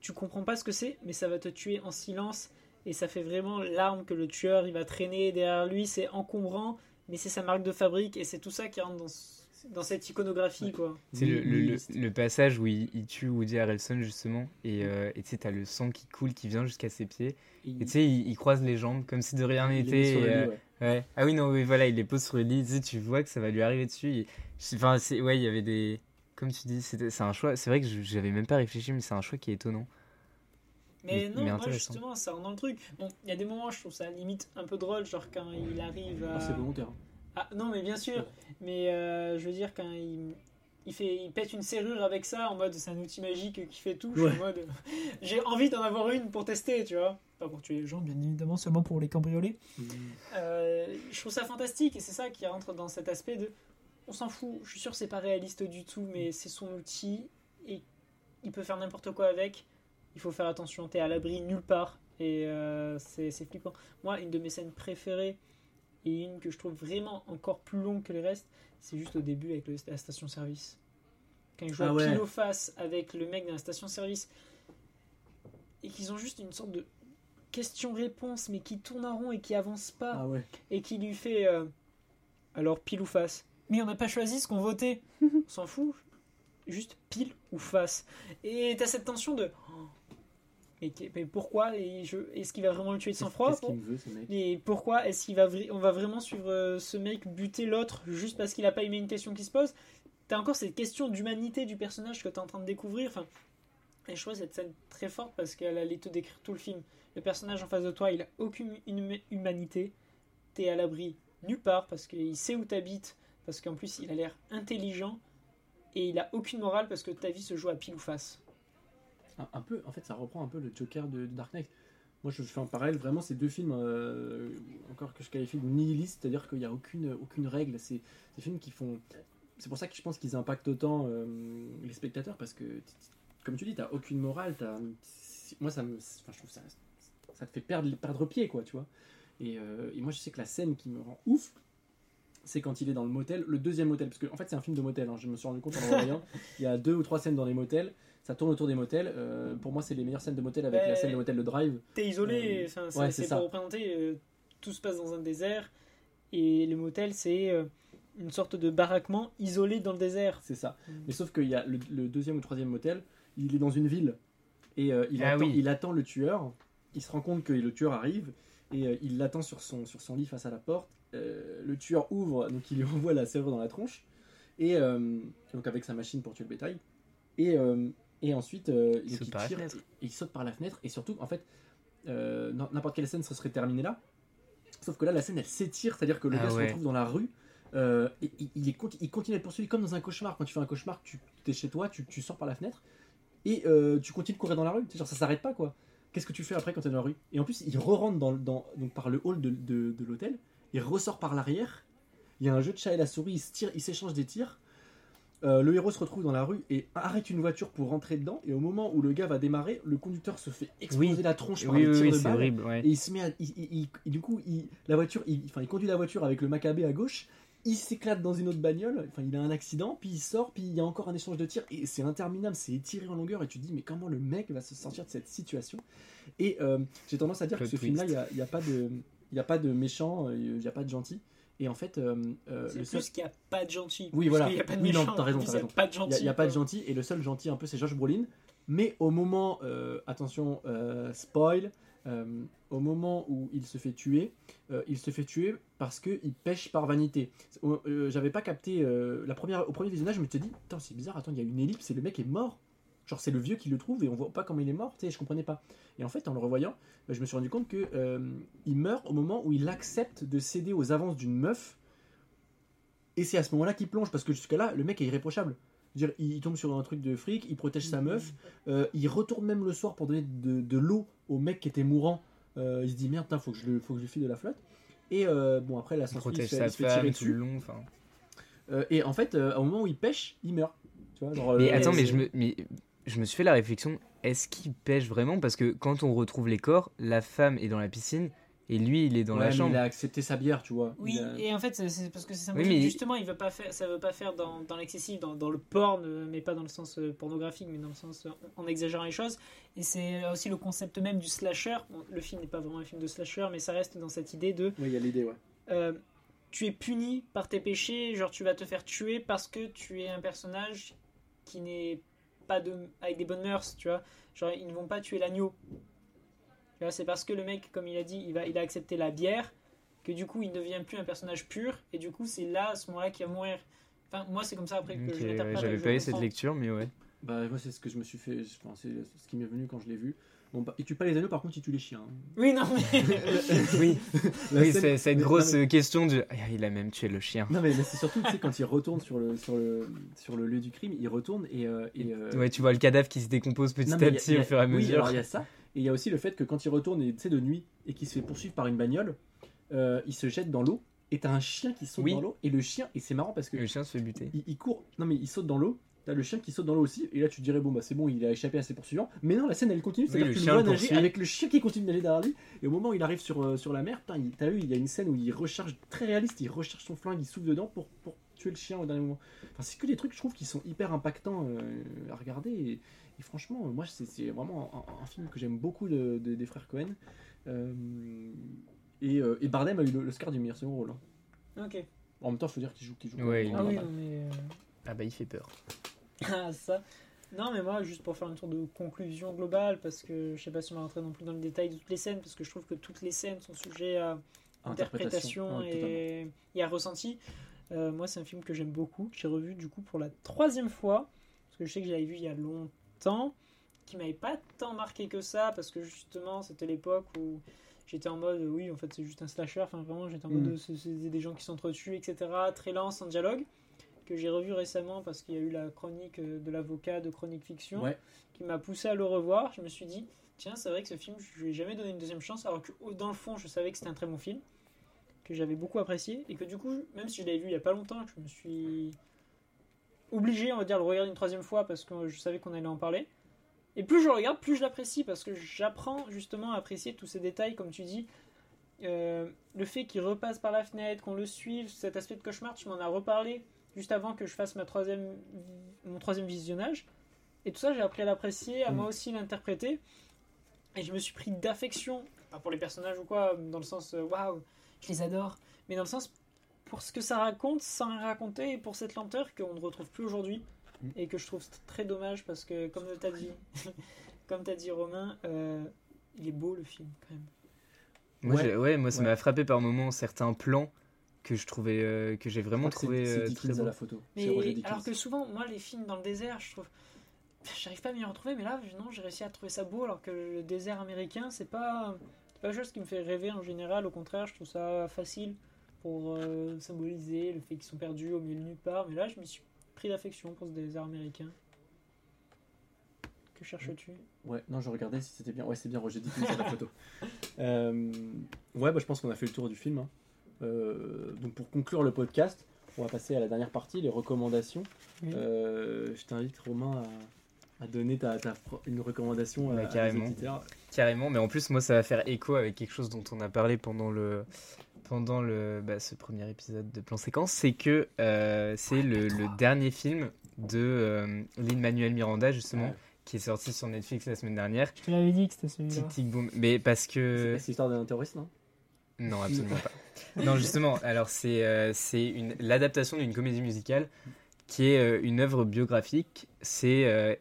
Tu comprends pas ce que c'est, mais ça va te tuer en silence. Et ça fait vraiment l'arme que le tueur il va traîner derrière lui. C'est encombrant, mais c'est sa marque de fabrique. Et c'est tout ça qui rentre dans, ce- dans cette iconographie, Ouais. quoi. C'est le, le- le- Nihiliste. le passage où il, il tue Woody Harrelson justement et euh, et tu sais t'as le sang qui coule qui vient jusqu'à ses pieds et tu sais il, il croise les jambes comme si de rien n'était euh, ouais. ouais. ah oui non oui voilà il les pose sur le lit tu sais tu vois que ça va lui arriver dessus enfin c'est ouais il y avait des comme tu dis c'est un choix c'est vrai que je- j'avais même pas réfléchi mais c'est un choix qui est étonnant Mais non, est moi justement, ça rentre dans le truc. Bon, il y a des moments, je trouve ça limite un peu drôle, genre quand il arrive à. Ah, c'est volontaire. Ah, non, mais bien sûr. Mais euh, je veux dire, quand il, il, fait, il pète une serrure avec ça, en mode c'est un outil magique qui fait tout, je suis Ouais. en mode j'ai envie d'en avoir une pour tester, tu vois. Pas pour tuer les gens, bien évidemment, seulement pour les cambrioler. Euh, je trouve ça fantastique et c'est ça qui rentre dans cet aspect de on s'en fout, je suis sûr que c'est pas réaliste du tout, mais c'est son outil et il peut faire n'importe quoi avec. Il faut faire attention, t'es à l'abri nulle part et euh, c'est c'est flippant. Moi, une de mes scènes préférées et une que je trouve vraiment encore plus longue que les restes, c'est juste au début avec le- la station-service. Quand ils jouent Ah ouais. pile ou face avec le mec de la station-service et qu'ils ont juste une sorte de question-réponse mais qui tourne en rond et qui avance pas Ah ouais. et qui lui fait euh, alors pile ou face. Mais on n'a pas choisi ce qu'on votait. on s'en fout. Juste pile ou face. Et t'as cette tension de mais, pourquoi et est-ce qu'il va vraiment le tuer de sang-froid veut, ce Mais pourquoi est-ce qu'il va on va vraiment suivre euh, ce mec buter l'autre juste parce qu'il a pas aimé une question qui se pose? T'as encore cette question d'humanité du personnage que t'es en train de découvrir. Enfin, et je trouve cette scène très forte parce qu'elle allait te décrire tout le film. Le personnage en face de toi, il a aucune hum- humanité. T'es à l'abri nulle part parce qu'il sait où t'habites, parce qu'en plus il a l'air intelligent et il a aucune morale parce que ta vie se joue à pile ou face. Un, un peu, en fait, ça reprend un peu le Joker de, de Dark Knight. Moi, je fais un parallèle. Vraiment, ces deux films, euh, encore que je qualifie de nihilistes, c'est-à-dire qu'il n'y a aucune, aucune règle. C'est des films qui font. C'est pour ça que je pense qu'ils impactent autant euh, les spectateurs parce que, comme tu dis, t'as aucune morale. As, moi, ça me, enfin, je trouve ça, ça te fait perdre, perdre pied, quoi, tu vois. Et, euh, et moi, je sais que la scène qui me rend ouf, c'est quand il est dans le motel, le deuxième motel, parce qu'en en fait, c'est un film de motel. hein, je me suis rendu compte en le voyant. Il y a deux ou trois scènes dans les motels. Ça tourne autour des motels. Euh, pour moi, c'est les meilleures scènes de motel avec la scène de motel de Drive. T'es isolé, Euh, ouais, c'est c'est ça. pour représenter, euh, tout se passe dans un désert, et le motel, c'est euh, une sorte de baraquement isolé dans le désert. C'est ça. Mm. Mais sauf qu'il y a le, le deuxième ou troisième motel, il est dans une ville. Et euh, il, Ah attend, oui. il attend le tueur. Il se rend compte que le tueur arrive. Et euh, il l'attend sur son, sur son lit face à la porte. Euh, le tueur ouvre, donc il lui envoie la serrure dans la tronche. Et euh, donc avec sa machine pour tuer le bétail. Et, euh, et ensuite, euh, Il saute par la tire, fenêtre. et il saute par la fenêtre. Et surtout, en fait, euh, n'importe quelle scène se serait terminée là. Sauf que là, la scène, elle s'étire. C'est-à-dire que le Ah gars se retrouve dans la rue. euh, et, il- il, est il continue à être poursuivi comme dans un cauchemar. Quand tu fais un cauchemar, tu es chez toi, tu, tu sors par la fenêtre. Et euh, tu continues de courir dans la rue. Genre, ça s'arrête pas, quoi. Qu'est-ce que tu fais après quand tu es dans la rue? Et en plus, il re-rentre dans, dans- donc par le hall de, de- de l'hôtel. Il ressort par l'arrière. Il y a un jeu de chat et la souris. Il s'échange des tirs. Euh, le héros se retrouve dans la rue et arrête une voiture pour rentrer dedans. Et au moment où le gars va démarrer, le conducteur se fait exploser Oui. la tronche par Oui, oui, tirs oui, de balle. horrible. ouais. Et il se met à, il- il- il- et du coup, il, la voiture, enfin, il conduit la voiture avec le macabé à gauche. Il s'éclate dans une autre bagnole. Enfin, il a un accident, puis il sort, puis il y a encore un échange de tirs. Et c'est interminable, c'est étiré en longueur. Et tu te dis, mais comment le mec va se sortir de cette situation? Et euh, j'ai tendance à dire que ce film-là, il n'y a, pas de, il y a pas de méchant, euh, il n'y a pas de gentil. Et en fait, euh, euh, C'est le plus seul- qu'il n'y a pas de gentil. Oui, voilà. qu'il y a pas de Oui, non, t'as raison, t'as il y a raison. pas de Il gentil. n'y a, pas de gentil, et le seul gentil un peu c'est Josh Brolin. Mais au moment, euh, attention, euh, spoil, au moment où il se fait tuer, il se fait tuer parce qu'il pêche par vanité. J'avais pas capté, la première, au premier visionnage, je me suis dit, c'est bizarre, attends, il y a une ellipse et le mec est mort. Genre, c'est le vieux qui le trouve et on voit pas comment il est mort, tu sais, je comprenais pas. Et en fait, en le revoyant, euh, je me suis rendu compte que euh, il meurt au moment où il accepte de céder aux avances d'une meuf. Et c'est à ce moment-là qu'il plonge, parce que jusqu'à là, le mec est irréprochable. Dire, il tombe sur un truc de fric, il protège sa meuf, euh, il retourne même le soir pour donner de, de l'eau au mec qui était mourant. Euh, il se dit merde, putain, faut que je le, faut que je lui file de la flotte. Et euh, bon, après, la Il il protège se fait, sa il se fait tirer femme dessus. le long. enfin. Euh, et en fait, euh, au moment où il pêche, il meurt. Tu vois, genre, Mais euh, attends, mais je, me, mais je me suis fait la réflexion, est-ce qu'il pêche vraiment? Parce que quand on retrouve les corps, la femme est dans la piscine et lui, il est dans Ouais, la chambre. Il a accepté sa bière, tu vois. Oui, a- et en fait, c'est- parce que c'est Oui, symbolique. mais- Justement, il veut pas faire, ça veut pas faire dans, dans l'excessif, dans, dans le porn, mais pas dans le sens euh, pornographique, mais dans le sens euh, en, en exagérant les choses. Et c'est aussi le concept même du slasher. Bon, le film n'est pas vraiment un film de slasher, mais ça reste dans cette idée de Oui, il y a l'idée, ouais. euh, tu es puni par tes péchés, genre tu vas te faire tuer parce que tu es un personnage qui n'est pas de, avec des bonnes mœurs, tu vois. Genre ils ne vont pas tuer l'agneau. Tu vois, c'est parce que le mec, comme il a dit, il, va, il a accepté la bière, que du coup il ne devient plus un personnage pur, et du coup c'est là, à ce moment-là, qu'il va mourir. Enfin, moi c'est comme ça après que je ouais, l'interprète. J'avais je pas eu cette lecture, mais ouais. Bah, moi, c'est ce que je me suis fait. Enfin, c'est ce qui m'est venu quand je l'ai vu. Bon, bah, il tue pas les agneaux, par contre, il tue les chiens. Oui, non, mais. oui, oui c'est cette mais- grosse non, mais- question de. Ah, Il a même tué le chien. Non, mais, mais c'est surtout, tu sais, quand il retourne sur le, sur le, sur le lieu du crime, il retourne et. euh, et euh, Ouais, tu vois le cadavre qui se décompose petit non, à a- petit il y a- au fur et à Oui, mesure. alors il y a ça. Et il y a aussi le fait que quand il retourne, et, tu sais, de nuit, et qu'il se fait poursuivre par une bagnole, euh, il se jette dans l'eau, et t'as un chien qui saute Oui. dans l'eau, et le chien, et c'est marrant parce que Le chien se fait buter. il, il court, non mais il saute dans l'eau, t'as le chien qui saute dans l'eau aussi, et là tu te dirais bon bah c'est bon, il a échappé à ses poursuivants, mais non, la scène elle continue, Oui, c'est-à-dire le que tu le vois nager avec le chien qui continue de nager derrière lui, et au moment où il arrive sur, euh, sur la mer, putain, il- t'as vu, il y a une scène où il recharge, très réaliste, il recharge son flingue, il souffle dedans pour, pour tuer le chien au dernier moment. Enfin, c'est que des trucs, je trouve, qui sont hyper impactants euh, à regarder, et, et franchement, moi c'est c'est vraiment un, un film que j'aime beaucoup de, de- des frères Cohen. Euh, et, euh, et Bardem a eu le- l'Oscar du meilleur second rôle. hein. ok. En même temps, il faut dire qu'il joue, qu'il joue. Ouais, Ah oui, mais. Ah bah il fait peur. Ah, ça. Non, mais moi, juste pour faire une tour de conclusion globale, parce que je sais pas si on va rentrer non plus dans le détail de toutes les scènes, parce que je trouve que toutes les scènes sont sujets à interprétation Ouais, et, et à ressenti. Euh, moi, c'est un film que j'aime beaucoup, que j'ai revu du coup pour la troisième fois, parce que je sais que je l'avais vu il y a longtemps, qui m'avait pas tant marqué que ça, parce que justement, c'était l'époque où j'étais en mode, oui, en fait, c'est juste un slasher, enfin vraiment, j'étais en Mm. mode, c'est c'est des gens qui s'entretuent, etc., très lent, sans dialogue, que j'ai revu récemment parce qu'il y a eu la chronique euh, de l'avocat de Chronique Fiction, Ouais. qui m'a poussé à le revoir. Je me suis dit, tiens, c'est vrai que ce film, je lui ai jamais donné une deuxième chance, alors que dans le fond, je savais que c'était un très bon film, que j'avais beaucoup apprécié, et que du coup, même si je l'avais vu il y a pas longtemps, je me suis obligé, on va dire, de le regarder une troisième fois parce que je savais qu'on allait en parler. Et plus je regarde, plus je l'apprécie parce que j'apprends justement à apprécier tous ces détails, comme tu dis. euh, le fait qu'il repasse par la fenêtre, qu'on le suive, cet aspect de cauchemar, tu m'en as reparlé juste avant que je fasse ma troisième, mon troisième visionnage. Et tout ça, j'ai appris à l'apprécier, à Mm. moi aussi l'interpréter. Et je me suis pris d'affection, pas pour les personnages ou quoi, dans le sens euh, waouh, je les adore, mais dans le sens pour ce que ça raconte sans raconter et pour cette lenteur qu'on ne retrouve plus aujourd'hui Mm. et que je trouve très dommage parce que, comme tu as dit, comme t'as dit Romain, euh, il est beau le film quand même. Moi, Ouais. moi ça Ouais. m'a frappé par moments certains plans que je trouvais euh, que j'ai vraiment trouvé c'est- c'est euh, très à beau. la photo. Mais C'est Roger Dickens. alors que souvent, moi, les films dans le désert, je trouve. J'arrive pas à m'y retrouver, mais là, non, j'ai réussi à trouver ça beau, alors que le désert américain, c'est pas, c'est pas quelque chose qui me fait rêver en général. Au contraire, je trouve ça facile pour euh, symboliser le fait qu'ils sont perdus au milieu de nulle part. Mais là, je m'y suis pris d'affection pour ce désert américain. Que cherches-tu? Ouais, non, je regardais si c'était bien. Ouais, c'est bien Roger Dickens à la photo. Euh, ouais, bah, je pense qu'on a fait le tour du film. hein. Euh, donc pour conclure le podcast, on va passer à la dernière partie, les recommandations. Oui. Euh, je t'invite Romain à, à donner ta, une recommandation à, Bah, à nos carrément. auditeurs. Carrément, mais en plus, moi, ça va faire écho avec quelque chose dont on a parlé pendant le pendant le bah, ce premier épisode de Plan Séquence, c'est que euh, c'est le, le dernier film de euh, Lin-Manuel Miranda, justement, Ouais. qui est sorti sur Netflix la semaine dernière. Je te l'avais dit que c'était celui-là. Tic Tic Boom. Mais parce que. C'est c'est l'histoire d'un terroriste, non? Non, absolument pas. Non, justement, alors c'est euh, c'est une l'adaptation d'une comédie musicale qui est euh, une œuvre biographique. C'est euh,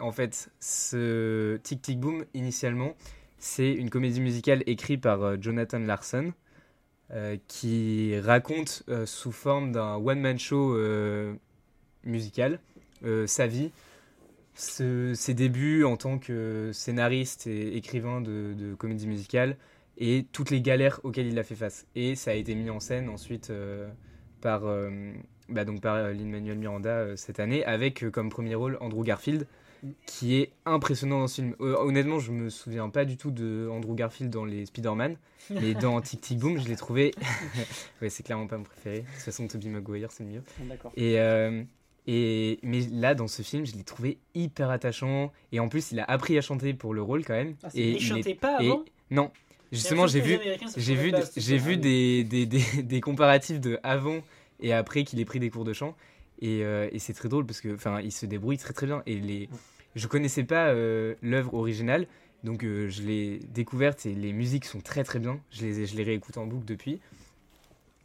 en fait ce Tic Tic Boom initialement, c'est une comédie musicale écrite par Jonathan Larson qui raconte sous forme d'un one man show musical sa vie. ses débuts en tant que scénariste et écrivain de comédie musicale, et toutes les galères auxquelles il a fait face. Et ça a été mis en scène ensuite euh, par, euh, bah donc par euh, Lin-Manuel Miranda cette année, avec comme premier rôle Andrew Garfield, qui est impressionnant dans ce film. Honnêtement, je me souviens pas du tout de Andrew Garfield dans les Spider-Man, mais dans Tic Tic Boom, je l'ai trouvé. ouais, c'est clairement pas mon préféré. De toute façon, Tobey Maguire, c'est le mieux. D'accord. Et, euh, et mais là, dans ce film, je l'ai trouvé hyper attachant. Et en plus, il a appris à chanter pour le rôle quand même. Ah, et Il chantait pas et- avant? Non, justement, j'ai vu, j'ai vu, j'ai vu des, des, des, des comparatifs de avant et après qu'il ait pris des cours de chant. Et, euh, et c'est très drôle parce que, enfin, il se débrouille très très bien. Et les, je connaissais pas euh, l'œuvre originale, donc euh, je l'ai découverte et les musiques sont très très bien. Je les, je les réécoute en boucle depuis.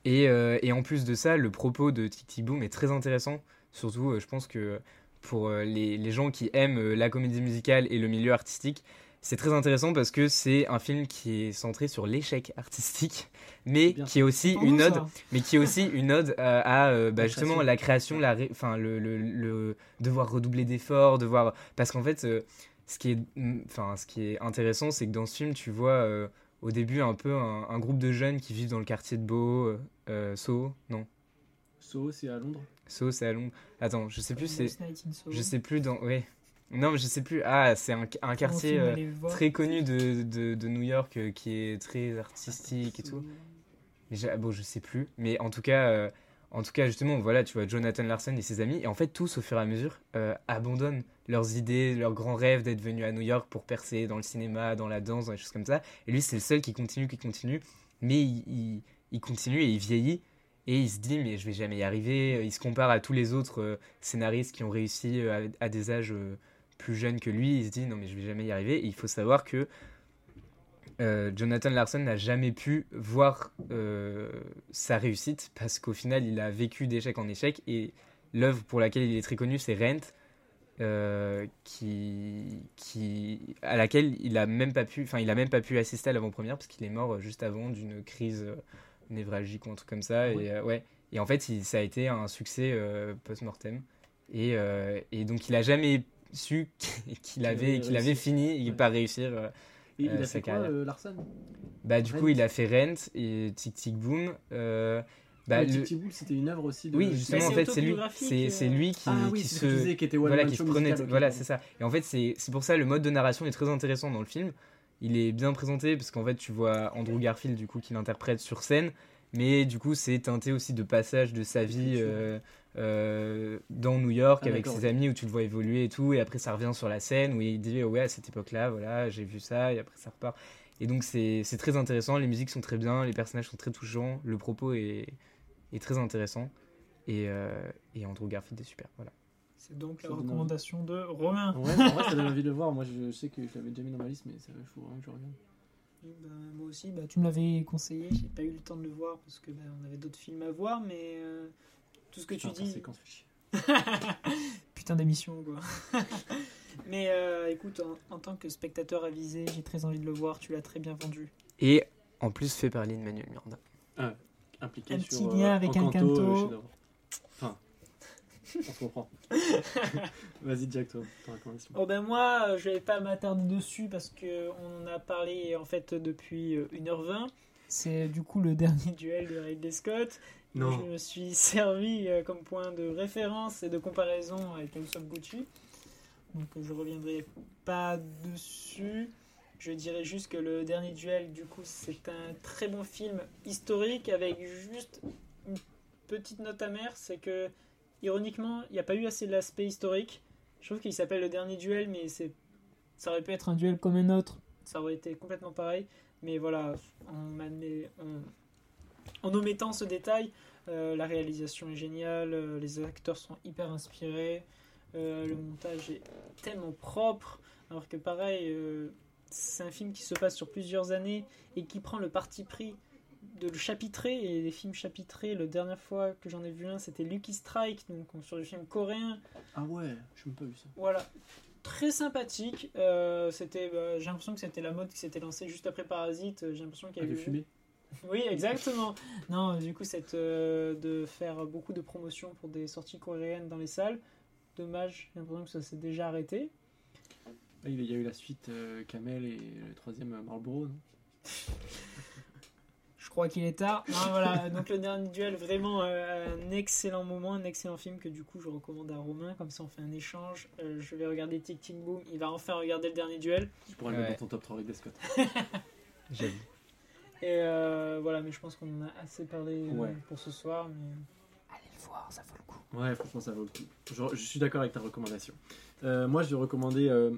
Et, et en plus de ça, le propos de Tic Tic Boom est très intéressant. Surtout, je pense que pour les, les gens qui aiment la comédie musicale et le milieu artistique, c'est très intéressant parce que c'est un film qui est centré sur l'échec artistique, mais qui est aussi une ode mais qui est aussi une ode à, à, euh, bah, La justement création. la création, la enfin le, le- le- devoir redoubler d'efforts, devoir parce qu'en fait euh, ce qui est mm, enfin ce qui est intéressant c'est que dans ce film tu vois euh, au début un peu un, un groupe de jeunes qui vivent dans le quartier de Beau, euh, euh, Soho, non? So, c'est à Londres. Soho c'est à Londres. Attends, je sais plus c'est Soho. je sais plus dans ouais non mais je sais plus ah c'est un, un quartier euh, très connu de, de, de New York euh, qui est très artistique et tout. Mais j'ai- bon, je sais plus. Mais en tout cas, euh, en tout cas, justement, voilà, tu vois, Jonathan Larson et ses amis, et en fait, tous, au fur et à mesure, abandonnent leurs idées, leurs grands rêves d'être venus à New York pour percer dans le cinéma, dans la danse, dans les choses comme ça. Et lui, c'est le seul qui continue, qui continue. Mais il, il- il continue et il vieillit. Et il se dit, mais je vais jamais y arriver. Il se compare à tous les autres euh, scénaristes qui ont réussi euh, à, à des âges euh, plus jeunes que lui. Il se dit, non, mais je vais jamais y arriver. Et il faut savoir que euh, Jonathan Larson n'a jamais pu voir euh, sa réussite parce qu'au final, il a vécu d'échec en échec et l'œuvre pour laquelle il est très connu, c'est Rent, euh, qui, qui, à laquelle il a même pas pu, enfin, il a même pas pu assister à l'avant-première parce qu'il est mort juste avant d'une crise névralgique ou un truc comme ça. Oui. Et, ouais. et en fait, il- ça a été un succès post-mortem. Et, et donc, il a jamais su qu'il avait, avait qu'il avait réussi. fini Ouais. par réussir. euh, Et il Euh, a sa fait quoi, euh, Larson bah, du Rent. coup, il a fait Rent et Tic Tic Boom. Euh, bah, Le le- Tic Tic Boom, c'était une œuvre aussi de. Oui, justement, en c'est fait, c'est lui, c'est, euh. c'est lui qui, Ah oui, qui se, qui était voilà, qui prenait, musical, voilà, c'est ça. Et en fait, c'est, c'est pour ça le mode de narration est très intéressant dans le film. Il est bien présenté parce qu'en fait, tu vois Andrew Garfield du coup qui l'interprète sur scène, mais du coup, c'est teinté aussi de passages de sa vie euh, euh, dans New York Ah, avec ses amis où tu le vois évoluer et tout, et après ça revient sur la scène où il dit ouais à cette époque-là, voilà, j'ai vu ça, et après ça repart. Et donc c'est c'est très intéressant, les musiques sont très bien, les personnages sont très touchants, le propos est, est très intéressant. Et, euh, et Andrew Garfield est super. Voilà. C'est donc Ça la recommandation de Romain. Ouais, en vrai, ça donne envie de le voir. Moi, je sais que je l'avais déjà mis dans ma liste, mais il faut vraiment que je regarde. Ben, moi aussi, bah, tu me l'avais conseillé, j'ai pas eu le temps de le voir parce que bah, on avait d'autres films à voir, mais euh, tout ce que tu Putain, dis. Putain d'émission quoi. mais euh, écoute, en, en tant que spectateur avisé, j'ai très envie de le voir, tu l'as très bien vendu. Et en plus fait par Lin Manuel Miranda. Impliqué Un sur, petit euh, lien avec un canto. euh. Enfin, on se comprend. Vas-y, Jack, toi, ton recommandation. Oh ben moi, euh, je vais pas m'attarder dessus parce que on en a parlé en fait depuis euh, 1h20. C'est du coup le dernier duel de Ridley Scott. Je me suis servi euh, comme point de référence et de comparaison avec House Gucci. Donc je reviendrai pas dessus. Je dirais juste que le dernier duel, du coup, c'est un très bon film historique avec juste une petite note amère, c'est que ironiquement, il n'y a pas eu assez de l'aspect historique. Je trouve qu'il s'appelle le dernier duel, mais ça aurait pu être un duel comme un autre. Ça aurait été complètement pareil. Mais voilà, en omettant ce détail, euh, la réalisation est géniale, euh, les acteurs sont hyper inspirés, euh, le montage est tellement propre. Alors que pareil, c'est un film qui se passe sur plusieurs années et qui prend le parti pris de le chapitrer. Et les films chapitrés, la dernière fois que j'en ai vu un, c'était Lucky Strike, donc sur du film coréen. ah ouais, je n'ai même pas vu ça. Voilà, très sympathique. C'était, bah, j'ai l'impression que c'était la mode qui s'était lancée juste après Parasite. J'ai l'impression qu'il Ah, y a de eu. fumer? Oui, exactement. non, du coup, c'est euh, de faire beaucoup de promotions pour des sorties coréennes dans les salles. Dommage, j'ai l'impression que ça s'est déjà arrêté. Ah, Il y a eu la suite euh, Kamel et le troisième euh, Marlboro, non Je crois qu'il est tard. Non, voilà, donc le dernier duel, vraiment euh, un excellent moment, un excellent film que du coup je recommande à Romain. Comme ça, on fait un échange. Euh, je vais regarder Tic Tic Boom. Il va enfin regarder le dernier duel. Tu pourras le mettre dans ton top 3 avec Scott. J'avoue. Et euh, voilà, mais je pense qu'on en a assez parlé euh, Ouais. pour ce soir. Mais allez le voir, ça vaut le coup. Ouais, franchement, ça vaut le coup. Je, je suis d'accord avec ta recommandation. Euh, moi, je vais recommander euh,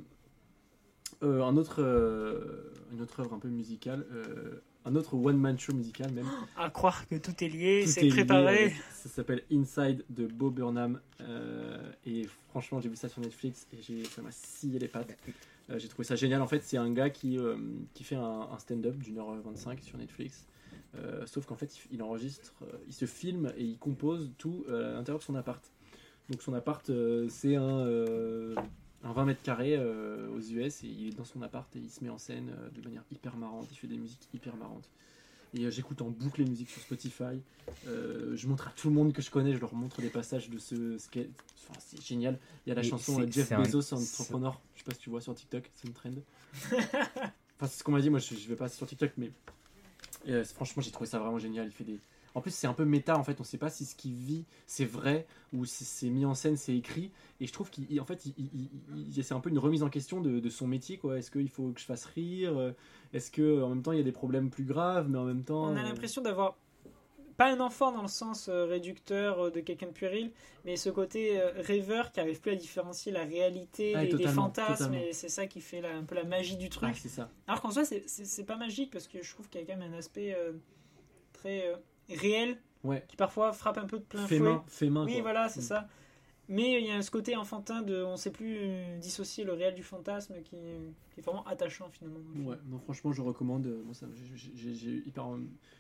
euh, un autre, euh, une autre œuvre un peu musicale, euh, un autre one-man show musical même. À croire que tout est lié, c'est est préparé. lié ça s'appelle Inside de Bo Burnham. euh, et franchement, j'ai vu ça sur Netflix et j'ai- ça m'a scié les pattes. Euh, j'ai trouvé ça génial. En fait, c'est un gars qui, euh, qui fait un, un stand-up d'une heure 25 sur Netflix. Sauf qu'en fait, il, il enregistre, il se filme et il compose tout à l'intérieur de son appart. Donc son appart, c'est un, un 20 mètres carrés euh, aux US et il est dans son appart et il se met en scène euh, de manière hyper marrante. Il fait des musiques hyper marrantes. Et euh, j'écoute en boucle les musiques sur Spotify. Je montre à tout le monde que je connais, je leur montre des passages de ce sketch. Enfin, c'est génial. Il y a la Mais chanson c'est- Jeff c'est un- Bezos, c'est- entrepreneur. Je sais pas si tu vois sur TikTok, c'est une trend. enfin, c'est ce qu'on m'a dit. Moi, je, je vais pas sur TikTok, mais franchement, j'ai trouvé ça vraiment génial. Il fait des. En plus, c'est un peu méta en fait. On sait pas si ce qu'il vit c'est vrai ou si c'est mis en scène, c'est écrit. Et je trouve qu'il, en fait, c'est un peu une remise en question de, de son métier. quoi. Est-ce qu'il faut que je fasse rire? Est-ce que en même temps il y a des problèmes plus graves, mais en même temps. On a euh, l'impression d'avoir pas un enfant dans le sens euh, réducteur euh, de quelqu'un de puéril, mais ce côté rêveur qui arrive plus à différencier la réalité Ah, des, fantasmes, totalement. et c'est ça qui fait la- un peu la magie du truc. ah, ça. Alors qu'en soi, c'est- pas magique parce que je trouve qu'il y a quand même un aspect euh, très euh, réel Ouais. qui parfois frappe un peu de plein Fait fouet. main, fait main. Oui, quoi. voilà, c'est Mm. ça. Mais il y a ce côté enfantin de on sait plus euh, dissocier le réel du fantasme qui, qui est vraiment attachant finalement. Ouais, non, franchement, je recommande. euh,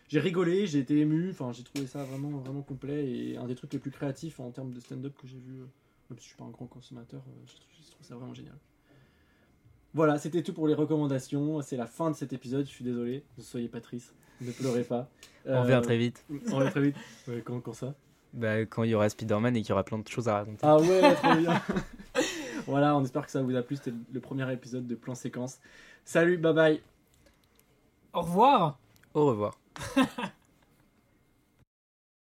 j'ai- rigolé, j'ai été ému. Enfin, j'ai trouvé ça vraiment, vraiment complet et un des trucs les plus créatifs en termes de stand-up que j'ai vu. euh, Même si je suis pas un grand consommateur, je trouve, je trouve ça vraiment génial. Voilà, c'était tout pour les recommandations. C'est la fin de cet épisode. Je suis désolé. Ne soyez pas triste. Ne pleurez pas. On revient très vite. On revient très vite. Ouais, quand, quand ça? Bah, quand il y aura Spider-Man et qu'il y aura plein de choses à raconter. Ah ouais, trop bien. voilà, on espère que ça vous a plu. C'était le premier épisode de Plan Séquence. Salut, bye bye. Au revoir Au revoir.